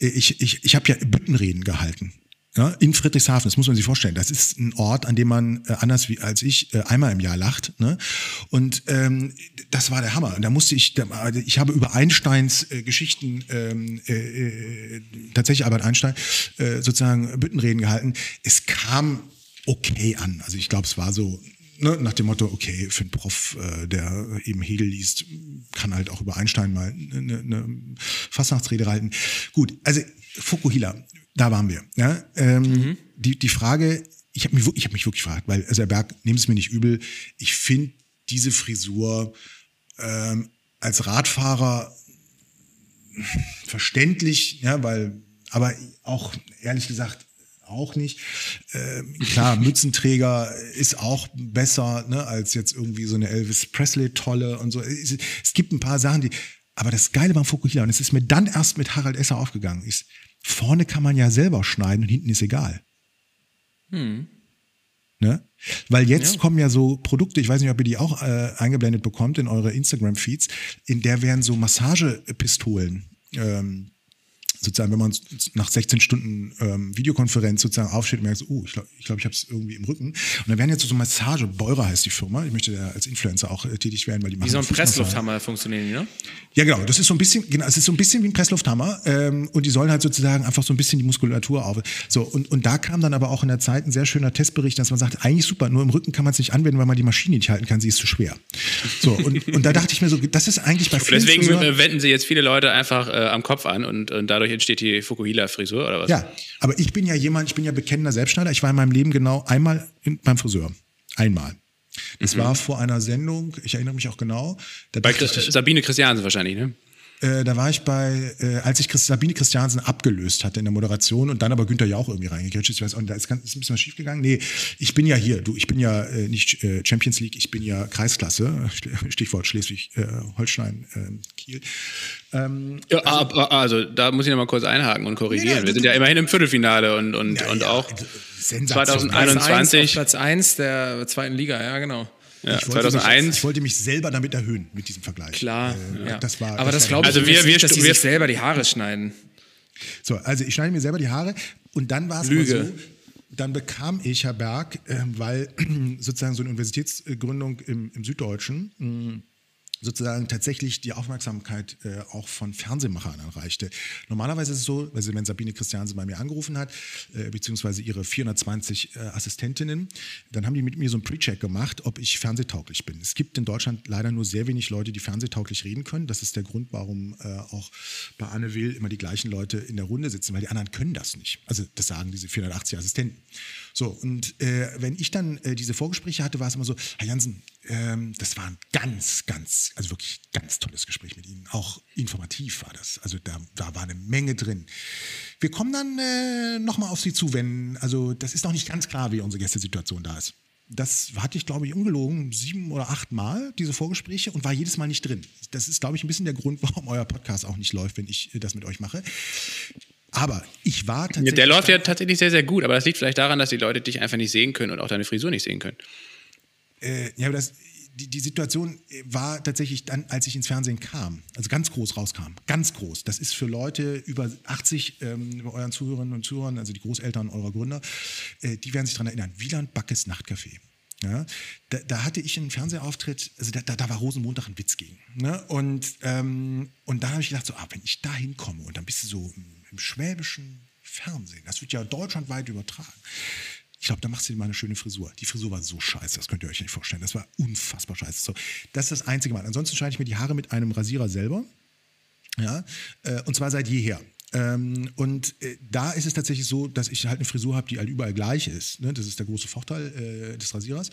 Äh, ich, ich, ich habe ja Büttenreden gehalten. Ja, in Friedrichshafen, das muss man sich vorstellen. Das ist ein Ort, an dem man äh, anders wie als ich äh, einmal im Jahr lacht. Ne? Und ähm, das war der Hammer. Und da musste ich, ich habe über Einsteins äh, Geschichten, ähm, äh, äh, tatsächlich Albert Einstein, äh, sozusagen Büttenreden gehalten. Es kam okay an. Also ich glaube, es war so ne, nach dem Motto, okay, für einen Prof, der eben Hegel liest, kann halt auch über Einstein mal eine, eine Fastnachtsrede halten. Gut, also Fukuhila, da waren wir. Ja? Ähm, mhm. die, die Frage, ich habe mich, ich hab mich wirklich gefragt, weil, also Herr Berg, nehmt es mir nicht übel, ich finde diese Frisur ähm, als Radfahrer verständlich, ja, weil, aber auch ehrlich gesagt auch nicht. Ähm, klar, Mützenträger ist auch besser ne, als jetzt irgendwie so eine Elvis Presley Tolle und so. Es, es gibt ein paar Sachen, die. Aber das Geile beim Fukuhila, und es ist mir dann erst mit Harald Esser aufgegangen, ist, vorne kann man ja selber schneiden und hinten ist egal. Hm. Ne? Weil jetzt ja. kommen ja so Produkte, ich weiß nicht, ob ihr die auch äh, eingeblendet bekommt in eure Instagram-Feeds, in der werden so Massagepistolen ähm, sozusagen, wenn man nach 16 Stunden ähm, Videokonferenz sozusagen aufsteht und merkt, oh, ich glaube, ich, glaub, ich habe es irgendwie im Rücken. Und dann werden jetzt so Massage, Beurer heißt die Firma, ich möchte da als Influencer auch äh, tätig werden, weil die machen Wie so ein Presslufthammer funktionieren die, ne? Ja, genau. Das ist so ein bisschen, genau, es ist so ein bisschen wie ein Presslufthammer ähm, und die sollen halt sozusagen einfach so ein bisschen die Muskulatur auf. So, und, und da kam dann aber auch in der Zeit ein sehr schöner Testbericht, dass man sagt, eigentlich super, nur im Rücken kann man es nicht anwenden, weil man die Maschine nicht halten kann, sie ist zu schwer. So, und, und da dachte ich mir so, das ist eigentlich bei vielen Deswegen wenden sie jetzt viele Leute einfach äh, am Kopf an und, und dadurch entsteht die Fukuhila-Frisur oder was? Ja, aber ich bin ja jemand, ich bin ja bekennender Selbstschneider. Ich war in meinem Leben genau einmal in, beim Friseur. Einmal. Das mhm. war vor einer Sendung, ich erinnere mich auch genau. Bei Sabine Christiansen wahrscheinlich, ne? Äh, da war ich bei, äh, als ich Christ, Sabine Christiansen abgelöst hatte in der Moderation und dann aber Günther Jauch irgendwie reingekretscht. Ich weiß, und da ist, ganz, ist ein bisschen was schiefgegangen. Nee, ich bin ja hier, du, ich bin ja äh, nicht äh, Champions League, ich bin ja Kreisklasse, Stichwort Schleswig-Holstein, äh, äh, Kiel. Ähm, ja, also, also, da muss ich nochmal kurz einhaken und korrigieren. Nee, Wir sind ja immerhin im Viertelfinale und, und, ja, und auch 2021. Platz 1 der zweiten Liga, ja genau. Ja, ich 2001. Mich, ich wollte mich selber damit erhöhen, mit diesem Vergleich. Klar, äh, ja. das war, aber das, das glaube ich also wir, wir, dass sie sich selber die Haare schneiden. So, also ich schneide mir selber die Haare und dann war es so, dann bekam ich, Herr Berg, äh, weil sozusagen so eine Universitätsgründung im, im Süddeutschen, mh, sozusagen tatsächlich die Aufmerksamkeit äh, auch von Fernsehmachern erreichte. Normalerweise ist es so, also wenn Sabine Christiansen bei mir angerufen hat, äh, beziehungsweise ihre 420 äh, Assistentinnen, dann haben die mit mir so einen Pre-Check gemacht, ob ich fernsehtauglich bin. Es gibt in Deutschland leider nur sehr wenig Leute, die fernsehtauglich reden können. Das ist der Grund, warum äh, auch bei Anne Will immer die gleichen Leute in der Runde sitzen, weil die anderen können das nicht. Also das sagen diese 480 Assistenten. So, und äh, wenn ich dann äh, diese Vorgespräche hatte, war es immer so, Herr Jansen, ähm, das war ein ganz, ganz, also wirklich ganz tolles Gespräch mit Ihnen. Auch informativ war das. Also da, da war eine Menge drin. Wir kommen dann äh, nochmal auf Sie zu, wenn, also das ist noch nicht ganz klar, wie unsere Gästesituation da ist. Das hatte ich, glaube ich, ungelogen sieben oder acht Mal, diese Vorgespräche, und war jedes Mal nicht drin. Das ist, glaube ich, ein bisschen der Grund, warum euer Podcast auch nicht läuft, wenn ich äh, das mit euch mache. Aber ich war tatsächlich. Der läuft ja tatsächlich sehr, sehr gut, aber das liegt vielleicht daran, dass die Leute dich einfach nicht sehen können und auch deine Frisur nicht sehen können. Äh, ja, das, die, die Situation war tatsächlich dann, als ich ins Fernsehen kam, also ganz groß rauskam, ganz groß. Das ist für Leute über 80, ähm, bei euren Zuhörerinnen und Zuhörern, also die Großeltern eurer Gründer, äh, die werden sich daran erinnern. Wieland Backes Nachtcafé. Ja, da, da, hatte ich einen Fernsehauftritt, also da, da war Rosenmontag ein Witz gegen. Ne? Und, ähm, und dann habe ich gedacht, so, ah, wenn ich da hinkomme und dann bist du so im, im schwäbischen Fernsehen, das wird ja deutschlandweit übertragen. Ich glaube, da machst du dir mal eine schöne Frisur. Die Frisur war so scheiße, das könnt ihr euch nicht vorstellen. Das war unfassbar scheiße. So, das ist das einzige Mal. Ansonsten schneide ich mir die Haare mit einem Rasierer selber. Ja, äh, und zwar seit jeher. Ähm, und äh, da ist es tatsächlich so, dass ich halt eine Frisur habe, die halt überall gleich ist. Ne? Das ist der große Vorteil äh, des Rasierers.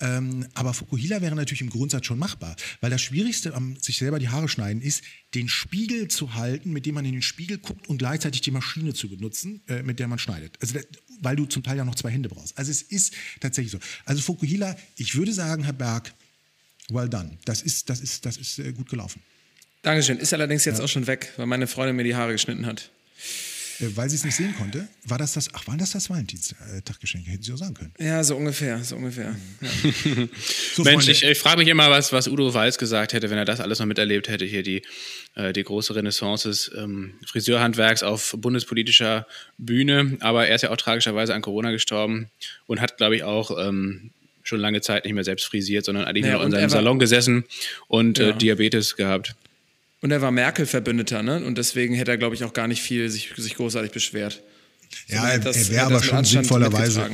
Ähm, aber Fukuhila wäre natürlich im Grundsatz schon machbar, weil das Schwierigste am sich selber die Haare schneiden ist, den Spiegel zu halten, mit dem man in den Spiegel guckt und gleichzeitig die Maschine zu benutzen, äh, mit der man schneidet. Also, weil du zum Teil ja noch zwei Hände brauchst. Also es ist tatsächlich so. Also Fukuhila, ich würde sagen, Herr Berg, well done. Das ist, das ist, das ist äh, gut gelaufen. Dankeschön. Ist allerdings jetzt ja. auch schon weg, weil meine Freundin mir die Haare geschnitten hat. Äh, weil sie es nicht sehen konnte. War das das, ach, war das das Valentinstaggeschenk? Hätten Sie auch sagen können. Ja, so ungefähr, so ungefähr. Ja. so, Mensch, ich, ich frage mich immer, was, was Udo Walz gesagt hätte, wenn er das alles noch miterlebt hätte, hier die, äh, die große Renaissance des ähm, Friseurhandwerks auf bundespolitischer Bühne. Aber er ist ja auch tragischerweise an Corona gestorben und hat, glaube ich, auch ähm, schon lange Zeit nicht mehr selbst frisiert, sondern eigentlich naja, nur in seinem Salon gesessen und äh, ja. äh, Diabetes gehabt. Und er war Merkel-Verbündeter, ne? Und deswegen hätte er, glaube ich, auch gar nicht viel sich, sich großartig beschwert. Ja, er, er wäre aber schon sinnvollerweise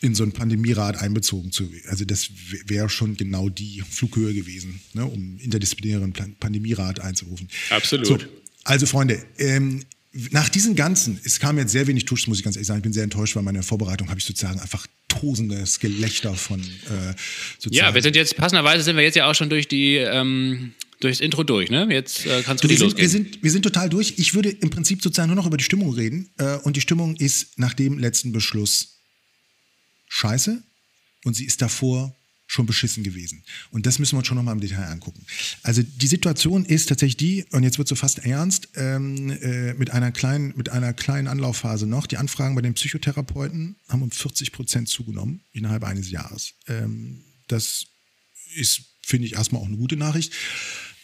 in so ein Pandemierat einbezogen zu. Also das wäre schon genau die Flughöhe gewesen, ne, um interdisziplinären Pandemierat einzurufen. Absolut. So, also Freunde, ähm, nach diesen ganzen, es kam jetzt sehr wenig Tusch, muss ich ganz ehrlich sagen. Ich bin sehr enttäuscht, weil meine Vorbereitung habe ich sozusagen einfach tosendes Gelächter von äh, sozusagen. Ja, wir sind jetzt, passenderweise sind wir jetzt ja auch schon durch die ähm, durchs Intro durch, ne? Jetzt äh, kannst du, die losgehen. Wir sind, wir sind total durch. Ich würde im Prinzip sozusagen nur noch über die Stimmung reden. Äh, und die Stimmung ist nach dem letzten Beschluss scheiße. Und sie ist davor schon beschissen gewesen. Und das müssen wir uns schon nochmal im Detail angucken. Also die Situation ist tatsächlich die, und jetzt wird so fast ernst, ähm, äh, mit, einer kleinen, mit einer kleinen Anlaufphase noch. Die Anfragen bei den Psychotherapeuten haben um 40 Prozent zugenommen innerhalb eines Jahres. Ähm, das ist, finde ich, erstmal auch eine gute Nachricht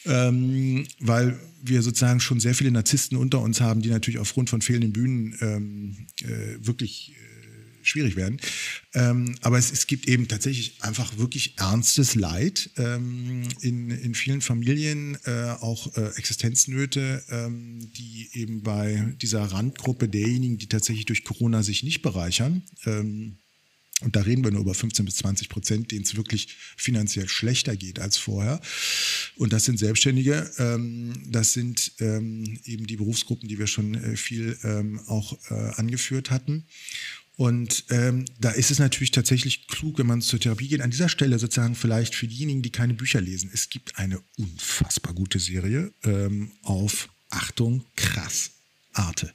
ähm, weil wir sozusagen schon sehr viele Narzissten unter uns haben, die natürlich aufgrund von fehlenden Bühnen ähm, äh, wirklich äh, schwierig werden. Ähm, aber es, es, gibt eben tatsächlich einfach wirklich ernstes Leid ähm, in, in vielen Familien, äh, auch äh, Existenznöte, ähm, die eben bei dieser Randgruppe derjenigen, die tatsächlich durch Corona sich nicht bereichern, ähm, und da reden wir nur über 15 bis 20 Prozent, denen es wirklich finanziell schlechter geht als vorher. Und das sind Selbstständige, ähm, das sind ähm, eben die Berufsgruppen, die wir schon äh, viel ähm, auch äh, angeführt hatten. Und ähm, da ist es natürlich tatsächlich klug, wenn man zur Therapie geht. An dieser Stelle sozusagen vielleicht für diejenigen, die keine Bücher lesen. Es gibt eine unfassbar gute Serie ähm, auf, Achtung, krass, Arte.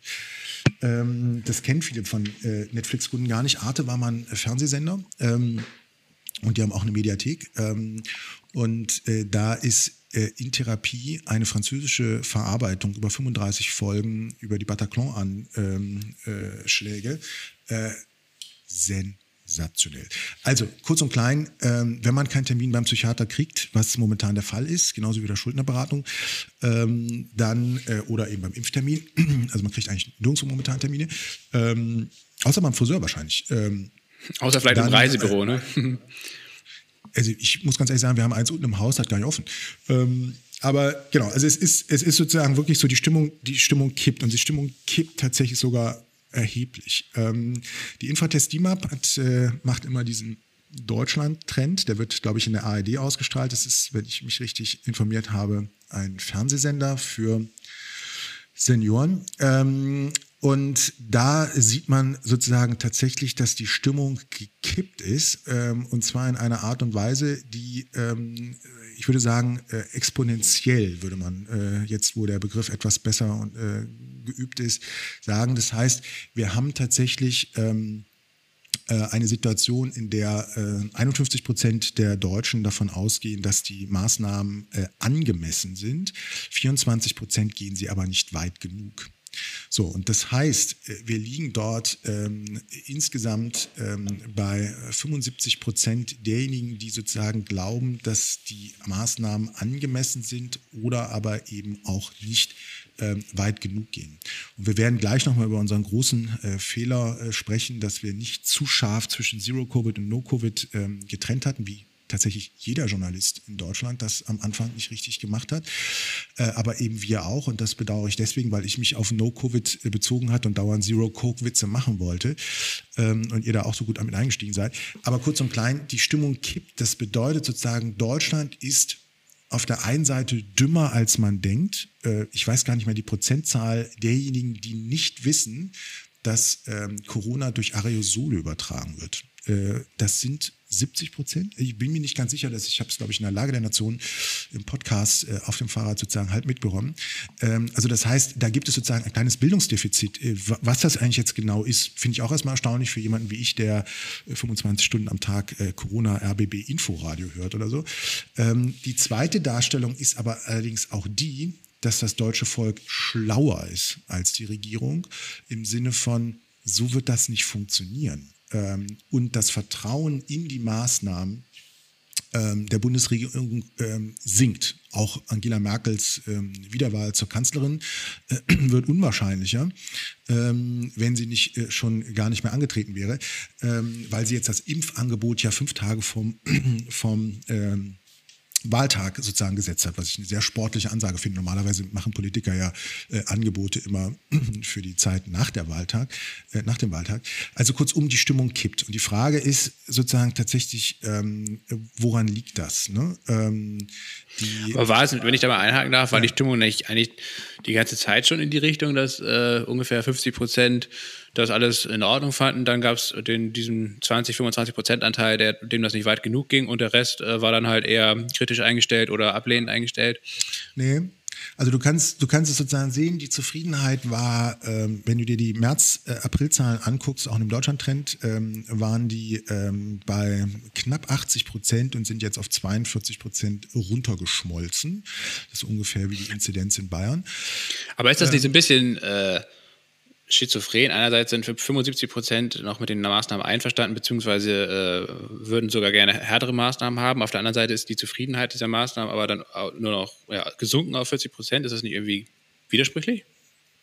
Ähm, das kennen viele von äh, Netflix-Kunden gar nicht. Arte war mal ein Fernsehsender ähm, und die haben auch eine Mediathek. Ähm, und äh, da ist äh, in Therapie eine französische Verarbeitung über 35 Folgen über die Bataclan-Anschläge. Äh, Zen sensationell. Also kurz und klein, ähm, wenn man keinen Termin beim Psychiater kriegt, was momentan der Fall ist, genauso wie der Schuldnerberatung, ähm, dann äh, oder eben beim Impftermin, also man kriegt eigentlich nirgendwo momentan Termine, ähm, außer beim Friseur wahrscheinlich. Ähm, außer vielleicht dann, im Reisebüro, äh, ne? Also ich muss ganz ehrlich sagen, wir haben eins unten im Haus, hat gar nicht offen. Ähm, aber genau, also es ist, es ist sozusagen wirklich so, die Stimmung, die Stimmung kippt und die Stimmung kippt tatsächlich sogar erheblich. Ähm, die Infratest DIMAP hat, äh, macht immer diesen Deutschland-Trend. Der wird, glaube ich, in der ARD ausgestrahlt. Das ist, wenn ich mich richtig informiert habe, ein Fernsehsender für Senioren. Ähm, und da sieht man sozusagen tatsächlich, dass die Stimmung gekippt ist. Ähm, und zwar in einer Art und Weise, die ähm, ich würde sagen, äh, exponentiell würde man äh, jetzt, wo der Begriff etwas besser und, äh, geübt ist, sagen. Das heißt, wir haben tatsächlich ähm, äh, eine Situation, in der 51 äh, Prozent der Deutschen davon ausgehen, dass die Maßnahmen äh, angemessen sind. 24 Prozent gehen sie aber nicht weit genug. So, und das heißt, äh, wir liegen dort ähm, insgesamt ähm, bei 75 Prozent derjenigen, die sozusagen glauben, dass die Maßnahmen angemessen sind oder aber eben auch nicht ähm, weit genug gehen. Und wir werden gleich nochmal über unseren großen äh, Fehler äh, sprechen, dass wir nicht zu scharf zwischen Zero-Covid und No-Covid ähm, getrennt hatten, wie tatsächlich jeder Journalist in Deutschland das am Anfang nicht richtig gemacht hat, äh, aber eben wir auch und das bedauere ich deswegen, weil ich mich auf No-Covid äh, bezogen hat und dauernd Zero-Coke-Witze machen wollte ähm, und ihr da auch so gut damit eingestiegen seid. Aber kurz und klein, die Stimmung kippt. Das bedeutet sozusagen, Deutschland ist auf der einen Seite dümmer, als man denkt. Äh, ich weiß gar nicht mehr die Prozentzahl derjenigen, die nicht wissen, dass ähm, Corona durch Aerosole übertragen wird. Äh, das sind 70 Prozent. Ich bin mir nicht ganz sicher, dass ich habe es, glaube ich, in der Lage der Nation im Podcast äh, auf dem Fahrrad sozusagen halt mitbekommen. Ähm, also das heißt, da gibt es sozusagen ein kleines Bildungsdefizit. Äh, was das eigentlich jetzt genau ist, finde ich auch erstmal erstaunlich für jemanden wie ich, der 25 äh, Stunden am Tag äh, Corona RBB Inforadio hört oder so. Ähm, die zweite Darstellung ist aber allerdings auch die, dass das deutsche Volk schlauer ist als die Regierung im Sinne von, so wird das nicht funktionieren ähm, und das Vertrauen in die Maßnahmen ähm, der Bundesregierung ähm, sinkt. Auch Angela Merkels ähm, Wiederwahl zur Kanzlerin äh, wird unwahrscheinlicher, ähm, wenn sie nicht äh, schon gar nicht mehr angetreten wäre, ähm, weil sie jetzt das Impfangebot ja fünf Tage vom, vom Wahltag sozusagen gesetzt hat, was ich eine sehr sportliche Ansage finde. Normalerweise machen Politiker ja äh, Angebote immer für die Zeit nach der Wahltag, äh, nach dem Wahltag. Also kurzum, die Stimmung kippt. Und die Frage ist sozusagen tatsächlich, ähm, woran liegt das? Ne? Ähm, Aber war es, wenn ich da mal einhaken darf, war ja. die Stimmung nicht eigentlich die ganze Zeit schon in die Richtung, dass äh, ungefähr 50 Prozent das alles in Ordnung fanden. Dann gab es diesen 20, 25 Prozent Anteil, der, dem das nicht weit genug ging und der Rest äh, war dann halt eher kritisch eingestellt oder ablehnend eingestellt. Nee. Also du kannst, du kannst es sozusagen sehen, die Zufriedenheit war, ähm, wenn du dir die März-April-Zahlen äh, anguckst, auch im Deutschland-Trend, ähm, waren die ähm, bei knapp 80 Prozent und sind jetzt auf 42 Prozent runtergeschmolzen. Das ist ungefähr wie die Inzidenz in Bayern. Aber ist das nicht so ein bisschen äh, schizophren. Einerseits sind 75 Prozent noch mit den Maßnahmen einverstanden, beziehungsweise äh, würden sogar gerne härtere Maßnahmen haben. Auf der anderen Seite ist die Zufriedenheit dieser Maßnahmen aber dann nur noch ja, gesunken auf 40 Prozent. Ist das nicht irgendwie widersprüchlich?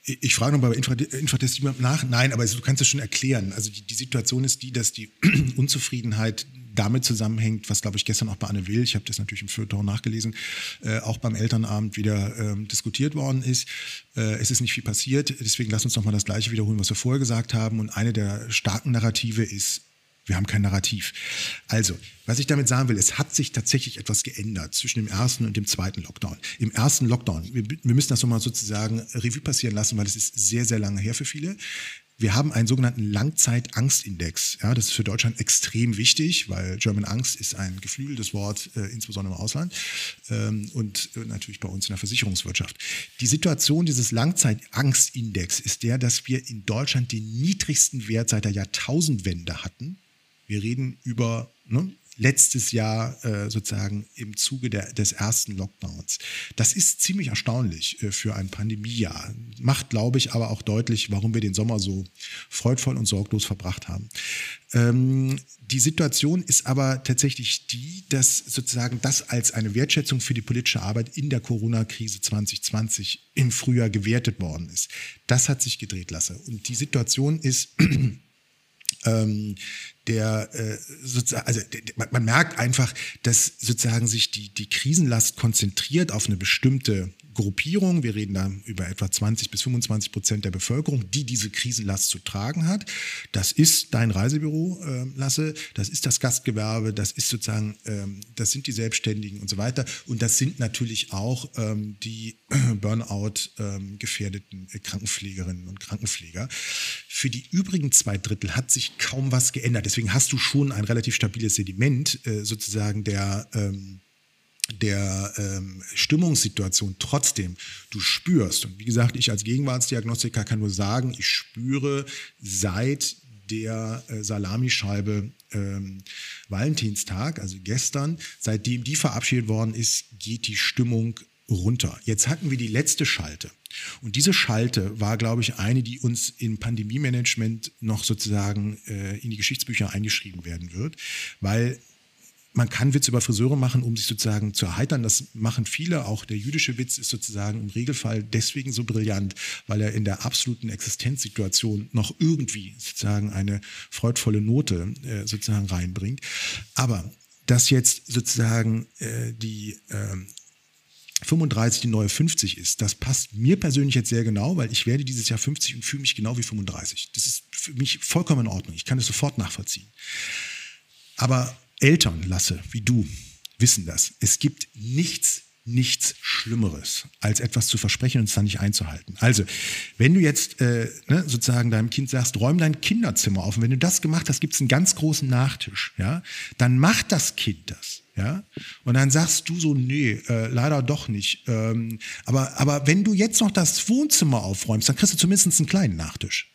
Ich frage noch bei Infratest nach. Nein, aber du kannst es schon erklären. Also die, die Situation ist die, dass die Unzufriedenheit damit zusammenhängt, was, glaube ich, gestern auch bei Anne Will, ich habe das natürlich im Feuilleton nachgelesen, äh, auch beim Elternabend wieder ähm, diskutiert worden ist. Äh, es ist nicht viel passiert, deswegen lass uns noch mal das Gleiche wiederholen, was wir vorher gesagt haben. Und eine der starken Narrative ist, wir haben kein Narrativ. Also, was ich damit sagen will, es hat sich tatsächlich etwas geändert zwischen dem ersten und dem zweiten Lockdown. Im ersten Lockdown, wir, wir müssen das nochmal sozusagen Revue passieren lassen, weil es ist sehr, sehr lange her für viele. Wir haben einen sogenannten Langzeitangstindex. Ja, das ist für Deutschland extrem wichtig, weil German Angst ist ein geflügeltes Wort, äh, insbesondere im Ausland ähm, und äh, natürlich bei uns in der Versicherungswirtschaft. Die Situation dieses Langzeitangstindex ist der, dass wir in Deutschland den niedrigsten Wert seit der Jahrtausendwende hatten. Wir reden über ne, letztes Jahr äh, sozusagen im Zuge der, des ersten Lockdowns. Das ist ziemlich erstaunlich äh, für ein Pandemiejahr. Macht, glaube ich, aber auch deutlich, warum wir den Sommer so freudvoll und sorglos verbracht haben. Ähm, die Situation ist aber tatsächlich die, dass sozusagen das als eine Wertschätzung für die politische Arbeit in der Corona-Krise 2020 im Frühjahr gewertet worden ist. Das hat sich gedreht, Lasse. Und die Situation ist ähm, der äh, sozusagen, also man, man merkt einfach, dass sozusagen sich die, die Krisenlast konzentriert auf eine bestimmte Gruppierung, wir reden da über etwa 20 bis 25 Prozent der Bevölkerung, die diese Krisenlast zu tragen hat. Das ist dein Reisebüro, äh, Lasse, das ist das Gastgewerbe, das ist sozusagen, ähm, das sind die Selbstständigen und so weiter. Und das sind natürlich auch ähm, die Burnout ähm, gefährdeten Krankenpflegerinnen und Krankenpfleger. Für die übrigen zwei Drittel hat sich kaum was geändert. Deswegen hast du schon ein relativ stabiles Sediment äh, sozusagen der ähm, der ähm, Stimmungssituation trotzdem du spürst. Und wie gesagt, ich als Gegenwartsdiagnostiker kann nur sagen, ich spüre seit der äh, Salamischeibe ähm, Valentinstag, also gestern, seitdem die verabschiedet worden ist, geht die Stimmung runter. Jetzt hatten wir die letzte Schalte. Und diese Schalte war, glaube ich, eine, die uns im Pandemie-Management noch sozusagen äh, in die Geschichtsbücher eingeschrieben werden wird, weil man kann Witz über Friseure machen, um sich sozusagen zu erheitern. Das machen viele. Auch der jüdische Witz ist sozusagen im Regelfall deswegen so brillant, weil er in der absoluten Existenzsituation noch irgendwie sozusagen eine freudvolle Note äh, sozusagen reinbringt. Aber dass jetzt sozusagen äh, die äh, 35 die neue 50 ist, das passt mir persönlich jetzt sehr genau, weil ich werde dieses Jahr 50 und fühle mich genau wie 35. Das ist für mich vollkommen in Ordnung. Ich kann es sofort nachvollziehen. Aber Eltern, Lasse, wie du, wissen das. Es gibt nichts, nichts Schlimmeres, als etwas zu versprechen und es dann nicht einzuhalten. Also, wenn du jetzt äh, ne, sozusagen deinem Kind sagst, räum dein Kinderzimmer auf, und wenn du das gemacht hast, gibt es einen ganz großen Nachtisch, ja, dann macht das Kind das. Ja? Und dann sagst du so, nee, äh, leider doch nicht. Ähm, aber, aber wenn du jetzt noch das Wohnzimmer aufräumst, dann kriegst du zumindest einen kleinen Nachtisch.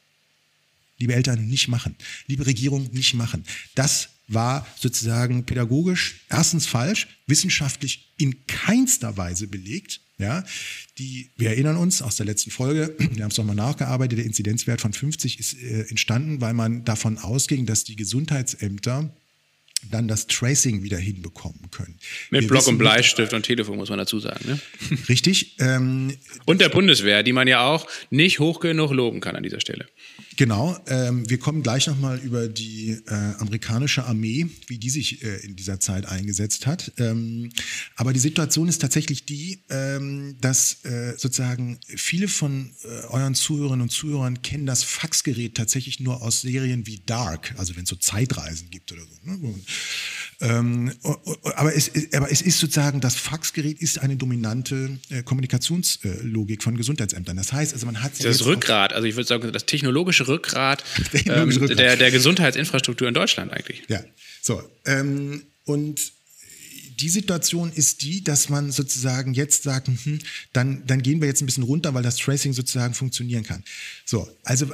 Liebe Eltern, nicht machen. Liebe Regierung, nicht machen. Das war sozusagen pädagogisch erstens falsch, wissenschaftlich in keinster Weise belegt. Ja, die, wir erinnern uns aus der letzten Folge, wir haben es nochmal nachgearbeitet, der Inzidenzwert von 50 ist äh, entstanden, weil man davon ausging, dass die Gesundheitsämter dann das Tracing wieder hinbekommen können. Mit Wir Block und Bleistift und Telefon muss man dazu sagen. Ne? Richtig. Ähm, und der Bundeswehr, die man ja auch nicht hoch genug loben kann an dieser Stelle. Genau, ähm, wir kommen gleich nochmal über die äh, amerikanische Armee, wie die sich äh, in dieser Zeit eingesetzt hat. Ähm, aber die Situation ist tatsächlich die, ähm, dass äh, sozusagen viele von äh, euren Zuhörerinnen und Zuhörern kennen das Faxgerät tatsächlich nur aus Serien wie Dark, also wenn es so Zeitreisen gibt oder so. Ne? Ähm, aber, es, aber es ist sozusagen, das Faxgerät ist eine dominante äh, Kommunikationslogik von Gesundheitsämtern. Das heißt, also man hat das Rückgrat, also ich würde sagen, das technologische Rückgrat, ähm, Rückgrat. Der, der Gesundheitsinfrastruktur in Deutschland eigentlich. Ja, so. Ähm, und die Situation ist die, dass man sozusagen jetzt sagt, hm, dann, dann gehen wir jetzt ein bisschen runter, weil das Tracing sozusagen funktionieren kann. So, also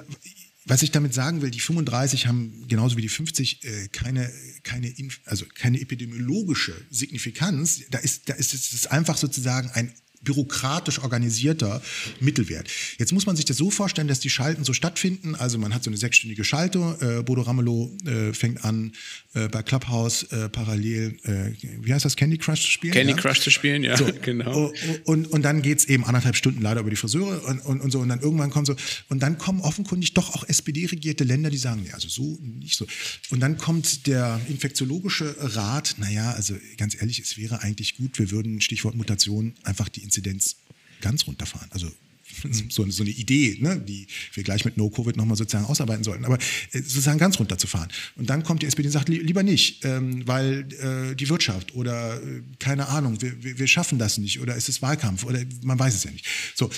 was ich damit sagen will, die 35 haben genauso wie die 50 äh, keine, keine, also keine epidemiologische Signifikanz. Da ist, da ist es einfach sozusagen ein bürokratisch organisierter Mittelwert. Jetzt muss man sich das so vorstellen, dass die Schalten so stattfinden. Also man hat so eine sechsstündige Schalte. Äh, Bodo Ramelow äh, fängt an, äh, bei Clubhouse äh, parallel, äh, wie heißt das, Candy Crush zu spielen? Candy ja? Crush zu spielen, ja, so. genau. Und, und dann geht's eben anderthalb Stunden leider über die Friseure und, und, und so. Und dann irgendwann kommen so, und dann kommen offenkundig doch auch SPD-regierte Länder, die sagen, nee, also so, nicht so. Und dann kommt der infektiologische Rat, naja, also ganz ehrlich, es wäre eigentlich gut, wir würden, Stichwort Mutation, einfach die Inzidenz ganz runterfahren. Also so, so eine Idee, ne, die wir gleich mit No-Covid nochmal sozusagen ausarbeiten sollten, aber äh, sozusagen ganz runterzufahren. Und dann kommt die SPD und sagt, lieber nicht, ähm, weil äh, die Wirtschaft oder äh, keine Ahnung, wir, wir schaffen das nicht oder es ist Wahlkampf oder man weiß es ja nicht. So.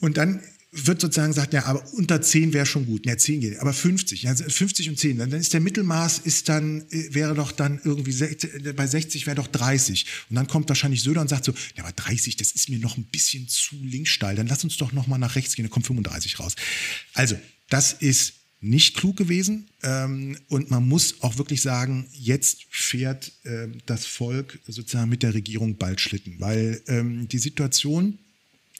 Und dann wird sozusagen gesagt, ja, aber unter 10 wäre schon gut. Ja, 10 geht, aber 50, ja, 50 und 10, dann ist der Mittelmaß ist dann, äh, wäre doch dann irgendwie, äh, bei 60 wäre doch 30. Und dann kommt wahrscheinlich Söder und sagt so, ja, aber 30, das ist mir noch ein bisschen zu linkssteil, dann lass uns doch nochmal nach rechts gehen, dann kommt 35 raus. Also, das ist nicht klug gewesen. Ähm, und man muss auch wirklich sagen, jetzt fährt äh, das Volk sozusagen mit der Regierung bald Schlitten, weil ähm, die Situation,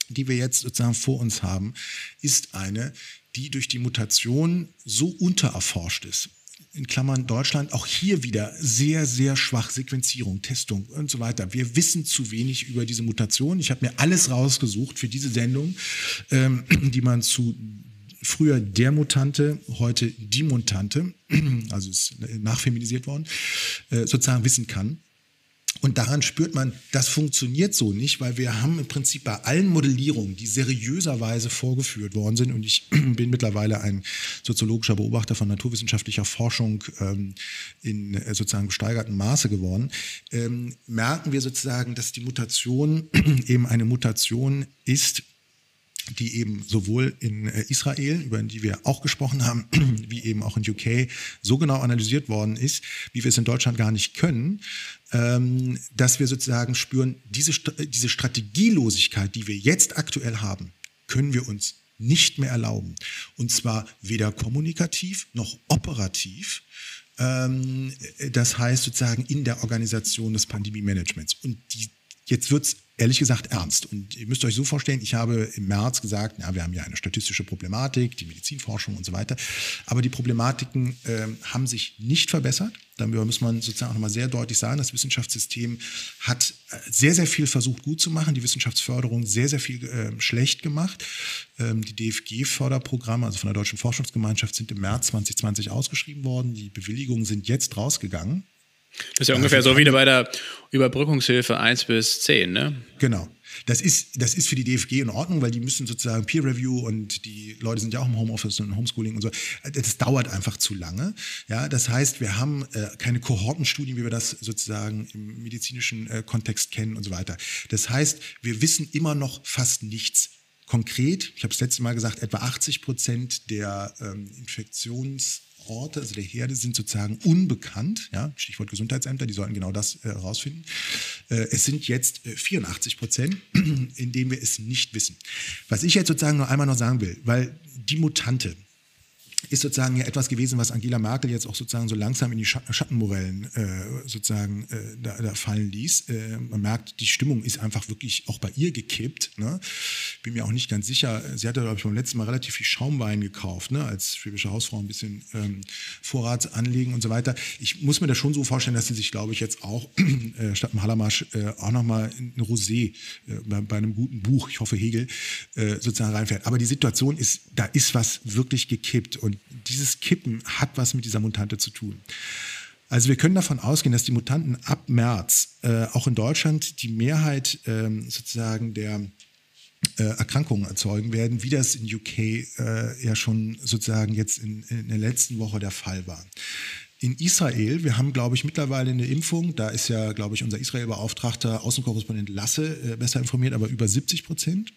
die wir jetzt sozusagen vor uns haben, ist eine, die durch die Mutation so untererforscht ist. In Klammern Deutschland, auch hier wieder sehr, sehr schwach Sequenzierung, Testung und so weiter. Wir wissen zu wenig über diese Mutation. Ich habe mir alles rausgesucht für diese Sendung, ähm, die man zu früher der Mutante, heute die Mutante, also ist nachfeminisiert worden, äh, sozusagen wissen kann. Und daran spürt man, das funktioniert so nicht, weil wir haben im Prinzip bei allen Modellierungen, die seriöserweise vorgeführt worden sind, und ich bin mittlerweile ein soziologischer Beobachter von naturwissenschaftlicher Forschung ähm, in äh, sozusagen gesteigertem Maße geworden, ähm, merken wir sozusagen, dass die Mutation eben eine Mutation ist, die eben sowohl in äh, Israel, über die wir auch gesprochen haben, wie eben auch in UK so genau analysiert worden ist, wie wir es in Deutschland gar nicht können, ähm, dass wir sozusagen spüren, diese, diese Strategielosigkeit, die wir jetzt aktuell haben, können wir uns nicht mehr erlauben. Und zwar weder kommunikativ noch operativ. Ähm, das heißt sozusagen in der Organisation des Pandemie-Managements. Und die, jetzt wird es ehrlich gesagt ernst. Und ihr müsst euch so vorstellen, ich habe im März gesagt, ja, wir haben ja eine statistische Problematik, die Medizinforschung und so weiter. Aber die Problematiken äh, haben sich nicht verbessert. Darüber muss man sozusagen auch nochmal sehr deutlich sagen, das Wissenschaftssystem hat äh, sehr, sehr viel versucht gut zu machen, die Wissenschaftsförderung sehr, sehr viel äh, schlecht gemacht. Ähm, die DFG-Förderprogramme, also von der Deutschen Forschungsgemeinschaft, sind im März 2020 ausgeschrieben worden. Die Bewilligungen sind jetzt rausgegangen. Das ist ja ungefähr so wie bei der Überbrückungshilfe 1 bis 10, ne? Genau. Das ist, das ist für die DFG in Ordnung, weil die müssen sozusagen Peer Review und die Leute sind ja auch im Homeoffice und Homeschooling und so. Das dauert einfach zu lange. Ja, das heißt, wir haben äh, keine Kohortenstudien, wie wir das sozusagen im medizinischen äh, Kontext kennen und so weiter. Das heißt, wir wissen immer noch fast nichts konkret. Ich habe es letzte Mal gesagt, etwa 80 Prozent der ähm, Infektions Orte, also der Herde, sind sozusagen unbekannt. Ja? Stichwort Gesundheitsämter, die sollten genau das herausfinden. Äh, äh, es sind jetzt äh, 84 Prozent, indem wir es nicht wissen. Was ich jetzt sozusagen noch einmal noch sagen will, weil die Mutante, ist sozusagen ja etwas gewesen, was Angela Merkel jetzt auch sozusagen so langsam in die Schattenmorellen äh, sozusagen äh, da, da, fallen ließ. Äh, man merkt, die Stimmung ist einfach wirklich auch bei ihr gekippt. Ne? Bin mir auch nicht ganz sicher. Sie hatte, glaube ich, beim letzten Mal relativ viel Schaumwein gekauft, ne? als schwäbische Hausfrau ein bisschen ähm, Vorrat und so weiter. Ich muss mir das schon so vorstellen, dass sie sich, glaube ich, jetzt auch äh, statt dem Hallermarsch äh, auch nochmal ein Rosé äh, bei, bei, einem guten Buch, ich hoffe Hegel, sozusagen reinfährt. Aber die Situation ist, da ist was wirklich gekippt und dieses Kippen hat was mit dieser Mutante zu tun. Also wir können davon ausgehen, dass die Mutanten ab März äh, auch in Deutschland die Mehrheit ähm, sozusagen der äh, Erkrankungen erzeugen werden, wie das in UK äh, ja schon sozusagen jetzt in, in der letzten Woche der Fall war. In Israel, wir haben, glaube ich, mittlerweile eine Impfung, da ist ja, glaube ich, unser Israel-Beauftragter Außenkorrespondent Lasse äh, besser informiert, aber über 70 Prozent.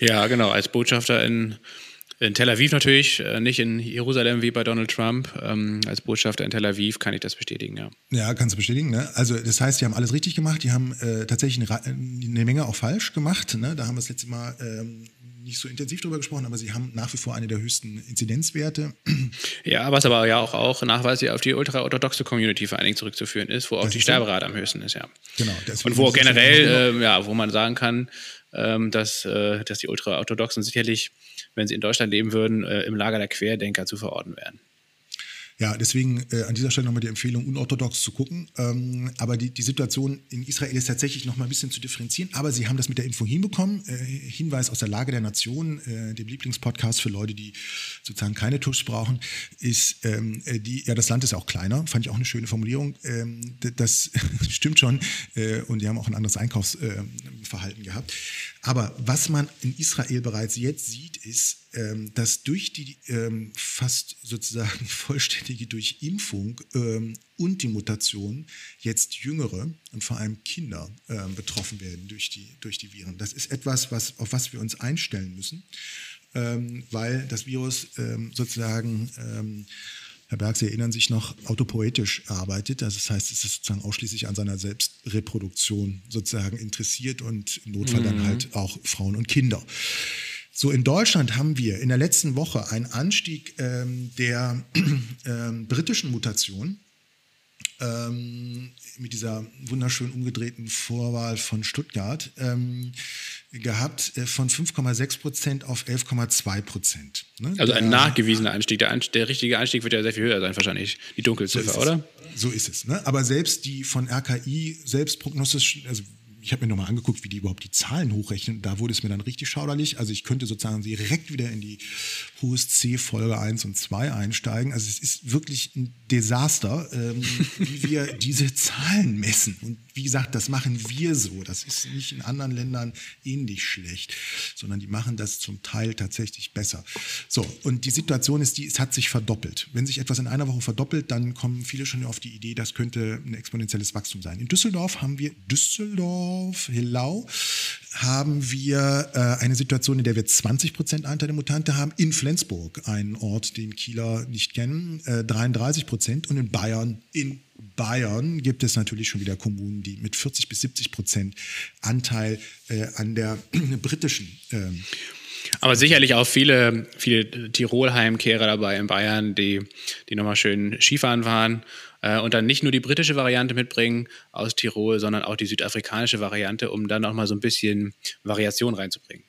Ja, genau, als Botschafter in in Tel Aviv natürlich, äh, nicht in Jerusalem wie bei Donald Trump. Ähm, als Botschafter in Tel Aviv kann ich das bestätigen, ja. Ja, kannst du bestätigen. Ne? Also das heißt, die haben alles richtig gemacht, die haben äh, tatsächlich eine, eine, Menge auch falsch gemacht. Ne? Da haben wir das letzte Mal ähm, nicht so intensiv drüber gesprochen, aber sie haben nach wie vor eine der höchsten Inzidenzwerte. Ja, was aber ja auch, auch nachweislich auf die ultraorthodoxe Community vor allen Dingen zurückzuführen ist, wo auch das die Sterberate am höchsten ist, ja. Genau. Und wo generell, äh, ja, wo man sagen kann, ähm, dass, äh, dass die Ultraorthodoxen sicherlich wenn sie in Deutschland leben würden, äh, im Lager der Querdenker zu verorten wären. Ja, deswegen äh, an dieser Stelle nochmal die Empfehlung, unorthodox zu gucken. Ähm, aber die, die Situation in Israel ist tatsächlich nochmal ein bisschen zu differenzieren. Aber sie haben das mit der Info hinbekommen. Äh, Hinweis aus der Lage der Nation, äh, dem Lieblingspodcast für Leute, die sozusagen keine Tuschs brauchen, ist, ähm, äh, die, ja, das Land ist auch kleiner. Fand ich auch eine schöne Formulierung. Ähm, das stimmt schon. Äh, und die haben auch ein anderes Einkaufsverhalten gehabt. Aber was man in Israel bereits jetzt sieht, ist, ähm, dass durch die ähm, fast sozusagen vollständige Durchimpfung ähm, und die Mutation jetzt Jüngere und vor allem Kinder ähm, betroffen werden durch die, durch die Viren. Das ist etwas, was, auf was wir uns einstellen müssen, ähm, weil das Virus ähm, sozusagen Herr Berg, Sie erinnern sich noch, autopoetisch arbeitet. Also das heißt, es ist sozusagen ausschließlich an seiner Selbstreproduktion sozusagen interessiert und im Notfall mhm. dann halt auch Frauen und Kinder. So, in Deutschland haben wir in der letzten Woche einen Anstieg ähm, der ähm, britischen Mutation ähm, mit dieser wunderschön umgedrehten Vorwahl von Stuttgart ähm, gehabt äh, von 5,6 Prozent auf 11,2 Prozent. Ne? Also ein nachgewiesener Anstieg. Der, Anstieg. der, richtige Anstieg wird ja sehr viel höher sein, wahrscheinlich, die Dunkelziffer, so oder? So ist es. Ne? Aber selbst die von RKI selbst prognostisch, also ich habe mir nochmal angeguckt, wie die überhaupt die Zahlen hochrechnen. Da wurde es mir dann richtig schauderlich. Also ich könnte sozusagen direkt wieder in die HUSC Folge 1 und 2 einsteigen. Also es ist wirklich ein Desaster, ähm, wie wir diese Zahlen messen. Und wie gesagt, das machen wir so. Das ist nicht in anderen Ländern ähnlich schlecht, sondern die machen das zum Teil tatsächlich besser. So, und die Situation ist die, es hat sich verdoppelt. Wenn sich etwas in einer Woche verdoppelt, dann kommen viele schon auf die Idee, das könnte ein exponentielles Wachstum sein. In Düsseldorf haben wir Düsseldorf, Hillau, haben wir äh, eine Situation, in der wir 20 Prozent Anteil der Mutante haben. In Flensburg, ein Ort, den Kieler nicht kennen, äh, 33 Prozent. Und in Bayern, in Bayern gibt es natürlich schon wieder Kommunen, die mit 40 bis 70 Prozent Anteil äh, an der britischen ähm, aber sicherlich auch viele, viele Tirol-Heimkehrer dabei in Bayern, die, die nochmal schön Skifahren waren und dann nicht nur die britische Variante mitbringen aus Tirol, sondern auch die südafrikanische Variante, um dann nochmal so ein bisschen Variation reinzubringen.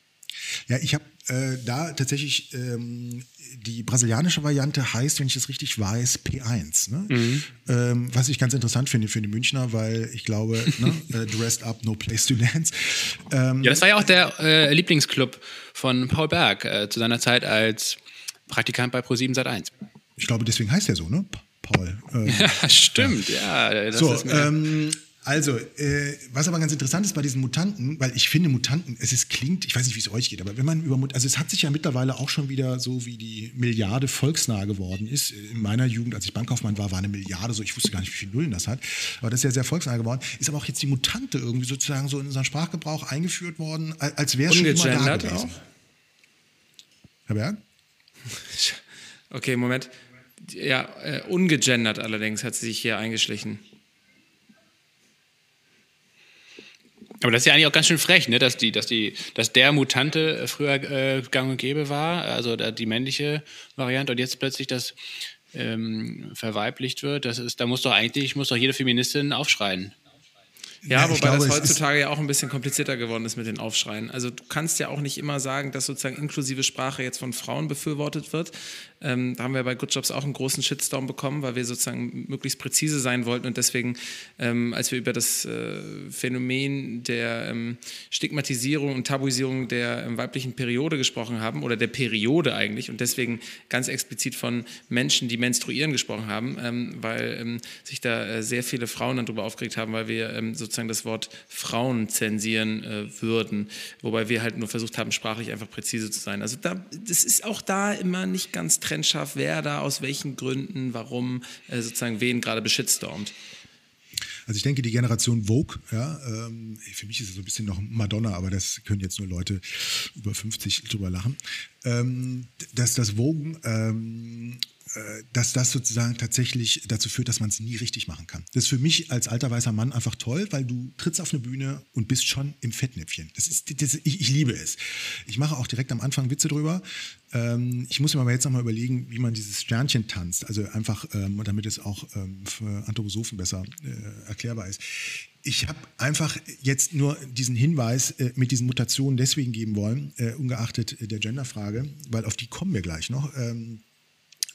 Ja, ich habe äh, da tatsächlich ähm, die brasilianische Variante heißt, wenn ich das richtig weiß, P1. Ne? Mhm. Ähm, was ich ganz interessant finde für die Münchner, weil ich glaube, ne, äh, dressed up, no place to dance. Ähm, ja, das war ja auch der äh, Lieblingsclub von Paul Berg äh, zu seiner Zeit als Praktikant bei Pro7 Sat1. Ich glaube, deswegen heißt er so, ne? Paul. Ähm, ja, stimmt, ja. ja so, ähm, also, äh, was aber ganz interessant ist bei diesen Mutanten, weil ich finde Mutanten, es ist, klingt, ich weiß nicht, wie es euch geht, aber wenn man über, also es hat sich ja mittlerweile auch schon wieder so wie die Milliarde volksnah geworden ist. In meiner Jugend, als ich Bankkaufmann war, war eine Milliarde so, ich wusste gar nicht, wie viele Nullen das hat, aber das ist ja sehr volksnah geworden. Ist aber auch jetzt die Mutante irgendwie sozusagen so in unseren Sprachgebrauch eingeführt worden, als wäre es schon immer da gewesen. Auch. Herr Berg? Okay, Moment. Ja, äh, ungegendert allerdings hat sie sich hier eingeschlichen. Aber das ist ja eigentlich auch ganz schön frech, ne? dass, die, dass, die, dass der Mutante früher äh, gang und gäbe war, also die männliche Variante, und jetzt plötzlich das ähm, verweiblicht wird. Das ist, da muss doch eigentlich, muss doch jede Feministin aufschreien. Ja, ja wobei glaube, das heutzutage ja auch ein bisschen komplizierter geworden ist mit den Aufschreien. Also du kannst ja auch nicht immer sagen, dass sozusagen inklusive Sprache jetzt von Frauen befürwortet wird. Ähm, da haben wir bei Good Jobs auch einen großen Shitstorm bekommen, weil wir sozusagen möglichst präzise sein wollten und deswegen, ähm, als wir über das äh, Phänomen der ähm, Stigmatisierung und Tabuisierung der ähm, weiblichen Periode gesprochen haben oder der Periode eigentlich und deswegen ganz explizit von Menschen, die menstruieren, gesprochen haben, ähm, weil ähm, sich da äh, sehr viele Frauen dann darüber aufgeregt haben, weil wir sozusagen das Wort Frauen zensieren äh, würden, wobei wir halt nur versucht haben, sprachlich einfach präzise zu sein. Also da, das ist auch da immer nicht ganz trennscharf, wer da aus welchen Gründen, warum äh, sozusagen wen gerade beschitstormt. Also ich denke, die Generation Vogue, ja, ähm, für mich ist es so ein bisschen noch Madonna, aber das können jetzt nur Leute über 50 drüber lachen, ähm, dass das Vogue ähm, äh, dass das sozusagen tatsächlich dazu führt, dass man es nie richtig machen kann. Das ist für mich als alter weißer Mann einfach toll, weil du trittst auf eine Bühne und bist schon im Fettnäpfchen. Das ist, das, ich, ich liebe es. Ich mache auch direkt am Anfang Witze drüber. Ähm, ich muss mir aber jetzt nochmal überlegen, wie man dieses Sternchen tanzt. Also einfach, ähm, damit es auch ähm, für Anthroposophen besser äh, erklärbar ist. Ich habe einfach jetzt nur diesen Hinweis äh, mit diesen Mutationen deswegen geben wollen, äh, ungeachtet der Genderfrage, weil auf die kommen wir gleich noch. Ähm,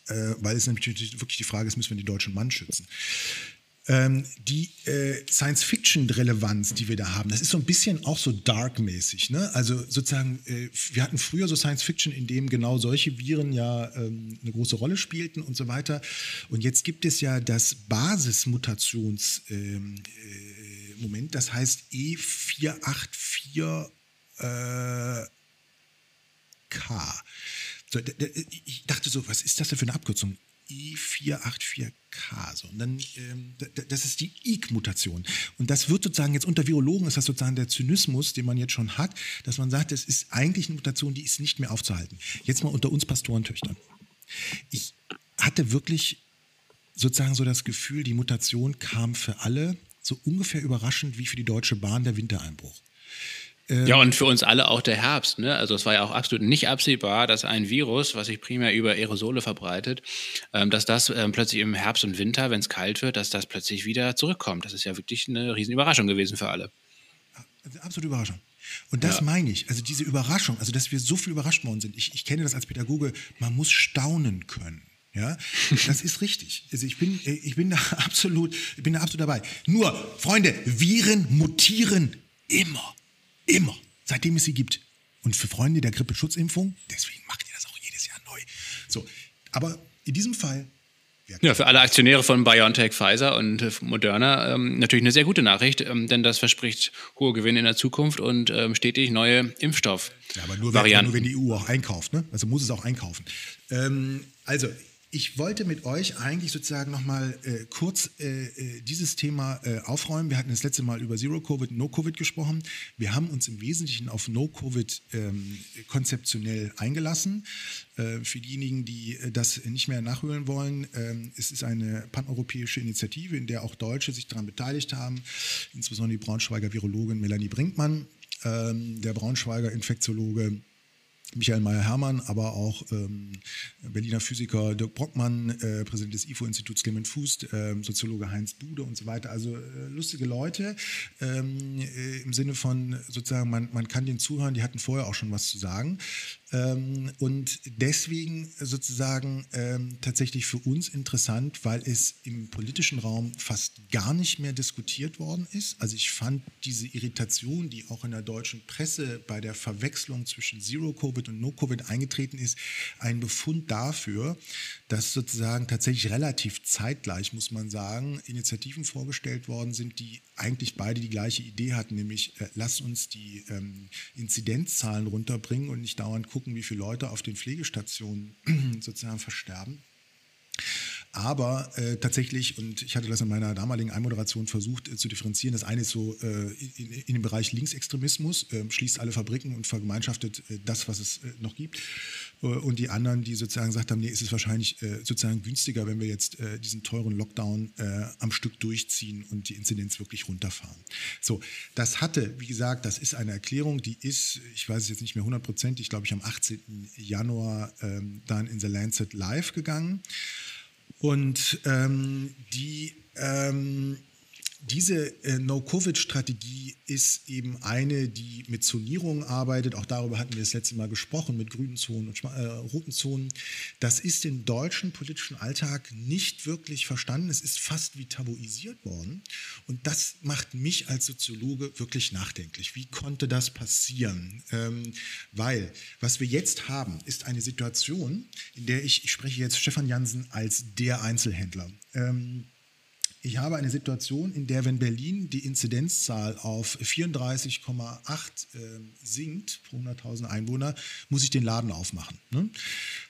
äh, weil es nämlich wirklich die Frage ist, müssen wir den deutschen Mann schützen. Ähm, die äh, Science-Fiction-Relevanz, die wir da haben, das ist so ein bisschen auch so dark-mäßig. Ne? Also sozusagen, äh, wir hatten früher so Science-Fiction, in dem genau solche Viren ja ähm, eine große Rolle spielten und so weiter. Und jetzt gibt es ja das Basismutationsmoment, ähm, äh, das heißt E484K. So, ich dachte so, was ist das denn für eine Abkürzung? I484K. So. Und dann, ähm, das ist die IK-Mutation. Und das wird sozusagen jetzt unter Virologen ist das sozusagen der Zynismus, den man jetzt schon hat, dass man sagt, das ist eigentlich eine Mutation, die ist nicht mehr aufzuhalten. Jetzt mal unter uns Pastorentöchtern. Ich hatte wirklich sozusagen so das Gefühl, die Mutation kam für alle so ungefähr überraschend wie für die Deutsche Bahn der Wintereinbruch. Ähm, ja, und für uns alle auch der Herbst. Ne? Also es war ja auch absolut nicht absehbar, dass ein Virus, was sich primär über Aerosole verbreitet, ähm, dass das ähm, plötzlich im Herbst und Winter, wenn es kalt wird, dass das plötzlich wieder zurückkommt. Das ist ja wirklich eine Riesenüberraschung gewesen für alle. Absolute Überraschung. Und das ja. meine ich, also diese Überraschung, also dass wir so viel überrascht worden sind. Ich, ich kenne das als Pädagoge, man muss staunen können. Ja, das ist richtig. Also ich bin, ich bin da absolut, ich bin da absolut dabei. Nur, Freunde, Viren mutieren immer. Immer. Seitdem es sie gibt. Und für Freunde der Grippeschutzimpfung, deswegen macht ihr das auch jedes Jahr neu. So, aber in diesem Fall. Ja, für alle Aktionäre von BioNTech, Pfizer und äh, Moderna ähm, natürlich eine sehr gute Nachricht, ähm, denn das verspricht hohe Gewinne in der Zukunft und ähm, stetig neue Impfstoffvarianten. Ja, aber nur wenn, nur wenn die EU auch einkauft, ne? Also muss es auch einkaufen. Ähm, also ich wollte mit euch eigentlich sozusagen nochmal äh, kurz äh, äh, dieses Thema äh, aufräumen. Wir hatten das letzte Mal über Zero-Covid, No-Covid gesprochen. Wir haben uns im Wesentlichen auf No-Covid ähm, konzeptionell eingelassen. Äh, für diejenigen, die äh, das nicht mehr nachhören wollen, ähm, es ist eine paneuropäische Initiative, in der auch Deutsche sich daran beteiligt haben, insbesondere die Braunschweiger Virologin Melanie Brinkmann, ähm, der Braunschweiger Infektiologe Michael Meyer-Hermann, aber auch ähm, Berliner Physiker Dirk Brockmann, äh, Präsident des IFO-Instituts Clement Fuß, äh, Soziologe Heinz Bude und so weiter. Also äh, lustige Leute ähm, äh, im Sinne von sozusagen, man, man kann denen zuhören, die hatten vorher auch schon was zu sagen. Ähm, und deswegen sozusagen ähm, tatsächlich für uns interessant, weil es im politischen Raum fast gar nicht mehr diskutiert worden ist. Also ich fand diese Irritation, die auch in der deutschen Presse bei der Verwechslung zwischen Zero-Covid und No-Covid eingetreten ist, ein Befund dafür, dass sozusagen tatsächlich relativ zeitgleich, muss man sagen, Initiativen vorgestellt worden sind, die eigentlich beide die gleiche Idee hatten, nämlich äh, lass uns die ähm, Inzidenzzahlen runterbringen und nicht dauernd gucken, wie viele Leute auf den Pflegestationen sozusagen versterben. Aber äh, tatsächlich, und ich hatte das in meiner damaligen Einmoderation versucht äh, zu differenzieren, das eine ist so äh, in, in, dem Bereich Linksextremismus, äh, schließt alle Fabriken und vergemeinschaftet äh, das, was es äh, noch gibt. Äh, und die anderen, die sozusagen gesagt haben, nee, ist es wahrscheinlich äh, sozusagen günstiger, wenn wir jetzt äh, diesen teuren Lockdown am Stück durchziehen und die Inzidenz wirklich runterfahren. So, das hatte, wie gesagt, das ist eine Erklärung, die ist, ich weiß es jetzt nicht mehr hundertprozentig, glaube ich, am 18. Januar ähm, dann in The Lancet live gegangen. Und ähm, die ähm, diese äh, No-Covid-Strategie ist eben eine, die mit Zonierungen arbeitet. Auch darüber hatten wir das letzte Mal gesprochen, mit grünen Zonen und äh, roten Zonen. Das ist im deutschen politischen Alltag nicht wirklich verstanden. Es ist fast wie tabuisiert worden. Und das macht mich als Soziologe wirklich nachdenklich. Wie konnte das passieren? Ähm, weil was wir jetzt haben, ist eine Situation, in der ich, ich spreche jetzt Stefan Jansen als der Einzelhändler. Ähm, ich habe eine Situation, in der, wenn Berlin die Inzidenzzahl auf 34,8 äh, sinkt pro 100.000 Einwohner, muss ich den Laden aufmachen. Ne?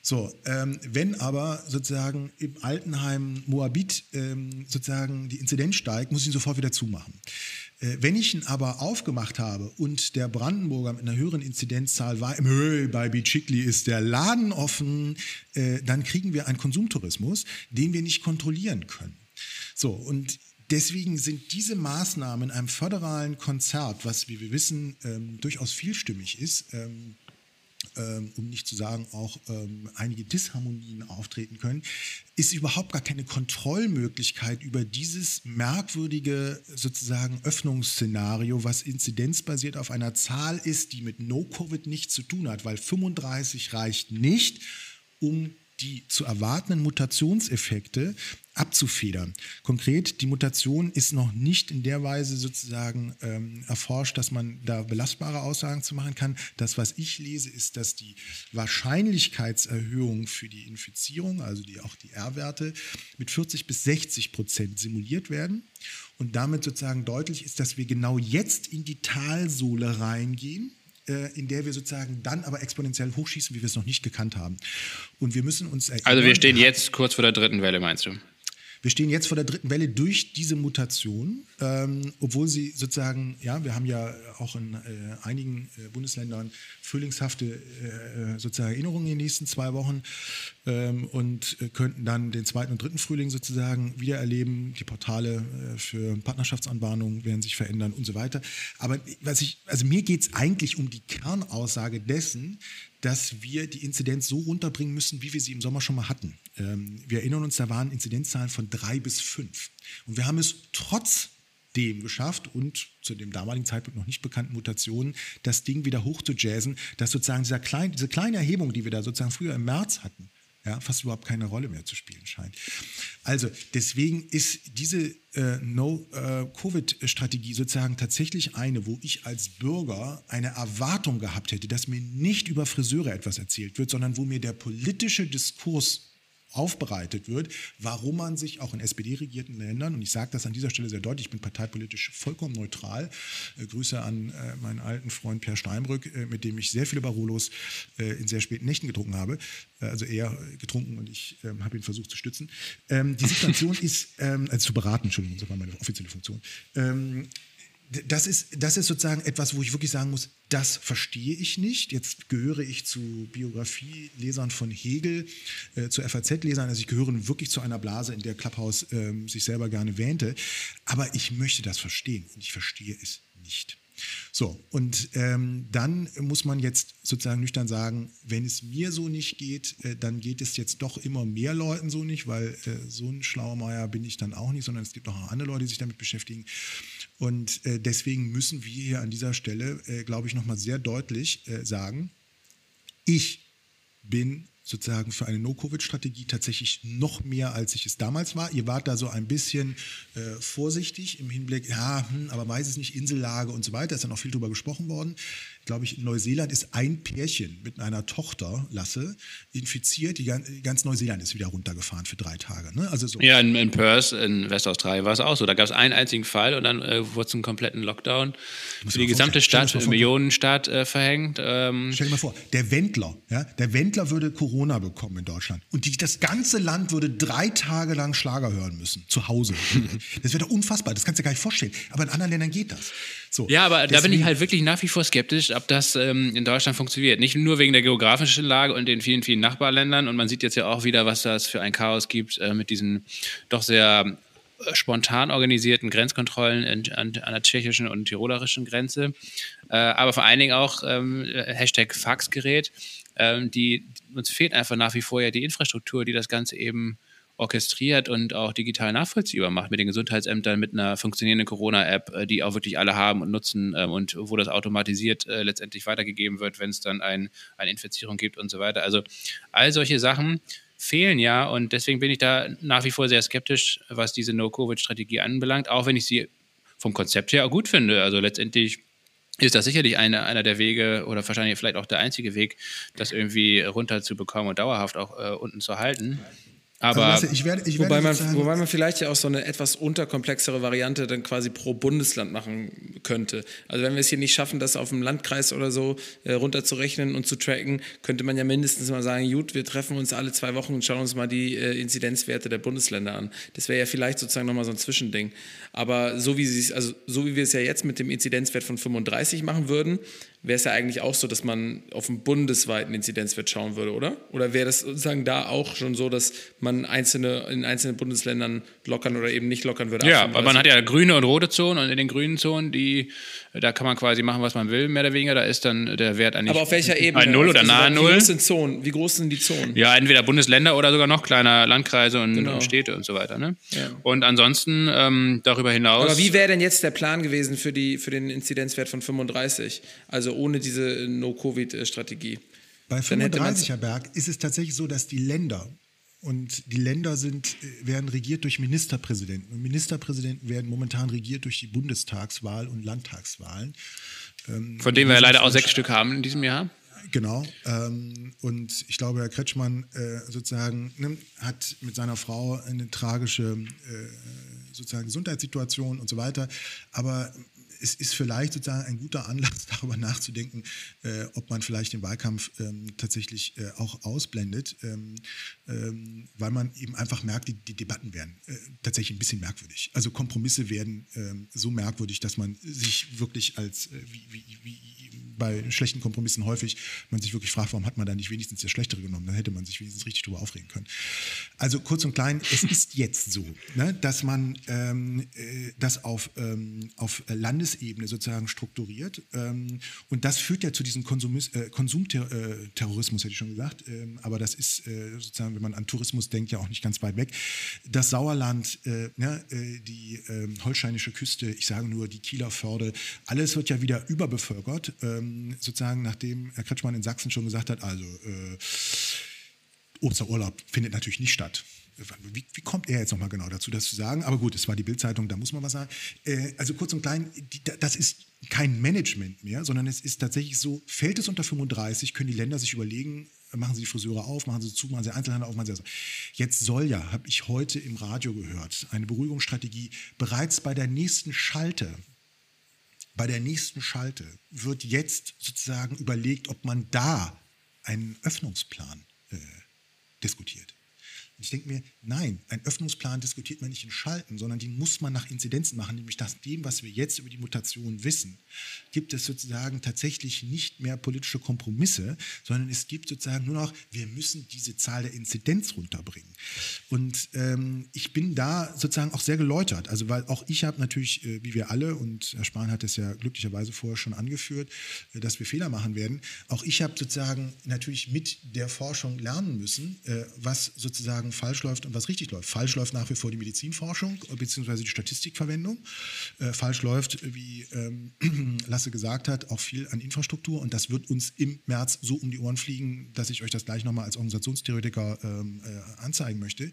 So, ähm, wenn aber sozusagen im Altenheim Moabit ähm, sozusagen die Inzidenz steigt, muss ich ihn sofort wieder zumachen. Äh, wenn ich ihn aber aufgemacht habe und der Brandenburger mit einer höheren Inzidenzzahl war, im bei Bicikli ist der Laden offen, äh, dann kriegen wir einen Konsumtourismus, den wir nicht kontrollieren können. So, und deswegen sind diese Maßnahmen in einem föderalen Konzert, was, wie wir wissen, ähm, durchaus vielstimmig ist, ähm, ähm, um nicht zu sagen auch ähm, einige Disharmonien auftreten können, ist überhaupt gar keine Kontrollmöglichkeit über dieses merkwürdige sozusagen Öffnungsszenario, was inzidenzbasiert auf einer Zahl ist, die mit No-Covid nichts zu tun hat, weil 35 reicht nicht, um die zu erwartenden Mutationseffekte abzufedern. Konkret, die Mutation ist noch nicht in der Weise sozusagen ähm, erforscht, dass man da belastbare Aussagen zu machen kann. Das, was ich lese, ist, dass die Wahrscheinlichkeitserhöhung für die Infizierung, also die, auch die R-Werte, mit 40 bis 60 Prozent simuliert werden. Und damit sozusagen deutlich ist, dass wir genau jetzt in die Talsohle reingehen äh, in der wir sozusagen dann aber exponentiell hochschießen, wie wir es noch nicht gekannt haben. Und wir müssen uns erinnern. Also wir stehen jetzt kurz vor der dritten Welle, meinst du? Wir stehen jetzt vor der dritten Welle durch diese Mutation, ähm, obwohl sie sozusagen, ja, wir haben ja auch in äh, einigen äh, Bundesländern frühlingshafte äh, sozusagen Erinnerungen in den nächsten zwei Wochen ähm, und äh, könnten dann den zweiten und dritten Frühling sozusagen wiedererleben. Die Portale äh, für Partnerschaftsanbahnungen werden sich verändern und so weiter. Aber was ich, also mir geht es eigentlich um die Kernaussage dessen, dass wir die Inzidenz so runterbringen müssen, wie wir sie im Sommer schon mal hatten. Ähm, wir erinnern uns, da waren Inzidenzzahlen von drei bis fünf. Und wir haben es trotz dem geschafft und zu dem damaligen Zeitpunkt noch nicht bekannten Mutationen das Ding wieder hoch zu jazzen, dass sozusagen dieser klein, diese kleine Erhebung, die wir da sozusagen früher im März hatten, ja, fast überhaupt keine Rolle mehr zu spielen scheint. Also deswegen ist diese äh, No-Covid-Strategie äh, sozusagen tatsächlich eine, wo ich als Bürger eine Erwartung gehabt hätte, dass mir nicht über Friseure etwas erzählt wird, sondern wo mir der politische Diskurs aufbereitet wird, warum man sich auch in SPD-regierten Ländern, und ich sage das an dieser Stelle sehr deutlich, ich bin parteipolitisch vollkommen neutral, äh, Grüße an äh, meinen alten Freund Per Steinbrück, äh, mit dem ich sehr viele Barolos äh, in sehr späten Nächten getrunken habe, äh, also er getrunken und ich ähm, habe ihn versucht zu stützen. Ähm, die Situation ist, ähm, also zu beraten, Entschuldigung, das war meine offizielle Funktion. Ähm, das ist, das ist sozusagen etwas, wo ich wirklich sagen muss, das verstehe ich nicht. Jetzt gehöre ich zu Biografielesern von Hegel, äh, zu FAZ-Lesern. Also ich gehöre wirklich zu einer Blase, in der Klapphaus äh, sich selber gerne wähnte. Aber ich möchte das verstehen und ich verstehe es nicht. So, und ähm, dann muss man jetzt sozusagen nüchtern sagen, wenn es mir so nicht geht, äh, dann geht es jetzt doch immer mehr Leuten so nicht, weil äh, so ein Schlaumeier bin ich dann auch nicht, sondern es gibt auch andere Leute, die sich damit beschäftigen. Und äh, deswegen müssen wir hier an dieser Stelle, äh, glaube ich, nochmal sehr deutlich äh, sagen, ich bin sozusagen für eine No-Covid-Strategie tatsächlich noch mehr, als ich es damals war. Ihr wart da so ein bisschen äh, vorsichtig im Hinblick, ja, hm, aber weiß es nicht, Insellage und so weiter, ist ja noch viel drüber gesprochen worden glaube ich, in Neuseeland ist ein Pärchen mit einer Tochter, Lasse, infiziert. Die, ganz Neuseeland ist wieder runtergefahren für drei Tage. Ne? Also so. Ja, in, in, Perth, in Westaustralien, war es auch so. Da gab es einen einzigen Fall und dann äh, wurde es einen kompletten Lockdown für die gesamte Stadt, Millionenstadt äh, verhängt. Ähm. Stell dir mal vor, der Wendler, ja, der Wendler würde Corona Corona bekommen in Deutschland und die, das ganze Land würde drei Tage lang Schlager hören müssen, zu Hause. das wäre doch unfassbar, das kannst du dir gar nicht vorstellen. Aber in anderen Ländern geht das. So, ja, aber deswegen, da bin ich halt wirklich nach wie vor skeptisch, ob das ähm, in Deutschland funktioniert. Nicht nur wegen der geografischen Lage und den vielen, vielen Nachbarländern. Und man sieht jetzt ja auch wieder, was das für ein Chaos gibt äh, mit diesen doch sehr äh, spontan organisierten Grenzkontrollen in, an, an, der tschechischen und tirolerischen Grenze. Äh, aber vor allen Dingen auch ähm, Hashtag Faxgerät. Ähm, die, uns fehlt einfach nach wie vor ja die Infrastruktur, die das Ganze eben orchestriert und auch digital nachvollziehbar macht mit den Gesundheitsämtern, mit einer funktionierenden Corona-App, äh, die auch wirklich alle haben und nutzen ähm, und wo das automatisiert äh, letztendlich weitergegeben wird, wenn es dann ein, eine Infizierung gibt und so weiter. Also all solche Sachen fehlen ja und deswegen bin ich da nach wie vor sehr skeptisch, was diese No-Covid-Strategie anbelangt, auch wenn ich sie vom Konzept her auch gut finde. Also letztendlich ist das sicherlich eine, einer der Wege oder wahrscheinlich vielleicht auch der einzige Weg, das irgendwie runterzubekommen und dauerhaft auch äh, unten zu halten. Aber also, ich werde, ich wobei, man, wobei man vielleicht ja auch so eine etwas unterkomplexere Variante dann quasi pro Bundesland machen könnte. Also wenn wir es hier nicht schaffen, das auf dem Landkreis oder so äh, runterzurechnen und zu tracken, könnte man ja mindestens mal sagen, gut, wir treffen uns alle zwei Wochen und schauen uns mal die äh, Inzidenzwerte der Bundesländer an. Das wäre ja vielleicht sozusagen nochmal so ein Zwischending. Aber so wie, also so wie wir es ja jetzt mit dem Inzidenzwert von 35 machen würden, wäre es ja eigentlich auch so, dass man auf einen bundesweiten Inzidenzwert schauen würde, oder? Oder wäre das sozusagen da auch schon so, dass man einzelne in einzelnen Bundesländern lockern oder eben nicht lockern würde? Ja, weil man hat ja grüne und rote Zonen und in den grünen Zonen, die, da kann man quasi machen, was man will, mehr oder weniger. Da ist dann der Wert eigentlich. Aber auf welcher Ebene? Ein Null oder nahe Null. Wie groß sind Zonen? Wie groß sind die Zonen? Ja, entweder Bundesländer oder sogar noch kleiner Landkreise und, genau. Städte und so weiter. Ne? Ja. Und ansonsten ähm, darüber hinaus. Aber wie wäre denn jetzt der Plan gewesen für, die, für den Inzidenzwert von 35? Also ohne diese No-Covid-Strategie. Bei 35 Herr Berg ist es tatsächlich so, dass die Länder und die Länder sind, äh, werden regiert durch Ministerpräsidenten. Und Ministerpräsidenten werden momentan regiert durch die Bundestagswahl und Landtagswahlen. Ähm, Von denen wir leider auch sechs Stück haben in diesem Jahr. Genau. Ähm, und ich glaube, Herr Kretschmann äh, sozusagen ne, hat mit seiner Frau eine tragische äh, sozusagen Gesundheitssituation und so weiter. Aber es ist vielleicht sozusagen ein guter Anlass, darüber nachzudenken, äh, ob man vielleicht den Wahlkampf ähm, tatsächlich äh, auch ausblendet, ähm, ähm, weil man eben einfach merkt, die, die Debatten werden äh, tatsächlich ein bisschen merkwürdig. Also Kompromisse werden ähm, so merkwürdig, dass man sich wirklich als, äh, wie, wie, wie bei schlechten Kompromissen häufig man sich wirklich fragt, warum hat man da nicht wenigstens das Schlechtere genommen? Dann hätte man sich wenigstens richtig drüber aufregen können. Also kurz und klein, es ist jetzt so, ne, dass man ähm, äh, das auf, ähm, auf Landesebene sozusagen strukturiert. Ähm, und das führt ja zu diesem Konsumis, äh, Konsumterrorismus, hätte ich schon gesagt. Ähm, aber das ist äh, sozusagen, wenn man an Tourismus denkt, ja auch nicht ganz weit weg. Das Sauerland, äh, ne, äh, die ähm, holsteinische Küste, ich sage nur die Kieler Förde, alles wird ja wieder überbevölkert. Ähm, sozusagen, nachdem Herr Kretschmann in Sachsen schon gesagt hat, also äh, Osterurlaub findet natürlich nicht statt. Wie, wie, kommt er jetzt nochmal genau dazu, das zu sagen? Aber gut, es war die Bildzeitung, da muss man was sagen. Äh, also kurz und klein, die, das ist kein Management mehr, sondern es ist tatsächlich so, fällt es unter 35, können die Länder sich überlegen, machen sie die Friseure auf, machen sie zu, machen sie Einzelhandel auf, machen sie also. Jetzt soll ja, habe ich heute im Radio gehört, eine Beruhigungsstrategie bereits bei der nächsten Schalte bei der nächsten Schalte wird jetzt sozusagen überlegt, ob man da einen Öffnungsplan äh, diskutiert. Und ich denke mir, nein, ein Öffnungsplan diskutiert man nicht in Schalten, sondern den muss man nach Inzidenzen machen, nämlich nach dem, was wir jetzt über die Mutation wissen, gibt es sozusagen tatsächlich nicht mehr politische Kompromisse, sondern es gibt sozusagen nur noch, wir müssen diese Zahl der Inzidenz runterbringen. Und ähm, ich bin da sozusagen auch sehr geläutert, also weil auch ich habe natürlich, äh, wie wir alle, und Herr Spahn hat es ja glücklicherweise vorher schon angeführt, äh, dass wir Fehler machen werden, auch ich habe sozusagen natürlich mit der Forschung lernen müssen, äh, was sozusagen sagen, falsch läuft und was richtig läuft. Falsch läuft nach wie vor die Medizinforschung äh, bzw. die Statistikverwendung. Äh, falsch läuft, wie ähm, Lasse gesagt hat, auch viel an Infrastruktur und das wird uns im März so um die Ohren fliegen, dass ich euch das gleich nochmal als Organisationstheoretiker ähm, äh, anzeigen möchte.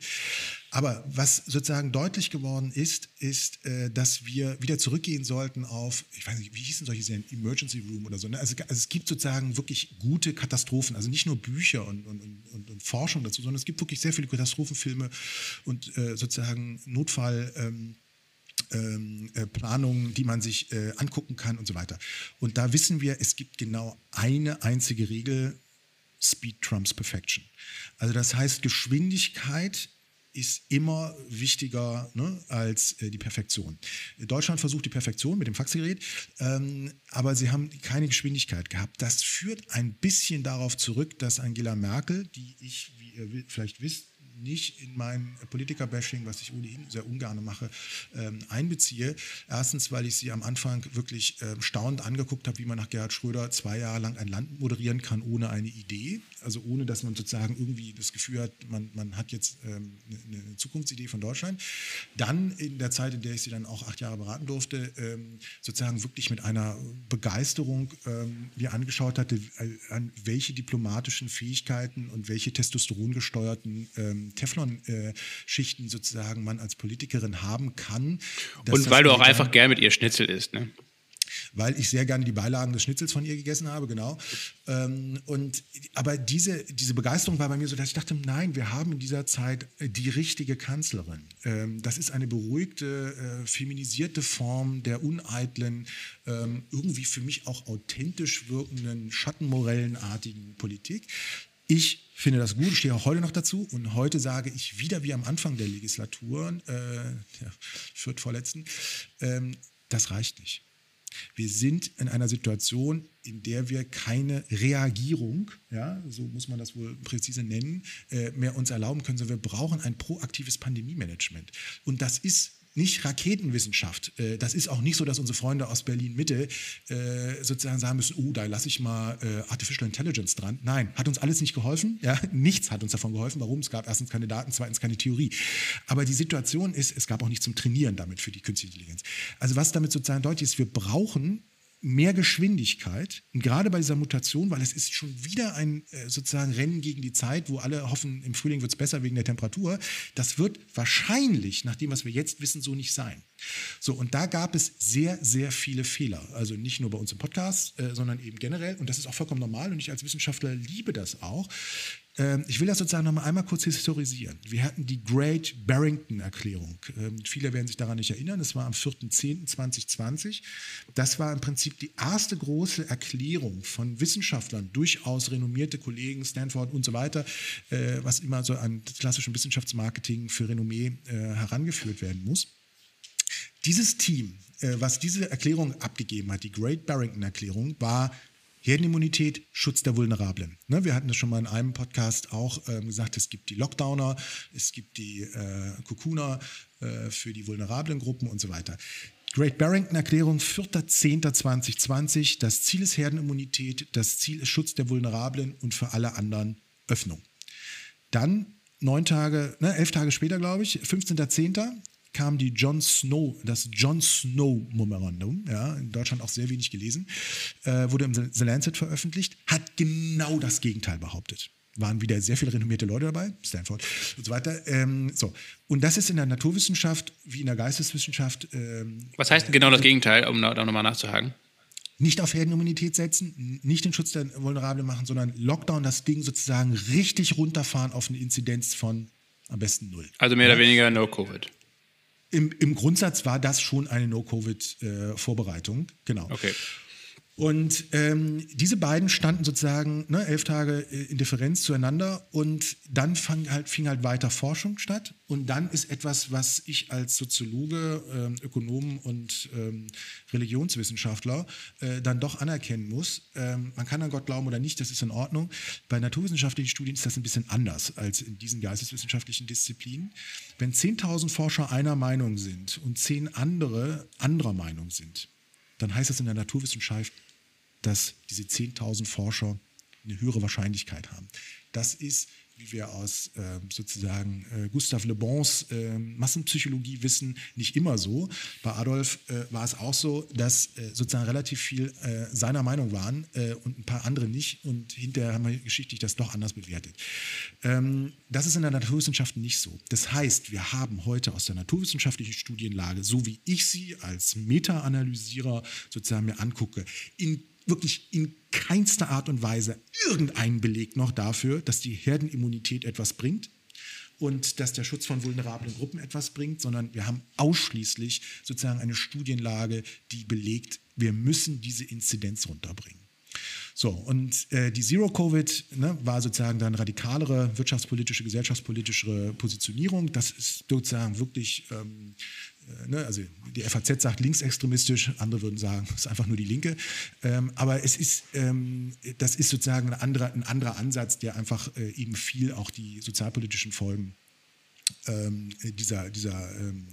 Aber was sozusagen deutlich geworden ist, ist, äh, dass wir wieder zurückgehen sollten auf, ich weiß nicht, wie hießen solche Serien, Emergency Room oder so. Ne? Also, also, es gibt sozusagen wirklich gute Katastrophen, also nicht nur Bücher und, und, und, und Forschung dazu, sondern es gibt wirklich sehr viele Katastrophenfilme und äh, sozusagen Notfall. Ähm, ähm, äh, Planungen, die man sich äh, angucken kann und so weiter. Und da wissen wir, es gibt genau eine einzige Regel, Speed trumps Perfection. Also das heißt, Geschwindigkeit ist immer wichtiger ne, als äh, die Perfektion. Deutschland versucht die Perfektion mit dem Faxgerät, ähm, aber sie haben keine Geschwindigkeit gehabt. Das führt ein bisschen darauf zurück, dass Angela Merkel, die ich, wie ihr vielleicht wisst, nicht in mein Politiker-Bashing, was ich ohnehin sehr ungern mache, ähm, einbeziehe. Erstens, weil ich sie am Anfang wirklich äh, staunend angeguckt habe, wie man nach Gerhard Schröder zwei Jahre lang ein Land moderieren kann ohne eine Idee. Also ohne, dass man sozusagen irgendwie das Gefühl hat, man, man hat jetzt ähm, eine, eine, Zukunftsidee von Deutschland. Dann in der Zeit, in der ich sie dann auch acht Jahre beraten durfte, ähm, sozusagen wirklich mit einer Begeisterung ähm, mir angeschaut hatte, äh, an welche diplomatischen Fähigkeiten und welche testosterongesteuerten ähm, Teflon-Schichten sozusagen man als Politikerin haben kann. Und weil du auch einfach gern mit ihr Schnitzel isst, ne? weil ich sehr gerne die Beilagen des Schnitzels von ihr gegessen habe, genau. Ähm, und, aber diese, diese Begeisterung war bei mir so, dass ich dachte, nein, wir haben in dieser Zeit die richtige Kanzlerin. Ähm, das ist eine beruhigte, äh, feminisierte Form der uneitlen, ähm, irgendwie für mich auch authentisch wirkenden, schattenmorellenartigen Politik. Ich finde das gut, stehe auch heute noch dazu und heute sage ich wieder wie am Anfang der Legislatur, äh, der viert vorletzten, ähm, das reicht nicht. Wir sind in einer Situation, in der wir keine Reagierung, ja, so muss man das wohl präzise nennen, äh, mehr uns erlauben können, sondern wir brauchen ein proaktives Pandemie-Management. Und das ist nicht Raketenwissenschaft. Äh, das ist auch nicht so, dass unsere Freunde aus Berlin-Mitte äh, sozusagen sagen müssen, oh, da lasse ich mal äh, Artificial Intelligence dran. Nein, hat uns alles nicht geholfen. Ja, nichts hat uns davon geholfen. Warum? Es gab erstens keine Daten, zweitens keine Theorie. Aber die Situation ist, es gab auch nichts zum Trainieren damit für die künstliche Intelligenz. Also was damit sozusagen deutlich ist, wir brauchen mehr Geschwindigkeit, und gerade bei dieser Mutation, weil es ist schon wieder ein äh, sozusagen Rennen gegen die Zeit, wo alle hoffen, im Frühling wird es besser wegen der Temperatur. Das wird wahrscheinlich, nach dem, was wir jetzt wissen, so nicht sein. So, und da gab es sehr, sehr viele Fehler. Also nicht nur bei uns im Podcast, äh, sondern eben generell. Und das ist auch vollkommen normal. Und ich als Wissenschaftler liebe das auch. Ähm, ich will das sozusagen noch mal einmal kurz historisieren. Wir hatten die Great Barrington-Erklärung. Ähm, viele werden sich daran nicht erinnern. Das war am 4.10.2020. Das war im Prinzip die erste große Erklärung von Wissenschaftlern, durchaus renommierte Kollegen, Stanford und so weiter, äh, was immer so an klassischem Wissenschaftsmarketing für Renommee äh, herangeführt werden muss. Dieses Team, äh, was diese Erklärung abgegeben hat, die Great Barrington-Erklärung, war Herdenimmunität, Schutz der Vulnerablen. Ne, wir hatten das schon mal in einem Podcast auch ähm, gesagt, es gibt die Lockdowner, es gibt die äh, Cocooner äh, für die vulnerablen Gruppen und so weiter. Great Barrington-Erklärung, 4.10.2020. Das Ziel ist Herdenimmunität, das Ziel ist Schutz der Vulnerablen und für alle anderen Öffnung. Dann neun Tage, ne, elf Tage später, glaube ich, 15.10 kam die John Snow, das John Snow Memorandum, ja, in Deutschland auch sehr wenig gelesen, äh, wurde im The Lancet veröffentlicht, hat genau das Gegenteil behauptet. Waren wieder sehr viele renommierte Leute dabei, Stanford und so weiter. Ähm, so. Und das ist in der Naturwissenschaft wie in der Geisteswissenschaft. Ähm, Was heißt denn genau das Gegenteil, um da, nochmal nachzuhaken? nicht auf Herdenimmunität setzen, nicht den Schutz der Vulnerablen machen, sondern Lockdown, das Ding sozusagen richtig runterfahren auf eine Inzidenz von am besten null. Also mehr oder weniger No-Covid. Im, Im Grundsatz war das schon eine No-Covid-Vorbereitung, äh, genau. Okay. Und ähm, diese beiden standen sozusagen ne, elf Tage äh, in Differenz zueinander und dann fang halt, fing halt weiter Forschung statt. Und dann ist etwas, was ich als Soziologe, ähm, Ökonom und ähm, Religionswissenschaftler äh, dann doch anerkennen muss. Ähm, man kann an Gott glauben oder nicht, das ist in Ordnung. Bei naturwissenschaftlichen Studien ist das ein bisschen anders als in diesen geisteswissenschaftlichen Disziplinen. Wenn 10.000 Forscher einer Meinung sind und zehn andere anderer Meinung sind, dann heißt das in der Naturwissenschaft, dass diese 10.000 Forscher eine höhere Wahrscheinlichkeit haben. Das ist wie wir aus äh, sozusagen äh, Gustave Le Bons äh, Massenpsychologie wissen, nicht immer so. Bei Adolf äh, war es auch so, dass äh, sozusagen relativ viel äh, seiner Meinung waren und ein paar andere nicht. Und hinterher haben wir geschichtlich das doch anders bewertet. Ähm, das ist in der Naturwissenschaft nicht so. Das heißt, wir haben heute aus der naturwissenschaftlichen Studienlage, so wie ich sie als Meta-Analysierer sozusagen mir angucke, in wirklich in keinster Art und Weise irgendeinen Beleg noch dafür, dass die Herdenimmunität etwas bringt und dass der Schutz von vulnerablen Gruppen etwas bringt, sondern wir haben ausschließlich sozusagen eine Studienlage, die belegt, wir müssen diese Inzidenz runterbringen. So, und äh, die Zero-Covid ne, war sozusagen dann radikalere wirtschaftspolitische, gesellschaftspolitische Positionierung. Das ist sozusagen wirklich, ähm, äh, ne, also die FAZ sagt linksextremistisch, andere würden sagen, es ist einfach nur die Linke. Ähm, aber es ist, ähm, das ist sozusagen ein anderer, ein anderer Ansatz, der einfach äh, eben viel auch die sozialpolitischen Folgen dieser, dieser ähm,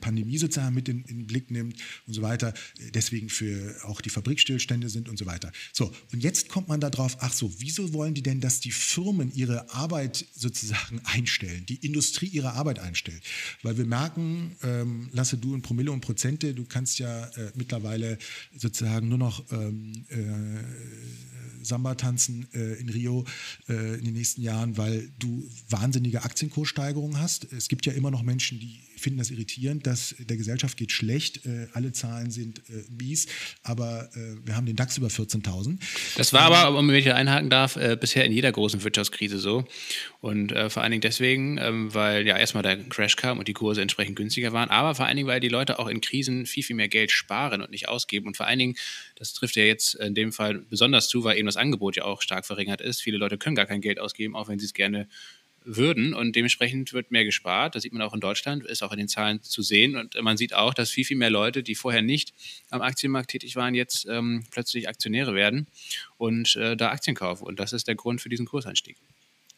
Pandemie sozusagen mit in, in, den Blick nimmt und so weiter, deswegen für auch die Fabrikstillstände sind und so weiter. So, und jetzt kommt man darauf, ach so, wieso wollen die denn, dass die Firmen ihre Arbeit sozusagen einstellen, die Industrie ihre Arbeit einstellt? Weil wir merken, ähm, lasse du in Promille und Prozente, du kannst ja äh, mittlerweile sozusagen nur noch ähm, äh, Samba tanzen äh, in Rio äh, in den nächsten Jahren, weil du wahnsinnige Aktienkurssteigerungen hast. Es gibt ja immer noch Menschen, die finden das irritierend, dass der Gesellschaft geht schlecht, äh, alle Zahlen sind äh, mies, aber äh, wir haben den DAX über 14.000. Das war aber, um wenn ich einhaken darf, äh, bisher in jeder großen Wirtschaftskrise so. Und vor allen Dingen deswegen, ähm, weil ja erstmal der Crash kam und die Kurse entsprechend günstiger waren, aber vor allen Dingen, weil die Leute auch in Krisen viel, viel mehr Geld sparen und nicht ausgeben. Und vor allen Dingen, das trifft ja jetzt in dem Fall besonders zu, weil eben das Angebot ja auch stark verringert ist. Viele Leute können gar kein Geld ausgeben, auch wenn sie es gerne würden und dementsprechend wird mehr gespart. Das sieht man auch in Deutschland, ist auch in den Zahlen zu sehen und man sieht auch, dass viel, viel mehr Leute, die vorher nicht am Aktienmarkt tätig waren, jetzt ähm, plötzlich Aktionäre werden und äh, da Aktien kaufen und das ist der Grund für diesen Kurseinstieg.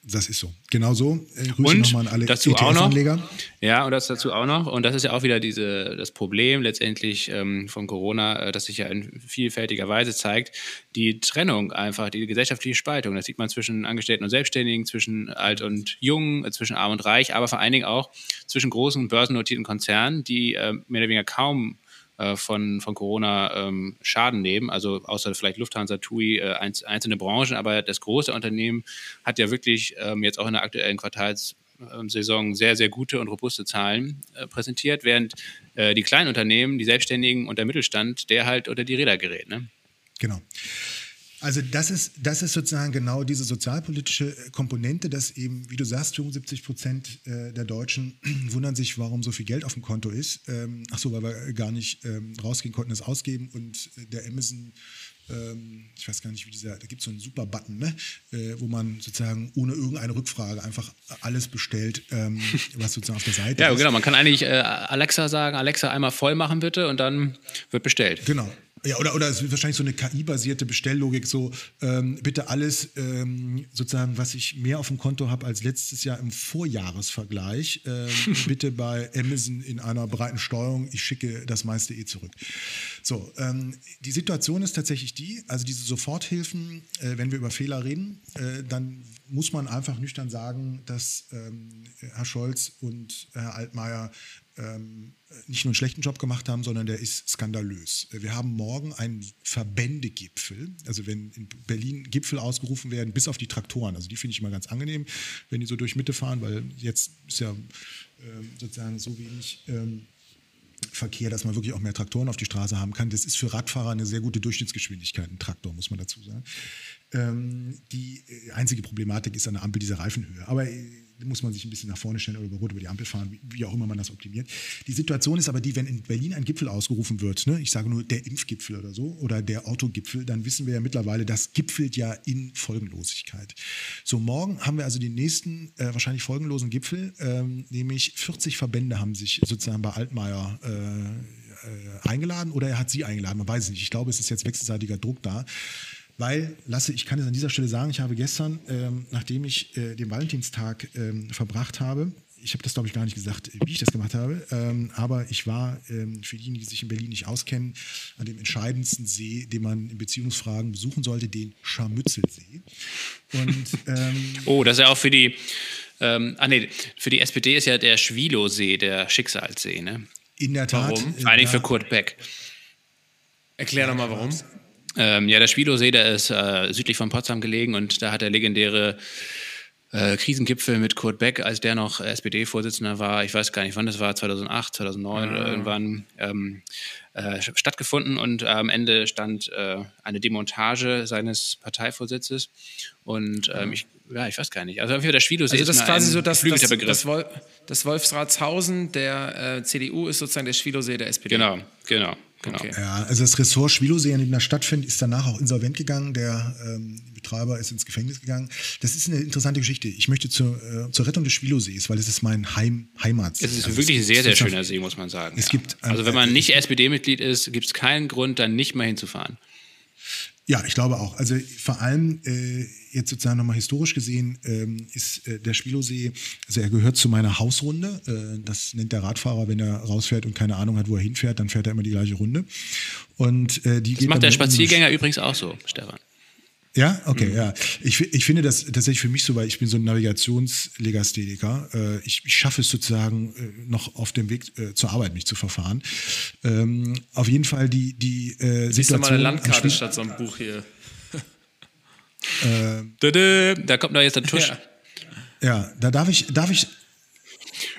Das ist so. Genau so. Äh, Grüße und nochmal an alle dazu auch noch, Ja, und das dazu auch noch. Und das ist ja auch wieder diese, das Problem letztendlich ähm, von Corona, äh, das sich ja in vielfältiger Weise zeigt. Die Trennung einfach, die gesellschaftliche Spaltung. Das sieht man zwischen Angestellten und Selbstständigen, zwischen alt und jung, äh, zwischen arm und reich, aber vor allen Dingen auch zwischen großen börsennotierten Konzernen, die äh, mehr oder weniger kaum äh, von, von Corona ähm, Schaden nehmen. Also außer vielleicht Lufthansa, TUI, äh, einzelne Branchen, aber das große Unternehmen hat ja wirklich ähm, jetzt auch in der aktuellen Quartalssaison sehr, sehr gute und robuste Zahlen äh, präsentiert, während äh, die kleinen Unternehmen, die Selbstständigen und der Mittelstand, der halt unter die Räder gerät. Ne? Genau. Also das ist, das ist sozusagen genau diese sozialpolitische äh, Komponente, dass eben, wie du sagst, 75 Prozent äh, der Deutschen wundern sich, warum so viel Geld auf dem Konto ist. Ähm, ach so, weil wir gar nicht ähm, rausgehen konnten, es ausgeben und äh, der Amazon ähm, ich weiß gar nicht, wie dieser, da gibt es so einen super Button, ne? wo man sozusagen ohne irgendeine Rückfrage einfach alles bestellt, was sozusagen auf der Seite ja, ist. Ja, genau, man kann eigentlich Alexa sagen, Alexa einmal voll machen bitte und dann wird bestellt. Genau, ja, oder, oder es wird wahrscheinlich so eine KI-basierte Bestelllogik, so ähm, bitte alles ähm, sozusagen, was ich mehr auf dem Konto habe als letztes Jahr im Vorjahresvergleich, ähm, bitte bei Amazon in einer breiten Steuerung, ich schicke das meiste eh zurück. So, ähm, die Situation ist tatsächlich die, also diese Soforthilfen, äh, wenn wir über Fehler reden, äh, dann muss man einfach nüchtern sagen, dass ähm, Herr Scholz und Herr Altmaier ähm, nicht nur einen schlechten Job gemacht haben, sondern der ist skandalös. Wir haben morgen einen Verbändegipfel, also wenn in Berlin Gipfel ausgerufen werden, bis auf die Traktoren. Also die finde ich immer ganz angenehm, wenn die so durch Mitte fahren, weil jetzt ist ja ähm, sozusagen so wenig. Ähm, Verkehr, dass man wirklich auch mehr Traktoren auf die Straße haben kann. Das ist für Radfahrer eine sehr gute Durchschnittsgeschwindigkeit, ein Traktor, muss man dazu sagen. Ähm, die äh, einzige Problematik ist an der Ampel diese Reifenhöhe. Aber äh, muss man sich ein bisschen nach vorne stellen oder über Rot über die Ampel fahren, wie, auch immer man das optimiert. Die Situation ist aber die, wenn in Berlin ein Gipfel ausgerufen wird, ne, ich sage nur der Impfgipfel oder so, oder der Autogipfel, dann wissen wir ja mittlerweile, das gipfelt ja in Folgenlosigkeit. So, morgen haben wir also den nächsten äh, wahrscheinlich folgenlosen Gipfel, ähm, nämlich 40 Verbände haben sich sozusagen bei Altmaier äh, äh, eingeladen oder er hat sie eingeladen, man weiß es nicht. Ich glaube, es ist jetzt wechselseitiger Druck da. Weil, Lasse, ich kann es an dieser Stelle sagen, ich habe gestern, ähm, nachdem ich äh, den Valentinstag ähm, verbracht habe, ich habe das glaube ich gar nicht gesagt, wie ich das gemacht habe, ähm, aber ich war ähm, für diejenigen, die sich in Berlin nicht auskennen, an dem entscheidendsten See, den man in Beziehungsfragen besuchen sollte, den Scharmützelsee. Und, ähm, oh, das ist ja auch für die, ähm, ah nee, für die SPD ist ja der Schwilosee der Schicksalssee, ne? In der Tat. Warum? Vor allem für Kurt Beck. Erklär doch mal warum. Ähm, ja, der Spilosee, der ist äh, südlich von Potsdam gelegen und da hat der legendäre äh, Krisengipfel mit Kurt Beck, als der noch SPD-Vorsitzender war, ich weiß gar nicht, wann das war, 2008, 2009 oder irgendwann, ähm, äh, stattgefunden und am Ende stand äh, eine Demontage seines Parteivorsitzes und ähm, ich, ja, ich weiß gar nicht. Also der Schwilosee also das ist quasi so das, das, das, das Wolfsratshausen der äh, CDU ist sozusagen der Schwilosee der SPD. Genau, genau. Genau. Okay. Ja, also das Ressort Schwilosee, an dem das stattfindet, ist danach auch insolvent gegangen. Der ähm, Betreiber ist ins Gefängnis gegangen. Das ist eine interessante Geschichte. Ich möchte zur, äh, zur Rettung des Schwilosees, weil es ist mein Heim, Heimatsee. Es ist also wirklich ein sehr, sehr schöner See, muss man sagen. Es ja. gibt, also wenn man nicht SPD-Mitglied ist, gibt es keinen Grund, dann nicht mal hinzufahren. Ja, ich glaube auch. Also vor allem äh, jetzt sozusagen nochmal historisch gesehen ähm, ist äh, der Spielosee, also er gehört zu meiner Hausrunde. Äh, das nennt der Radfahrer, wenn er rausfährt und keine Ahnung hat, wo er hinfährt, dann fährt er immer die gleiche Runde. Und äh, die das macht der Spaziergänger übrigens auch so, Stefan. Ja, okay, mhm. ja. Ich, ich finde das tatsächlich für mich so, weil ich bin so ein Navigationslegastheniker. Äh, ich, ich schaffe es sozusagen äh, noch auf dem Weg äh, zur Arbeit mich zu verfahren. Ähm, auf jeden Fall die die äh, Siehst du mal eine Landkarte statt so ein Buch hier. äh, da kommt noch jetzt der Tusch. Ja. ja, da darf ich darf ich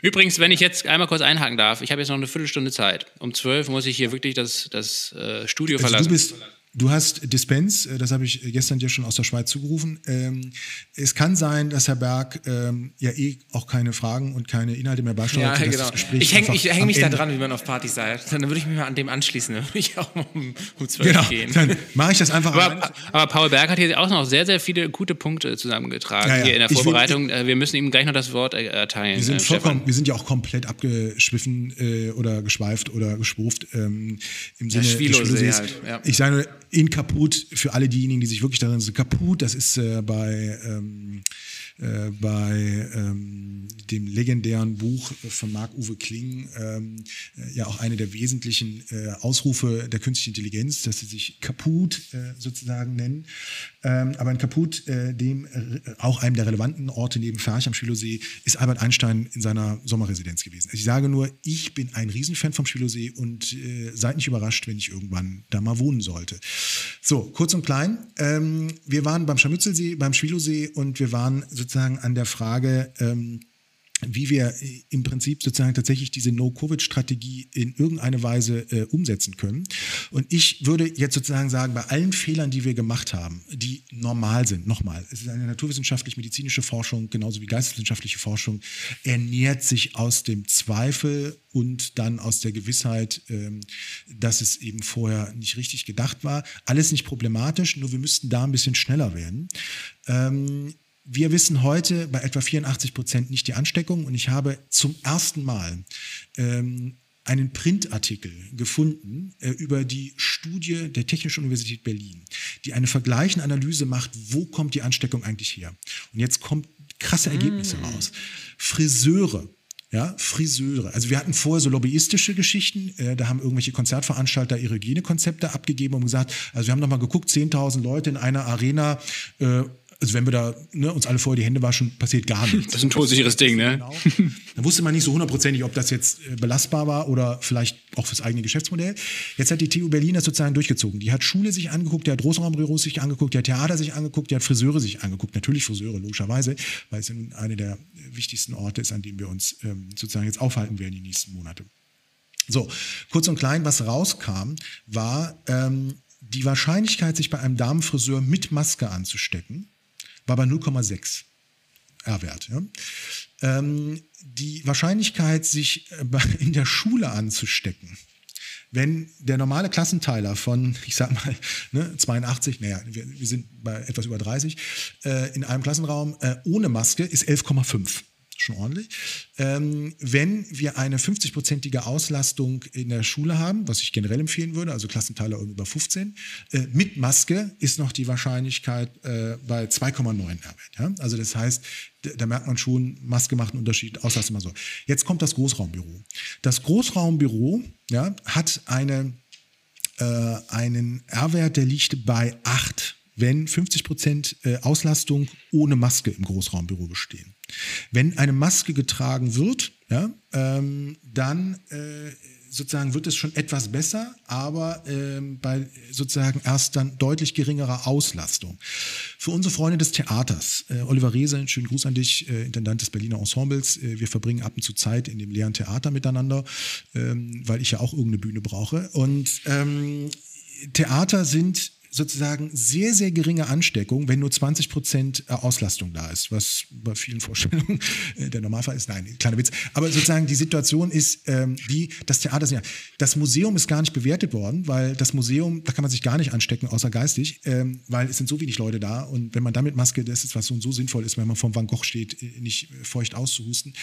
Übrigens, wenn ich jetzt einmal kurz einhaken darf, ich habe jetzt noch eine Viertelstunde Zeit. Um zwölf muss ich hier wirklich das, das äh, Studio also verlassen. Du bist, Du hast Dispens, äh, das habe ich gestern dir schon aus der Schweiz zugerufen. Ähm, es kann sein, dass Herr Berg ähm, ja eh auch keine Fragen und keine Inhalte mehr beisteuert. Ja, genau. Ich hänge häng mich da dran, wie man auf Partys sagt. Dann würde ich mich mal an dem anschließen. Dann würde ich auch um, um 12 genau, gehen. Dann mache ich das einfach. Aber, aber, Paul Berg hat hier auch noch sehr, sehr viele gute Punkte zusammengetragen ja, ja. hier in der Vorbereitung. Will, äh, wir müssen ihm gleich noch das Wort erteilen. Wir sind, äh, vollkommen, wir sind ja auch komplett abgeschwiffen äh, oder geschweift oder geschwuft ähm, im Sinne des Halt, ja. Ich sage nur, in Kaput, für alle diejenigen, die sich wirklich darin sind, Kaput, das ist äh, bei, ähm, äh, bei ähm, dem legendären Buch von Marc-Uwe Kling ähm, äh, ja auch eine der wesentlichen äh, Ausrufe der künstlichen Intelligenz, dass sie sich Kaput äh, sozusagen nennen. Ähm, aber in Kaput, äh, dem auch einem der relevanten Orte neben Ferch am Schwilosee, ist Albert Einstein in seiner Sommerresidenz gewesen. Ich sage nur, ich bin ein Riesenfan vom Schwilosee und seid nicht überrascht, wenn ich irgendwann da mal wohnen sollte. So, kurz und klein. Ähm, wir waren beim Scharmützelsee, beim Schwilosee und wir waren sozusagen an der Frage, ähm, wie wir im Prinzip sozusagen tatsächlich diese No-Covid-Strategie in irgendeine Weise äh, umsetzen können. Und ich würde jetzt sozusagen sagen, bei allen Fehlern, die wir gemacht haben, die normal sind, nochmal, es ist eine naturwissenschaftlich-medizinische Forschung, genauso wie geisteswissenschaftliche Forschung, ernährt sich aus dem Zweifel und dann aus der Gewissheit, ähm, dass es eben vorher nicht richtig gedacht war. Alles nicht problematisch, nur wir müssten da ein bisschen schneller werden. Ähm, wir wissen heute bei etwa 84 Prozent nicht die Ansteckung und ich habe zum ersten Mal ähm, einen Printartikel gefunden äh, über die Studie der Technischen Universität Berlin, die eine vergleichende Analyse macht, wo kommt die Ansteckung eigentlich her. Und jetzt kommt krasse Ergebnisse mm. raus. Friseure, ja, Friseure. Also wir hatten vorher so lobbyistische Geschichten, äh, da haben irgendwelche Konzertveranstalter ihre Hygienekonzepte abgegeben und gesagt, also wir haben nochmal geguckt, 10.000 Leute in einer Arena äh, also wenn wir da ne, uns alle vorher die Hände waschen, passiert gar nichts. Das ist ein todsicheres Ding, ne? Genau. Da wusste man nicht so hundertprozentig, ob das jetzt äh, belastbar war oder vielleicht auch fürs eigene Geschäftsmodell. Jetzt hat die TU Berlin das sozusagen durchgezogen. Die hat Schule sich angeguckt, die hat Großraumbüros sich angeguckt, die hat Theater sich angeguckt, die hat Friseure sich angeguckt. Natürlich Friseure, logischerweise, weil es eine der wichtigsten Orte ist, an dem wir uns ähm, sozusagen jetzt aufhalten werden die nächsten Monate. So, kurz und klein, was rauskam, war ähm, die Wahrscheinlichkeit, sich bei einem Damenfriseur mit Maske anzustecken, war bei 0,6 R-Wert. Ja. Ähm, die Wahrscheinlichkeit, sich äh, in der Schule anzustecken, wenn der normale Klassenteiler von, ich sag mal, ne, 82, naja, wir, wir, sind bei etwas über 30, äh, in einem Klassenraum äh, ohne Maske ist 11,5 schon ordentlich. Ähm, wenn wir eine 50-prozentige Auslastung in der Schule haben, was ich generell empfehlen würde, also Klassenteile über 15, äh, mit Maske ist noch die Wahrscheinlichkeit äh, bei 2,9 R-Wert. Ja? Also das heißt, da merkt man schon, Maske macht einen Unterschied, Auslastung mal so. Jetzt kommt das Großraumbüro. Das Großraumbüro ja, hat eine, äh, einen R-Wert, der liegt bei 8 wenn 50 Prozent äh, Auslastung ohne Maske im Großraumbüro bestehen. Wenn eine Maske getragen wird, ja, ähm, dann äh, sozusagen wird es schon etwas besser, aber ähm, bei sozusagen erst dann deutlich geringerer Auslastung. Für unsere Freunde des Theaters, äh, Oliver Rehse, schönen Gruß an dich, äh, Intendant des Berliner Ensembles. Äh, wir verbringen ab und zu Zeit in dem leeren Theater miteinander, ähm, weil ich ja auch irgendeine Bühne brauche. Und ähm, Theater sind sozusagen sehr, sehr geringe Ansteckung, wenn nur 20 Prozent äh, Auslastung da ist, was bei vielen Vorstellungen äh, der Normalfall ist. Nein, kleiner Witz. Aber sozusagen die Situation ist ähm, die, das Theater, das Museum ist gar nicht bewertet worden, weil das Museum, da kann man sich gar nicht anstecken, außer geistig, ähm, weil es sind so wenig Leute da und wenn man damit Maske, das ist was so und so sinnvoll ist, wenn man vom Van Gogh steht, äh, nicht feucht auszuhusten.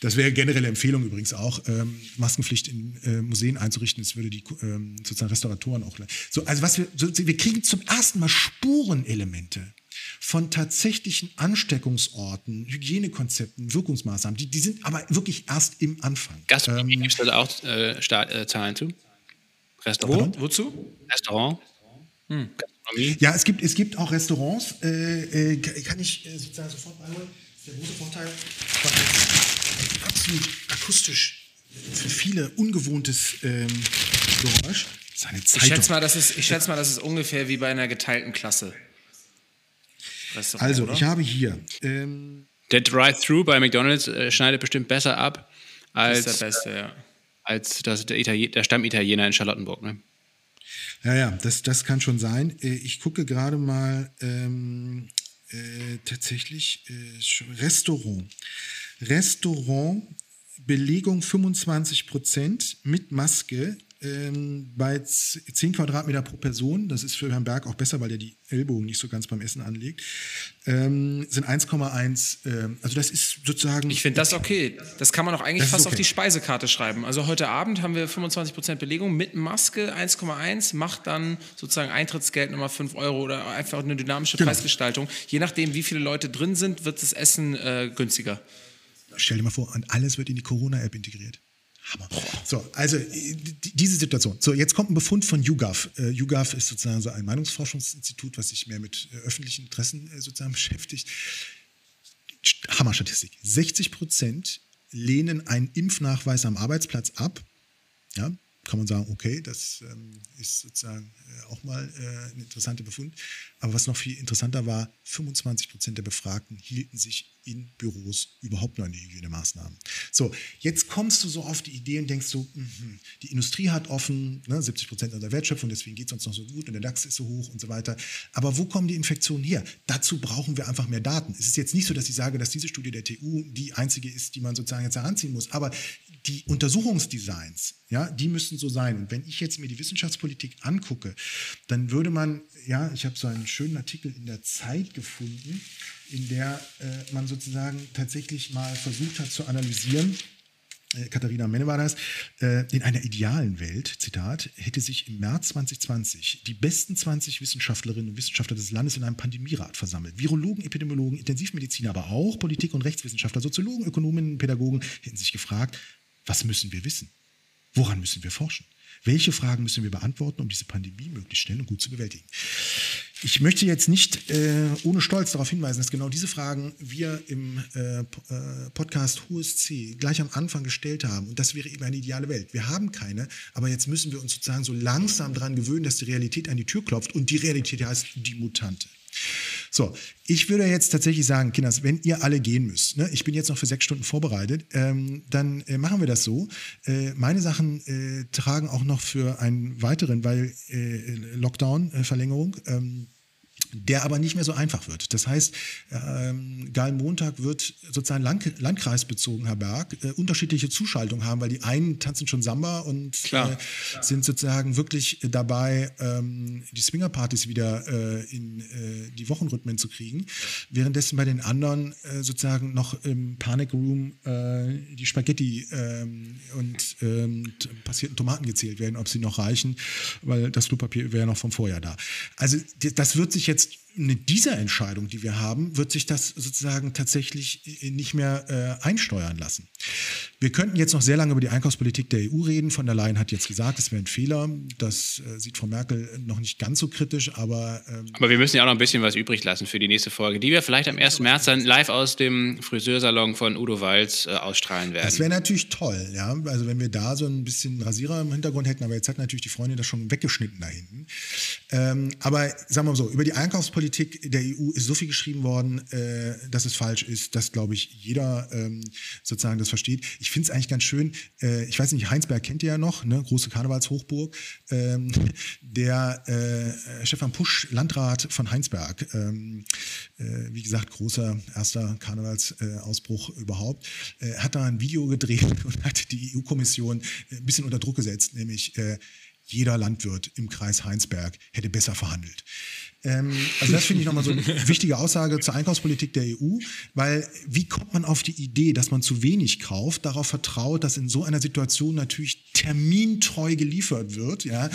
Das wäre generelle Empfehlung übrigens auch, ähm, Maskenpflicht in äh, Museen einzurichten. Das würde die ähm, sozusagen Restauratoren auch. So, also was wir, so, wir kriegen zum ersten Mal Spurenelemente von tatsächlichen Ansteckungsorten, Hygienekonzepten, Wirkungsmaßnahmen. Die, die sind aber wirklich erst im Anfang. Gastronomie ähm, gibt es da auch äh, äh, Zahlen zu? Restaurant? Wo? Wozu? Restaurant. Hm. Gastronomie. Ja, es gibt, es gibt auch Restaurants. Äh, äh kann ich äh, sozusagen sofort einholen. Ist der große Vorteil absolut akustisch für viele ungewohntes ähm, Geräusch. Seine Zeitung. Ich schätze, mal, das ist, ich schätze mal, das ist ungefähr wie bei einer geteilten Klasse. also, oder? ich habe hier. Ähm, der Drive-Thru bei McDonalds äh, schneidet bestimmt besser ab als, das der Beste, ja. als das, der, Italien, der Stammitaliener in Charlottenburg. Ne? Ja, ja, das, das kann schon sein. Äh, ich gucke gerade mal ähm, äh, tatsächlich äh, Restaurant. Restaurant, Belegung 25 Prozent mit Maske ähm, bei 10 Quadratmeter pro Person, das ist für Herrn Berg auch besser, weil er die Ellbogen nicht so ganz beim Essen anlegt, ähm, sind 1,1. Äh, also das ist sozusagen. Ich finde das okay. Das kann man auch eigentlich fast okay. auf die Speisekarte schreiben. Also heute Abend haben wir 25% Belegung mit Maske 1,1, macht dann sozusagen Eintrittsgeld nochmal 5 Euro oder einfach eine dynamische genau. Preisgestaltung. Je nachdem, wie viele Leute drin sind, wird das Essen äh, günstiger. Stell dir mal vor, und alles wird in die Corona-App integriert. Hammer. So, also diese Situation. So, jetzt kommt ein Befund von YouGov. Uh, YouGov ist sozusagen so ein Meinungsforschungsinstitut, was sich mehr mit äh, öffentlichen Interessen äh, sozusagen beschäftigt. Hammer-Statistik. 60 Prozent lehnen einen Impfnachweis am Arbeitsplatz ab. Ja, kann man sagen, okay, das ähm, ist sozusagen äh, auch mal äh, ein interessanter Befund. Aber was noch viel interessanter war, 25 Prozent der Befragten hielten sich in Büros überhaupt noch die Hygienemaßnahmen. So, jetzt kommst du so auf die Idee und denkst so, mh, die Industrie hat offen, ne, 70 Prozent der Wertschöpfung, deswegen geht es uns noch so gut und der DAX ist so hoch und so weiter. Aber wo kommen die Infektionen her? Dazu brauchen wir einfach mehr Daten. Es ist jetzt nicht so, dass ich sage, dass diese Studie der TU die einzige ist, die man sozusagen jetzt heranziehen muss. Aber die Untersuchungsdesigns, ja, die müssen so sein. Und wenn ich jetzt mir die Wissenschaftspolitik angucke, dann würde man, ja, ich habe so einen schönen Artikel in der Zeit gefunden, in der äh, man sozusagen tatsächlich mal versucht hat zu analysieren, äh, Katharina Menne war das, äh, in einer idealen Welt, Zitat, hätte sich im März 2020 die besten 20 Wissenschaftlerinnen und Wissenschaftler des Landes in einem Pandemierat versammelt. Virologen, Epidemiologen, Intensivmediziner, aber auch Politik- und Rechtswissenschaftler, Soziologen, Ökonominnen, Pädagogen hätten sich gefragt, was müssen wir wissen? Woran müssen wir forschen? Welche Fragen müssen wir beantworten, um diese Pandemie möglichst schnell und gut zu bewältigen? Ich möchte jetzt nicht äh, ohne Stolz darauf hinweisen, dass genau diese Fragen wir im äh, äh Podcast HUSC gleich am Anfang gestellt haben. Und das wäre eben eine ideale Welt. Wir haben keine, aber jetzt müssen wir uns sozusagen so langsam daran gewöhnen, dass die Realität an die Tür klopft. Und die Realität heißt die Mutante. So, ich würde jetzt tatsächlich sagen, Kinders, wenn ihr alle gehen müsst, ne, ich bin jetzt noch für sechs Stunden vorbereitet, ähm, dann äh, machen wir das so. Äh, meine Sachen äh, tragen auch noch für einen weiteren, weil äh, Lockdown-Verlängerung. Ähm, der aber nicht mehr so einfach wird. Das heißt, ähm, Montag wird sozusagen Land landkreisbezogen, Herr Berg, äh, unterschiedliche Zuschaltungen haben, weil die einen tanzen schon Samba und äh, sind sozusagen wirklich dabei, ähm, die Swingerpartys wieder äh, in äh, die Wochenrhythmen zu kriegen, währenddessen bei den anderen äh, sozusagen noch im Panic Room äh, die Spaghetti ähm, und ähm, passierten Tomaten gezählt werden, ob sie noch reichen, weil das Klopapier wäre noch vom Vorjahr da. Also das wird sich jetzt Kids mit dieser Entscheidung, die wir haben, wird sich das sozusagen tatsächlich äh, nicht mehr äh, einsteuern lassen. Wir könnten jetzt noch sehr lange über die Einkaufspolitik der EU reden. Von der Leyen hat jetzt gesagt, es wäre ein Fehler. Das äh, sieht Frau Merkel noch nicht ganz so kritisch, aber. Ähm aber wir müssen ja auch noch ein bisschen was übrig lassen für die nächste Folge, die wir vielleicht am 1. März dann live aus dem Friseursalon von Udo Walz äh, ausstrahlen werden. Das wäre natürlich toll, ja. Also wenn wir da so ein bisschen Rasierer im Hintergrund hätten, aber jetzt hat natürlich die Freundin das schon weggeschnitten da hinten. Ähm, aber sagen wir mal so, über die Einkaufspolitik Agrarpolitik der EU ist so viel geschrieben worden, äh, dass es falsch ist, dass, glaube ich, jeder ähm, sozusagen das versteht. Ich finde es eigentlich ganz schön, äh, ich weiß nicht, Heinsberg kennt ihr ja noch, ne? große Karnevalshochburg. Ähm, der äh, Stefan Pusch, Landrat von Heinsberg, ähm, äh, wie gesagt, großer erster Karnevalsausbruch überhaupt, äh, hat da ein Video gedreht und hat die EU-Kommission ein bisschen unter Druck gesetzt, nämlich äh, jeder Landwirt im Kreis Heinsberg hätte besser verhandelt. Ähm, also das finde ich nochmal so eine wichtige Aussage zur Einkaufspolitik der EU, weil wie kommt man auf die Idee, dass man zu wenig kauft, darauf vertraut, dass in so einer Situation natürlich termintreu geliefert wird, ja,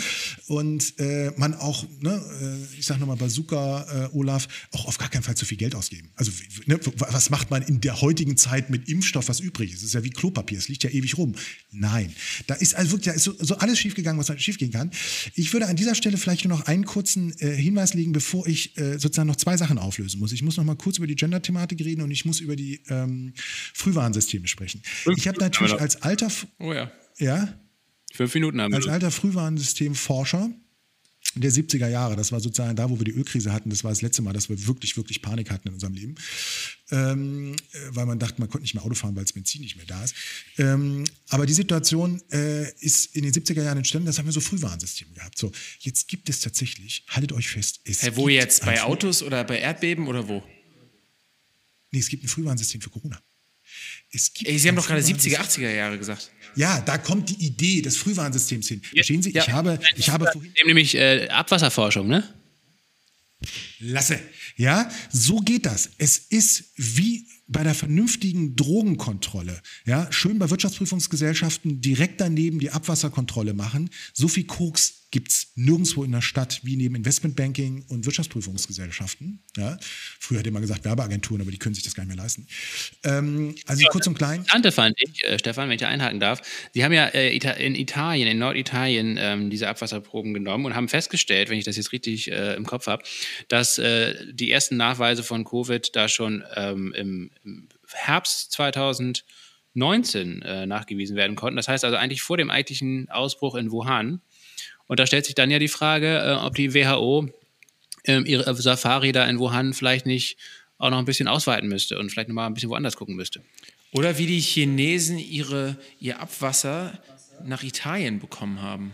und äh, man auch, ne, äh, ich sage nochmal Bazooka, äh, Olaf, auch auf gar keinen Fall zu viel Geld ausgeben. Also ne, was macht man in der heutigen Zeit mit Impfstoff, was übrig ist? Es ist ja wie Klopapier, es liegt ja ewig rum. Nein, da ist also wirklich, da ist so, so alles schiefgegangen, was schiefgehen kann. Ich würde an dieser Stelle vielleicht nur noch einen kurzen äh, Hinweis legen, bevor ich äh, sozusagen noch zwei Sachen auflösen muss. Ich muss noch mal kurz über die Gender-Thematik reden und ich muss über die ähm, Frühwarnsysteme sprechen. Fünf ich habe natürlich als alter, oh ja. ja, fünf Minuten haben als alter Frühwarnsystemforscher der 70er Jahre, das war sozusagen da, wo wir die Ölkrise hatten, das war das letzte Mal, dass wir wirklich, wirklich Panik hatten in unserem Leben, ähm, äh, weil man dachte, man konnte nicht mehr Auto fahren, weil das Benzin nicht mehr da ist. Ähm, aber die Situation äh, ist in den 70er Jahren entstanden, das haben wir so Frühwarnsysteme gehabt. So, jetzt gibt es tatsächlich, haltet euch fest, es hey, Wo jetzt? Bei Autos oder bei Erdbeben oder wo? Nee, es gibt ein Frühwarnsystem für Corona. Es gibt Ey, Sie haben doch gerade 70er, 80er Jahre gesagt. Ja, da kommt die Idee des Frühwarnsystems hin. Verstehen Sie? Ja. Ich habe, ich habe vorhin. Nämlich äh, Abwasserforschung, ne? Lasse. Ja, so geht das. Es ist wie bei der vernünftigen Drogenkontrolle, ja, schön bei Wirtschaftsprüfungsgesellschaften direkt daneben die Abwasserkontrolle machen. So viel Koks gibt es nirgendwo in der Stadt wie neben Investmentbanking und Wirtschaftsprüfungsgesellschaften. Ja. Früher hätte man gesagt Werbeagenturen, aber die können sich das gar nicht mehr leisten. Ähm, also ja, kurz und klein. Interessante fand ich, äh, Stefan, wenn ich einhaken darf. Sie haben ja äh, in Italien, in Norditalien ähm, diese Abwasserproben genommen und haben festgestellt, wenn ich das jetzt richtig äh, im Kopf habe, dass äh, die ersten Nachweise von Covid da schon ähm, im im Herbst 2019 äh, nachgewiesen werden konnten. Das heißt also eigentlich vor dem eigentlichen Ausbruch in Wuhan. Und da stellt sich dann ja die Frage, äh, ob die WHO äh, ihre Safari da in Wuhan vielleicht nicht auch noch ein bisschen ausweiten müsste und vielleicht nochmal ein bisschen woanders gucken müsste. Oder wie die Chinesen ihre, ihr Abwasser nach Italien bekommen haben.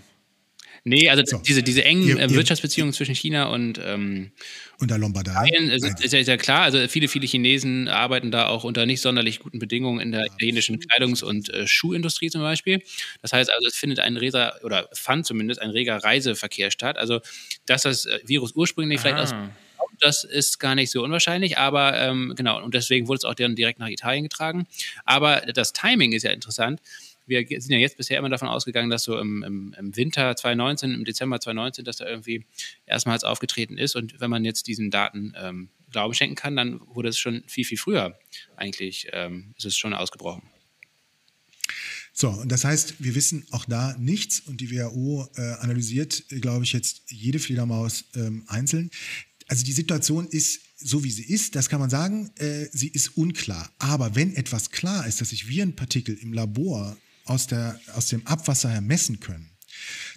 Nee, also so. diese, diese engen ihr, äh, ihr, Wirtschaftsbeziehungen zwischen China und, ähm, und der Lombardei. Ist, ist, ja, ist ja klar, also viele, viele Chinesen arbeiten da auch unter nicht sonderlich guten Bedingungen in der italienischen Kleidungs- und äh, Schuhindustrie zum Beispiel. Das heißt also, es findet ein reger, oder fand zumindest ein reger Reiseverkehr statt. Also, dass das äh, Virus ursprünglich Aha. vielleicht aus das ist gar nicht so unwahrscheinlich, aber ähm, genau, und deswegen wurde es auch dann direkt nach Italien getragen. Aber das Timing ist ja interessant wir sind ja jetzt bisher immer davon ausgegangen, dass so im, im, im, Winter 2019, im Dezember 2019, dass da irgendwie erstmals aufgetreten ist. Und wenn man jetzt diesen Daten ähm, Glauben schenken kann, dann wurde es schon viel, viel früher eigentlich, ähm, ist es schon ausgebrochen. So, und das heißt, wir wissen auch da nichts und die WHO äh, analysiert, glaube ich, jetzt jede Fledermaus ähm, einzeln. Also die Situation ist so, wie sie ist, das kann man sagen, äh, sie ist unklar. Aber wenn etwas klar ist, dass sich Virenpartikel im Labor aus, der, aus dem Abwasser her messen können,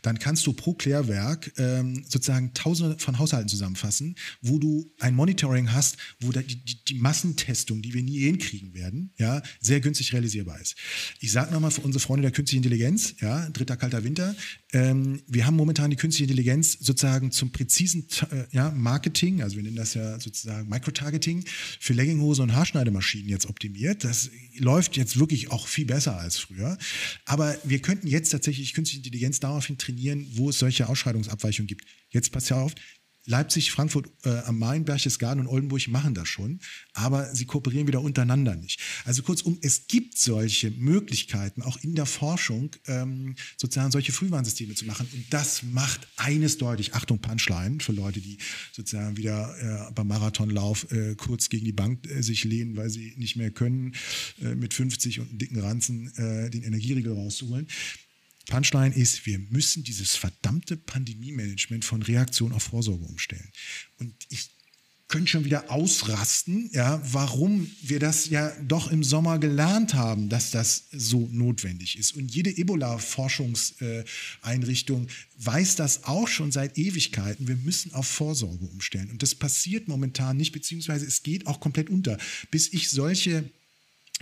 dann kannst du pro Klärwerk ähm, sozusagen tausende von Haushalten zusammenfassen, wo du ein Monitoring hast, wo die, die, die Massentestung, die wir nie hinkriegen werden, ja, sehr günstig realisierbar ist. Ich sage nochmal für unsere Freunde der künstlichen Intelligenz, ja, dritter kalter Winter, ähm, wir haben momentan die künstliche Intelligenz sozusagen zum präzisen äh, ja, Marketing, also wir nennen das ja sozusagen Microtargeting, für Legginghose und Haarschneidemaschinen jetzt optimiert. Das läuft jetzt wirklich auch viel besser als früher. Aber wir könnten jetzt tatsächlich künstliche Intelligenz daraufhin trainieren, wo es solche Ausschreitungsabweichungen gibt. Jetzt passt ja auf, Leipzig, Frankfurt äh, am Main, Berchtesgaden und Oldenburg machen das schon, aber sie kooperieren wieder untereinander nicht. Also kurzum, es gibt solche Möglichkeiten, auch in der Forschung ähm, sozusagen solche Frühwarnsysteme zu machen. Und das macht eines deutlich, Achtung, Punchline für Leute, die sozusagen wieder äh, beim Marathonlauf äh, kurz gegen die Bank äh, sich lehnen, weil sie nicht mehr können, äh, mit 50 und einem dicken Ranzen äh, den Energieriegel rauszuholen. Punchline ist, wir müssen dieses verdammte Pandemie-Management von Reaktion auf Vorsorge umstellen. Und ich könnte schon wieder ausrasten, ja, warum wir das ja doch im Sommer gelernt haben, dass das so notwendig ist. Und jede Ebola-Forschungseinrichtung weiß das auch schon seit Ewigkeiten. Wir müssen auf Vorsorge umstellen. Und das passiert momentan nicht, beziehungsweise es geht auch komplett unter. Bis ich solche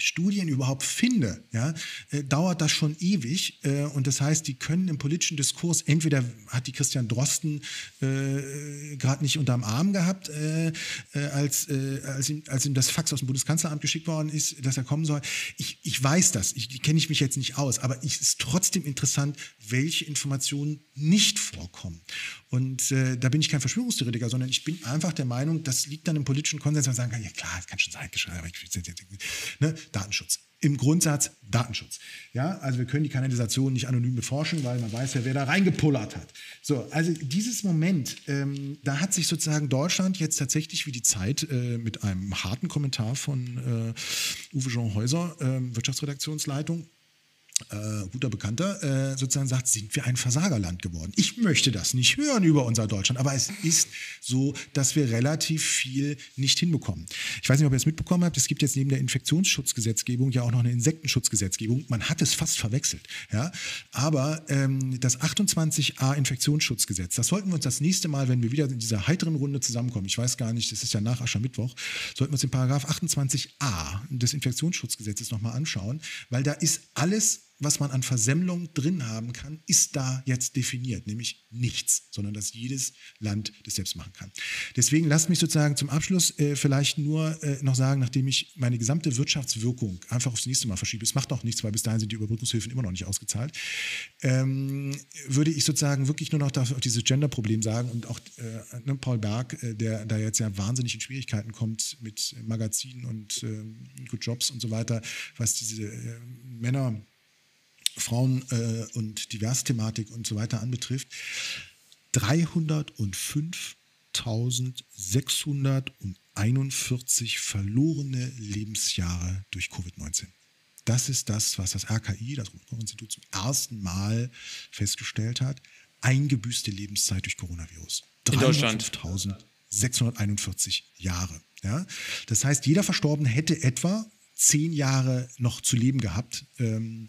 Studien überhaupt finde, ja, äh, dauert das schon ewig. Äh, und das heißt, die können im politischen Diskurs, entweder hat die Christian Drosten äh, gerade nicht unterm Arm gehabt, äh, äh als, äh, als, ihm, als ihm das Fax aus dem Bundeskanzleramt geschickt worden ist, dass er kommen soll. Ich, ich weiß das, ich kenne ich mich jetzt nicht aus, aber es ist trotzdem interessant, welche Informationen nicht vorkommen. Und äh, da bin ich kein Verschwörungstheoretiker, sondern ich bin einfach der Meinung, das liegt dann im politischen Konsens, man sagen kann, ja klar, das kann schon sein, aber ich, ne? Datenschutz. Im Grundsatz Datenschutz. Ja, also wir können die Kanalisation nicht anonym beforschen, weil man weiß ja, wer da reingepullert hat. So, also dieses Moment, ähm, da hat sich sozusagen Deutschland jetzt tatsächlich wie die Zeit äh, mit einem harten Kommentar von äh, Uwe Jean Häuser, äh, Wirtschaftsredaktionsleitung, äh, guter Bekannter, äh, sozusagen sagt, sind wir ein Versagerland geworden. Ich möchte das nicht hören über unser Deutschland, aber es ist so, dass wir relativ viel nicht hinbekommen. Ich weiß nicht, ob ihr es mitbekommen habt, es gibt jetzt neben der Infektionsschutzgesetzgebung ja auch noch eine Insektenschutzgesetzgebung. Man hat es fast verwechselt. Ja? Aber ähm, das 28a Infektionsschutzgesetz, das sollten wir uns das nächste Mal, wenn wir wieder in dieser heiteren Runde zusammenkommen, ich weiß gar nicht, das ist ja nach Aschermittwoch, sollten wir uns den Paragraph 28a des Infektionsschutzgesetzes nochmal anschauen, weil da ist alles was man an Versemmlung drin haben kann, ist da jetzt definiert, nämlich nichts, sondern dass jedes Land das selbst machen kann. Deswegen lasst mich sozusagen zum Abschluss äh, vielleicht nur äh, noch sagen, nachdem ich meine gesamte Wirtschaftswirkung einfach aufs nächste Mal verschiebe, es macht noch nichts, weil bis dahin sind die Überbrückungshilfen immer noch nicht ausgezahlt, ähm, würde ich sozusagen wirklich nur noch auf dieses Gender-Problem sagen und auch äh, ne, Paul Berg, äh, der da jetzt ja wahnsinnig in Schwierigkeiten kommt mit Magazinen und ähm, Good Jobs und so weiter, was diese äh, Männer Frauen- äh, und Diversithematik und so weiter anbetrifft, 305.641 verlorene Lebensjahre durch Covid-19. Das ist das, was das RKI, das Robert-Koch-Institut, zum ersten Mal festgestellt hat. Eingebüßte Lebenszeit durch Coronavirus. In Deutschland. 641 Jahre. Ja? Das heißt, jeder Verstorbene hätte etwa zehn Jahre noch zu leben gehabt. Ähm,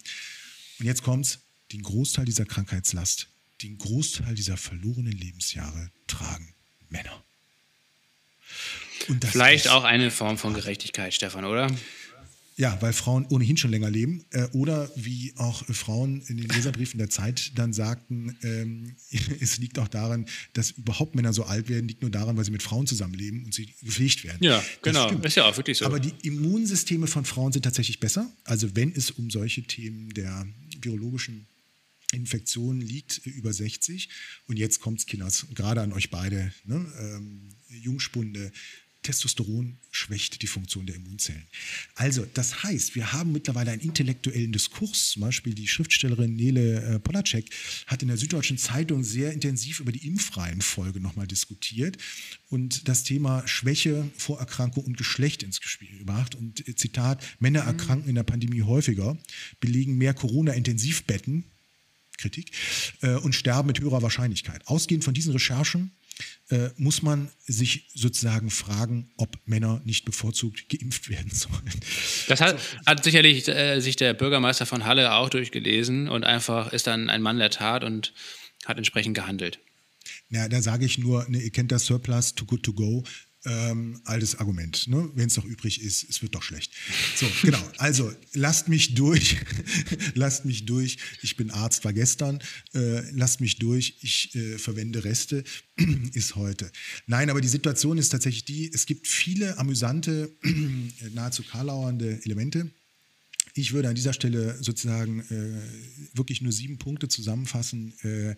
und jetzt kommt's, den Großteil dieser Krankheitslast, den Großteil dieser verlorenen Lebensjahre tragen Männer. Vielleicht auch eine Form von Gerechtigkeit, Stefan, oder? Ja, weil Frauen ohnehin schon länger leben. Äh, oder wie auch Frauen in den Leserbriefen der Zeit dann sagten, ähm, es liegt auch daran, dass überhaupt Männer so alt werden, liegt nur daran, weil sie mit Frauen zusammenleben und sie gepflegt werden. Ja, das genau. Stimmt. Ist ja auch wirklich so. Aber die Immunsysteme von Frauen sind tatsächlich besser. Also wenn es um solche Themen der virologischen Infektionen liegt, über 60. Und jetzt kommt es, Kinders, gerade an euch beide, ne? ähm, Jungspunde, Testosteron schwächt die Funktion der Immunzellen. Also, das heißt, wir haben mittlerweile einen intellektuellen Diskurs. Zum Beispiel die Schriftstellerin Nele äh, Polacek hat in der Süddeutschen Zeitung sehr intensiv über die Impfreihenfolge nochmal diskutiert und das Thema Schwäche, Vorerkrankung und Geschlecht ins Spiel gebracht. Und äh, Zitat, Männer erkranken in der Pandemie häufiger, belegen mehr Corona-Intensivbetten, Kritik, äh, und sterben mit höherer Wahrscheinlichkeit. Ausgehend von diesen Recherchen äh, muss man sich sozusagen fragen, ob Männer nicht bevorzugt geimpft werden sollen. Das hat, hat sicherlich äh, sich der Bürgermeister von Halle auch durchgelesen und einfach ist dann ein Mann der Tat und hat entsprechend gehandelt. Ja, da sage ich nur, ne, ihr kennt das Surplus, too good to go ähm, altes Argument. Ne? Wenn es noch übrig ist, es wird doch schlecht. So, genau. Also lasst mich durch. lasst mich durch. Ich bin Arzt, war gestern. Äh, lasst mich durch. Ich äh, verwende Reste. ist heute. Nein, aber die Situation ist tatsächlich die, es gibt viele amüsante, nahezu karlauernde Elemente ich würde an dieser Stelle sozusagen äh, wirklich nur sieben Punkte zusammenfassen, äh, äh,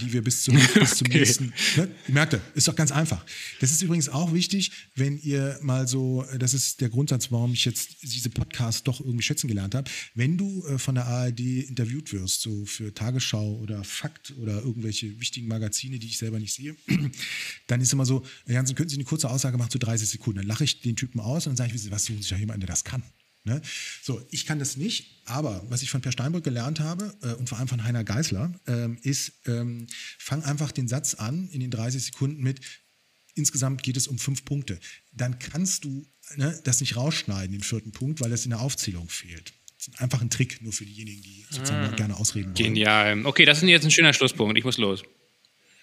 die wir bis zum, bis zum okay. nächsten. Ne? Ihr merkt, ist doch ganz einfach. Das ist übrigens auch wichtig, wenn ihr mal so, das ist der Grundsatz, warum ich jetzt diese Podcasts doch irgendwie schätzen gelernt habe. Wenn du äh, von der ARD interviewt wirst, so für Tagesschau oder Fakt oder irgendwelche wichtigen Magazine, die ich selber nicht sehe, dann ist immer so, Jansen, könnten Sie eine kurze Aussage machen zu 30 Sekunden? Dann lache ich den Typen aus und dann sage ich, was suchen Sie ja jemanden, der das kann? Ne? So, ich kann das nicht, aber was ich von Per Steinbrück gelernt habe äh, und vor allem von Heiner Geißler, ähm, ist, ähm, fang einfach den Satz an in den 30 Sekunden mit, insgesamt geht es um fünf Punkte. Dann kannst du ne, das nicht rausschneiden, den vierten Punkt, weil das in der Aufzählung fehlt. Das ist einfach ein Trick, nur für diejenigen, die sozusagen ah. gerne ausreden wollen. Genial. Okay, das ist jetzt ein schöner Schlusspunkt. Ich muss los.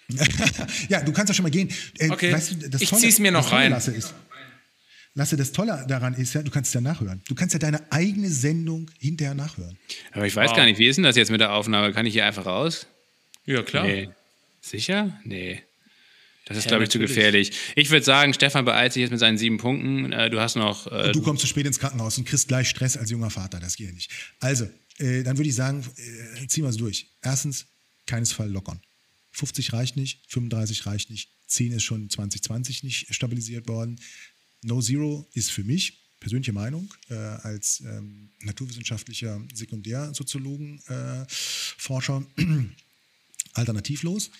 ja, du kannst ja schon mal gehen. Äh, okay. Weißt du, ich zieh's mir noch rein. Ist, Lasse, das Tolle daran ist ja, du kannst ja nachhören. Du kannst ja deine eigene Sendung hinterher nachhören. Aber ich weiß wow. gar nicht, wie ist denn das jetzt mit der Aufnahme? Kann ich hier einfach raus? Ja, klar. Nee. Sicher? Nee. Das ist, ja, glaube ich, natürlich. zu gefährlich. Ich würde sagen, Stefan beeilt sich jetzt mit seinen sieben Punkten. Äh, du hast noch. Äh, du kommst zu spät ins Krankenhaus und kriegst gleich Stress als junger Vater. Das geht ja nicht. Also, äh, dann würde ich sagen, äh, ziehen wir es durch. Erstens, keinesfalls lockern. 50 reicht nicht, 35 reicht nicht, 10 ist schon 2020 nicht stabilisiert worden. No Zero ist für mich, persönliche Meinung, äh, als ähm, naturwissenschaftlicher Sekundärsoziologen-Forscher äh, alternativlos.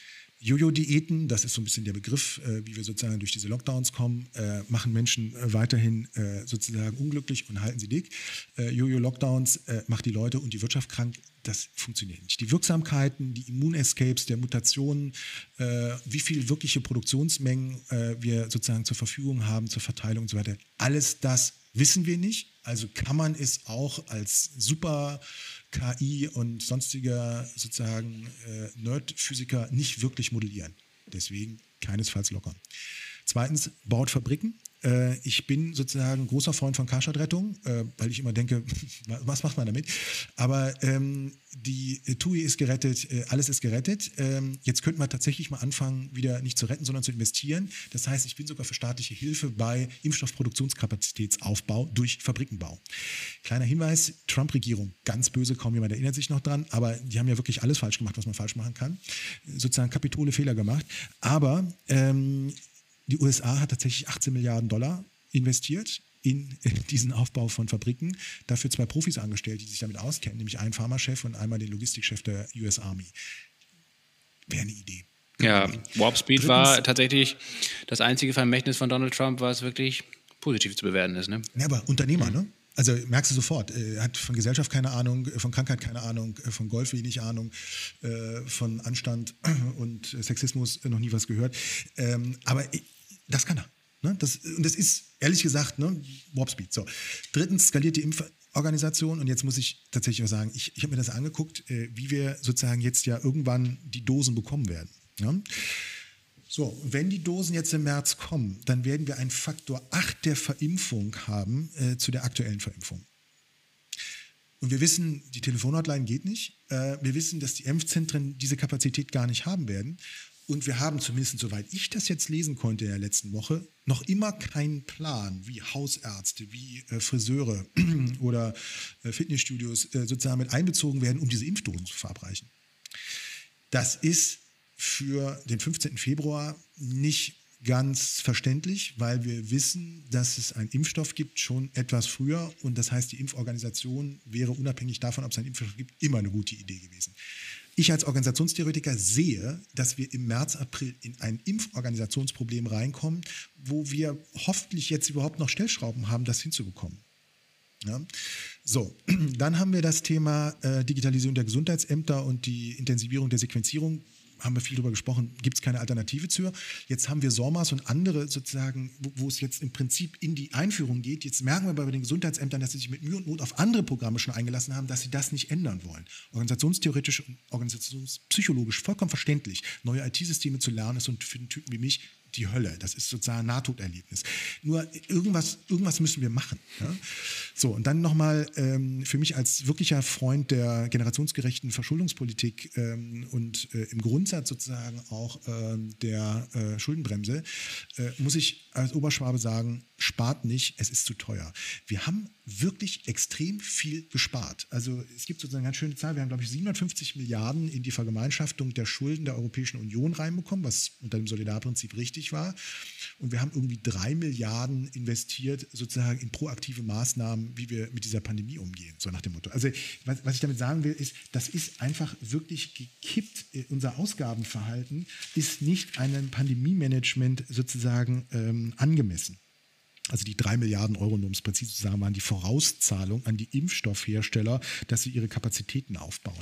Jojo-Diäten, das ist so ein bisschen der Begriff, äh, wie wir sozusagen durch diese Lockdowns kommen, äh, machen Menschen äh, weiterhin äh, sozusagen unglücklich und halten sie dick. Äh, Jojo-Lockdowns äh, macht die Leute und die Wirtschaft krank. Das funktioniert nicht. Die Wirksamkeiten, die Immunescapes der Mutationen, wie viel wirkliche Produktionsmengen wir sozusagen zur Verfügung haben, zur Verteilung und so weiter, alles das wissen wir nicht. Also kann man es auch als super KI und sonstiger sozusagen äh, Nerd-Physiker nicht wirklich modellieren. Deswegen keinesfalls lockern. Zweitens, baut Fabriken. Äh, ich bin sozusagen großer Freund von Karstadt-Rettung, äh, weil ich immer denke, was macht man damit? Aber ähm, die TUI ist gerettet, äh, alles ist gerettet. Ähm, jetzt könnten wir tatsächlich mal anfangen, wieder nicht zu retten, sondern zu investieren. Das heißt, ich bin sogar für staatliche Hilfe bei Impfstoffproduktionskapazitätsaufbau durch Fabrikenbau. Kleiner Hinweis, Trump-Regierung, ganz böse, kaum jemand erinnert sich noch dran, aber die haben ja wirklich alles falsch gemacht, was man falsch machen kann. Sozusagen kapitole Fehler gemacht. Aber ähm, die USA hat tatsächlich 18 Milliarden Dollar investiert in diesen Aufbau von Fabriken, dafür zwei Profis angestellt, die sich damit auskennen, nämlich einen Pharmachef und einmal den Logistikchef der US Army. Wäre eine Idee. Ja, Warp Speed Drittens, war tatsächlich das einzige Vermächtnis von Donald Trump, was wirklich positiv zu bewerten ist. Ne? Ja, aber Unternehmer, mhm. ne? Also merkst du sofort, er hat von Gesellschaft keine Ahnung, von Krankheit keine Ahnung, von Golf wenig Ahnung, äh, von Anstand und Sexismus noch nie was gehört. Ähm, aber das kann er. Ne? Das, und das ist, ehrlich gesagt, ne, Warp Speed. So. Drittens skaliert die Impforganisation. Und jetzt muss ich tatsächlich auch sagen, ich, ich habe mir das angeguckt, äh, wie wir sozusagen jetzt ja irgendwann die Dosen bekommen werden. Ja? So, wenn die Dosen jetzt im März kommen, dann werden wir einen Faktor 8 der Verimpfung haben äh, zu der aktuellen Verimpfung. Und wir wissen, die Telefonhotline geht nicht. Äh, wir wissen, dass die Impfzentren diese Kapazität gar nicht haben werden. Und wir haben zumindest, soweit ich das jetzt lesen konnte in der letzten Woche, noch immer keinen Plan, wie Hausärzte, wie äh, Friseure oder äh, Fitnessstudios äh, sozusagen mit einbezogen werden, um diese Impfdosen zu verabreichen. Das ist für den 15. Februar nicht ganz verständlich, weil wir wissen, dass es einen Impfstoff gibt, schon etwas früher. Und das heißt, die Impforganisation wäre unabhängig davon, ob es einen Impfstoff gibt, immer eine gute Idee gewesen. Ich als Organisationstheoretiker sehe, dass wir im März, April in ein Impforganisationsproblem reinkommen, wo wir hoffentlich jetzt überhaupt noch Stellschrauben haben, das hinzubekommen. Ja. So, dann haben wir das Thema äh, Digitalisierung der Gesundheitsämter und die Intensivierung der Sequenzierung haben wir viel darüber gesprochen, gibt es keine Alternative zu. Jetzt haben wir SORMAS und andere sozusagen, wo, wo, es jetzt im Prinzip in die Einführung geht. Jetzt merken wir bei den Gesundheitsämtern, dass sie sich mit Mühe und Not auf andere Programme schon eingelassen haben, dass sie das nicht ändern wollen. Organisationstheoretisch und organisationspsychologisch vollkommen verständlich. Neue IT-Systeme zu lernen ist und für einen Typen wie mich die Hölle. Das ist sozusagen ein Nahtoderlebnis. Nur irgendwas, irgendwas müssen wir machen. Ja? So, und dann nochmal ähm, für mich als wirklicher Freund der generationsgerechten Verschuldungspolitik ähm, und äh, im Grundsatz sozusagen auch ähm, der äh, Schuldenbremse, äh, muss ich als Oberschwabe sagen, spart nicht, es ist zu teuer. Wir haben wirklich extrem viel gespart. Also es gibt sozusagen eine ganz schöne Zahl. Wir haben, glaube ich, 750 Milliarden in die Vergemeinschaftung der Schulden der Europäischen Union reinbekommen, was unter dem Solidarprinzip richtig war. Und wir haben irgendwie drei Milliarden investiert sozusagen in proaktive Maßnahmen, wie wir mit dieser Pandemie umgehen, so nach dem Motto. Also was, was ich damit sagen will, ist, das ist einfach wirklich gekippt. Unser Ausgabenverhalten ist nicht einem Pandemie-Management sozusagen ähm, angemessen also die drei Milliarden Euro, um es präzise zu sagen, waren die Vorauszahlung an die Impfstoffhersteller, dass sie ihre Kapazitäten aufbauen.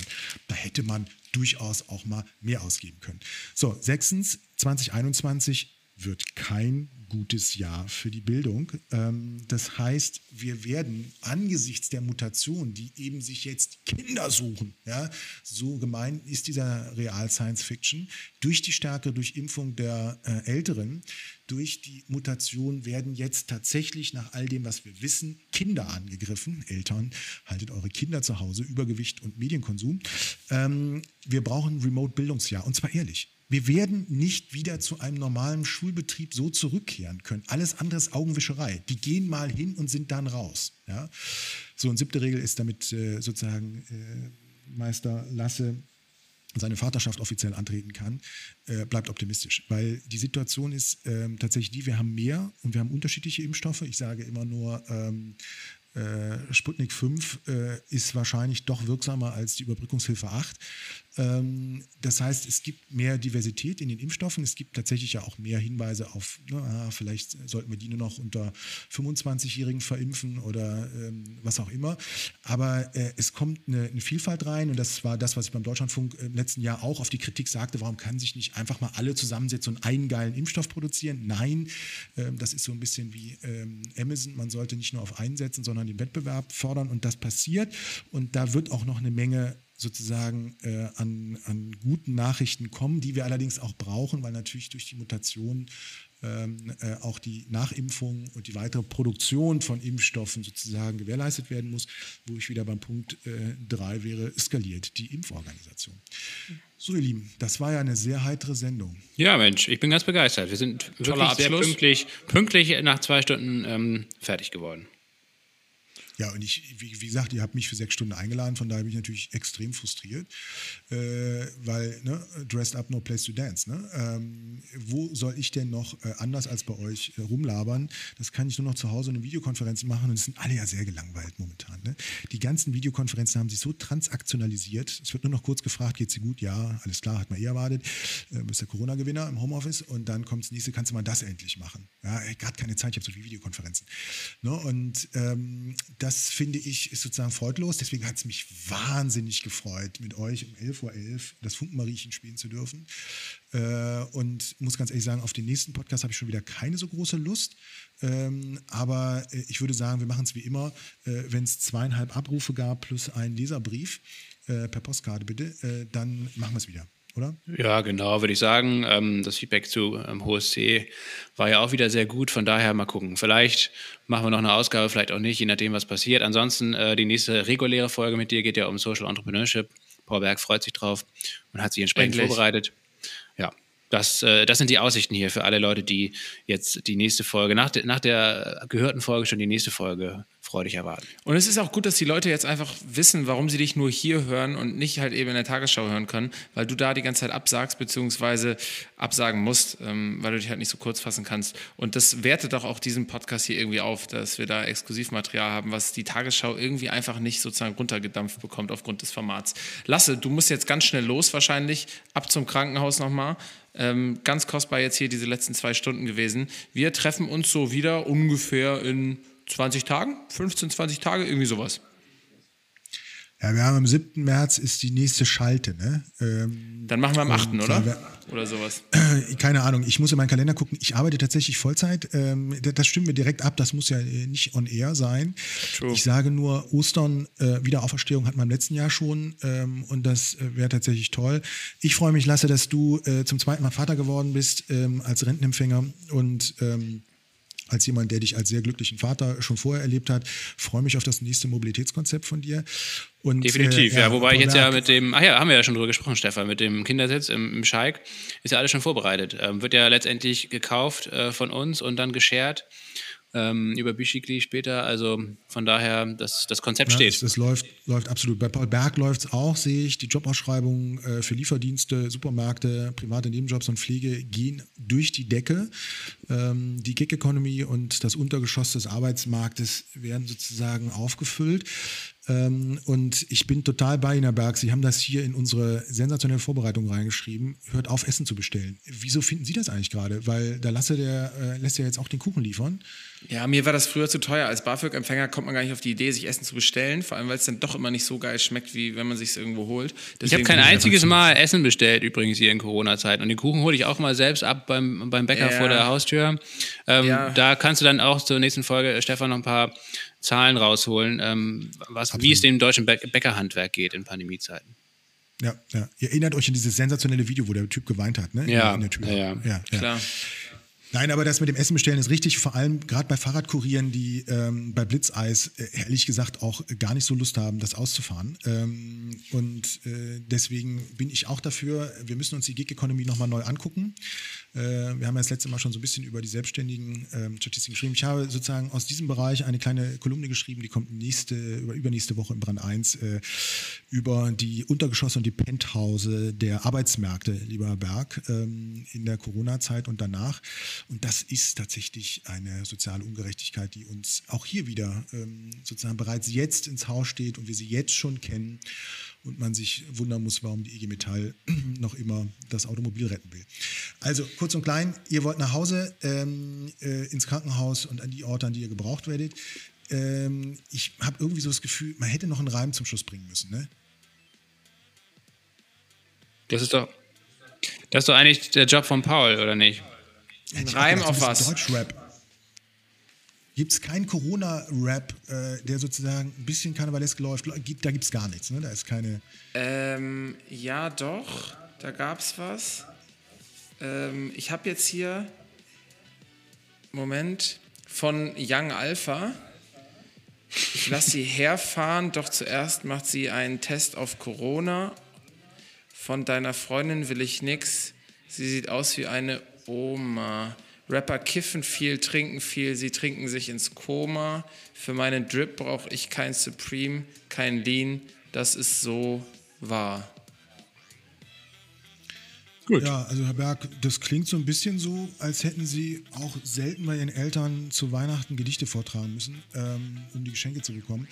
Da hätte man durchaus auch mal mehr ausgeben können. So, sechstens, 2021 wird kein gutes Jahr für die Bildung. Ähm, das heißt, wir werden angesichts der Mutation, die eben sich jetzt Kinder suchen, ja, so gemeint ist dieser Real Science Fiction, durch die stärkere Durchimpfung der äh, Älteren, durch die Mutation werden jetzt tatsächlich nach all dem, was wir wissen, Kinder angegriffen. Eltern, haltet eure Kinder zu Hause, Übergewicht und Medienkonsum. Ähm, wir brauchen ein Remote-Bildungsjahr und zwar ehrlich. Wir werden nicht wieder zu einem normalen Schulbetrieb so zurückkehren können. Alles andere ist Augenwischerei. Die gehen mal hin und sind dann raus. Ja? So, und siebte Regel ist damit äh, sozusagen äh, Meister Lasse seine Vaterschaft offiziell antreten kann, äh, bleibt optimistisch. Weil die Situation ist äh, tatsächlich die, wir haben mehr und wir haben unterschiedliche Impfstoffe. Ich sage immer nur, ähm, äh, Sputnik 5 äh, ist wahrscheinlich doch wirksamer als die Überbrückungshilfe 8. Ähm, das heißt, es gibt mehr Diversität in den Impfstoffen. Es gibt tatsächlich ja auch mehr Hinweise auf, na, ah, vielleicht sollten wir die nur noch unter 25-Jährigen verimpfen oder ähm, was auch immer. Aber äh, es kommt eine, eine, Vielfalt rein und das war das, was ich beim Deutschlandfunk im letzten Jahr auch auf die Kritik sagte, warum kann sich nicht einfach mal alle zusammensetzen und einen geilen Impfstoff produzieren? Nein, ähm, das ist so ein bisschen wie ähm, Amazon. Man sollte nicht nur auf einen setzen, sondern den Wettbewerb fördern und das passiert. Und da wird auch noch eine Menge sozusagen äh, an, an guten Nachrichten kommen, die wir allerdings auch brauchen, weil natürlich durch die Mutation ähm, äh, auch die Nachimpfung und die weitere Produktion von Impfstoffen sozusagen gewährleistet werden muss, wo ich wieder beim Punkt 3 äh, wäre, skaliert die Impforganisation. So, ihr Lieben, das war ja eine sehr heitere Sendung. Ja, Mensch, ich bin ganz begeistert. Wir sind wirklich sehr pünktlich, pünktlich nach zwei Stunden ähm, fertig geworden. Ja, und ich, wie, wie gesagt, ihr habt mich für sechs Stunden eingeladen, von daher bin ich natürlich extrem frustriert, äh, weil ne, dressed up, no place to dance. Ne? Ähm, wo soll ich denn noch äh, anders als bei euch äh, rumlabern? Das kann ich nur noch zu Hause eine Videokonferenz machen und es sind alle ja sehr gelangweilt momentan. Ne? Die ganzen Videokonferenzen haben sich so transaktionalisiert. Es wird nur noch kurz gefragt, geht sie gut? Ja, alles klar, hat man eh erwartet. Äh, bist der Corona-Gewinner im Homeoffice und dann kommt das nächste, kannst du mal das endlich machen? Ja, gerade keine Zeit, ich habe so viele Videokonferenzen. Ne? Und ähm, das das finde ich ist sozusagen freudlos. Deswegen hat es mich wahnsinnig gefreut, mit euch um 11.11 Uhr .11 das Funkenmariechen spielen zu dürfen. Äh, und muss ganz ehrlich sagen, auf den nächsten Podcast habe ich schon wieder keine so große Lust. Ähm, aber äh, ich würde sagen, wir machen es wie immer. Äh, Wenn es zweieinhalb Abrufe gab plus einen Leserbrief, äh, per Postkarte bitte, äh, dann machen wir es wieder oder? Ja, genau, würde ich sagen. Ähm, das Feedback zu ähm, HSC war ja auch wieder sehr gut. Von daher mal gucken. Vielleicht machen wir noch eine Ausgabe, vielleicht auch nicht, je nachdem, was passiert. Ansonsten, äh, die nächste reguläre Folge mit dir geht ja um Social Entrepreneurship. Paul Berg freut sich drauf und hat sich entsprechend Endlich. vorbereitet. Ja, das, äh, das sind die Aussichten hier für alle Leute, die jetzt die nächste Folge, nach, de, nach der gehörten Folge schon die nächste Folge freudig erwarten. Und es ist auch gut, dass die Leute jetzt einfach wissen, warum sie dich nur hier hören und nicht halt eben in der Tagesschau hören können, weil du da die ganze Zeit absagst, beziehungsweise absagen musst, ähm, weil du dich halt nicht so kurz fassen kannst. Und das wertet doch auch diesen Podcast hier irgendwie auf, dass wir da Exklusivmaterial haben, was die Tagesschau irgendwie einfach nicht sozusagen runtergedampft bekommt aufgrund des Formats. Lasse, du musst jetzt ganz schnell los wahrscheinlich, ab zum Krankenhaus nochmal. Ähm, ganz kostbar jetzt hier diese letzten zwei Stunden gewesen. Wir treffen uns so wieder ungefähr in 20 Tagen, 15, 20 Tage, irgendwie sowas. Ja, wir haben am 7. März ist die nächste Schalte, ne? Ähm, Dann machen wir am 8. oder? Wir, oder sowas. Keine Ahnung, ich muss in meinen Kalender gucken. Ich arbeite tatsächlich Vollzeit. Ähm, das stimmen wir direkt ab, das muss ja äh, nicht on air sein. True. Ich sage nur, Ostern, äh, Wiederauferstehung hatten wir im letzten Jahr schon ähm, und das äh, wäre tatsächlich toll. Ich freue mich, Lasse, dass du äh, zum zweiten Mal Vater geworden bist ähm, als Rentenempfänger und ähm, als jemand, der dich als sehr glücklichen Vater schon vorher erlebt hat, freue mich auf das nächste Mobilitätskonzept von dir. Und, Definitiv, äh, ja, ja, Wobei ich jetzt ja mit dem, ach ja, haben wir ja schon drüber gesprochen, Stefan, mit dem Kindersitz im, im Schalk ist ja alles schon vorbereitet. Ähm, wird ja letztendlich gekauft äh, von uns und dann geschert ähm, über Bischikli später. Also von daher, das, das Konzept ja, steht. Das, das, läuft, läuft absolut. Bei Paul Berg läuft es auch, sehe ich. Die Jobausschreibungen äh, für Lieferdienste, Supermärkte, private Nebenjobs und Pflege gehen durch die Decke. Ähm, die Gig Economy und das Untergeschoss des Arbeitsmarktes werden sozusagen aufgefüllt. Ähm, und ich bin total bei Ihnen, Herr Berg. Sie haben das hier in unsere sensationelle Vorbereitung reingeschrieben. Hört auf, Essen zu bestellen. Wieso finden Sie das eigentlich gerade? Weil da lasse der, äh, lässt ja jetzt auch den Kuchen liefern. Ja, mir war das früher zu teuer. Als BAföG-Empfänger kommt man gar nicht auf die Idee, sich Essen zu bestellen. Vor allem, weil es dann doch immer nicht so geil schmeckt, wie wenn man sich es irgendwo holt. Deswegen ich habe kein einziges Mal Essen bestellt, übrigens hier in Corona-Zeiten. Und den Kuchen hole ich auch mal selbst ab beim, beim Bäcker ja. vor der Haustür. Ähm, ja. Da kannst du dann auch zur nächsten Folge, Stefan, noch ein paar Zahlen rausholen, ähm, was, wie es dem deutschen Bäckerhandwerk geht in Pandemiezeiten. Ja, ja. Ihr erinnert euch an dieses sensationelle Video, wo der Typ geweint hat, ne? Ja, in der Tür. Ja, ja. ja, klar. Nein, aber das mit dem Essen bestellen ist richtig, vor allem gerade bei Fahrradkurieren, die ähm, bei Blitzeis äh, ehrlich gesagt auch gar nicht so Lust haben, das auszufahren. Ähm, und äh, deswegen bin ich auch dafür, wir müssen uns die Gig-Economy nochmal neu angucken. Äh, wir haben ja das letzte Mal schon so ein bisschen über die selbstständigen ähm, Statistiken geschrieben. Ich habe sozusagen aus diesem Bereich eine kleine Kolumne geschrieben, die kommt nächste, über, übernächste Woche im Brand 1, äh, über die Untergeschosse und die Penthause der Arbeitsmärkte, lieber Berg, ähm, in der Corona-Zeit und danach. Und das ist tatsächlich eine soziale Ungerechtigkeit, die uns auch hier wieder ähm, sozusagen bereits jetzt ins Haus steht und wir sie jetzt schon kennen und man sich wundern muss, warum die IG Metall noch immer das Automobil retten will. Also kurz und klein, ihr wollt nach Hause ähm, äh, ins Krankenhaus und an die Orte, an die ihr gebraucht werdet. Ähm, ich habe irgendwie so das Gefühl, man hätte noch einen Reim zum Schluss bringen müssen, ne? Das ist doch, das ist doch eigentlich der Job von Paul, oder nicht? Ein Reim auf was? Deutschrap. Gibt es keinen Corona-Rap, äh, der sozusagen ein bisschen karnevalesk läuft? Da gibt es gar nichts, ne? Da ist keine. Ähm, ja, doch. Da gab es was. Ähm, ich habe jetzt hier. Moment. Von Young Alpha. Ich lasse sie herfahren, doch zuerst macht sie einen Test auf Corona. Von deiner Freundin will ich nix. Sie sieht aus wie eine Oma. Rapper kiffen viel, trinken viel, sie trinken sich ins Koma. Für meinen Drip brauche ich kein Supreme, kein Lean. Das ist so wahr. Gut. Ja, also Herr Berg, das klingt so ein bisschen so, als hätten Sie auch selten bei Ihren Eltern zu Weihnachten Gedichte vortragen müssen, ähm, um die Geschenke zu bekommen.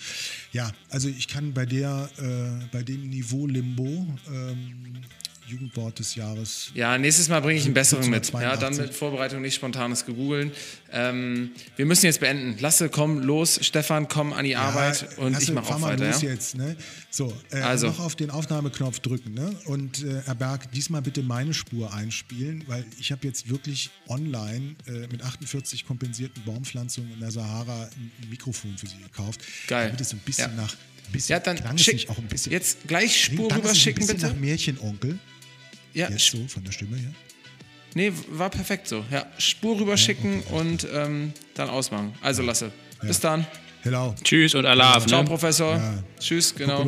Ja, also ich kann bei der, äh, bei dem Niveau Limbo ähm, Jugendwort des Jahres. Ja, nächstes Mal bringe ich einen besseren mit. Ja, dann mit Vorbereitung nicht spontanes Gegoogeln. Ähm, wir müssen jetzt beenden. Lasse, komm los. Stefan, komm an die ja, Arbeit und Lasse, ich mache auch weiter. Los ja? jetzt, ne? So, äh, also. noch auf den Aufnahmeknopf drücken. Ne? Und äh, Herr Berg, diesmal bitte meine Spur einspielen, weil ich habe jetzt wirklich online äh, mit 48 kompensierten Baumpflanzungen in der Sahara ein, Mikrofon für Sie gekauft. Geil. Damit es ein bisschen ja. nach bisschen, ja, dann schick, auch ein bisschen. Jetzt gleich Spur rüber schicken, bitte. nach Märchenonkel. Ja. Jetzt so von der Stimme her? Nee, war perfekt so. Ja, Spur rüberschicken ja, okay. und ähm, dann ausmachen. Also Lasse. Ja. Bis dann. Hello. Tschüss und Allah. Ciao, ne? Professor. Tschüss, genau.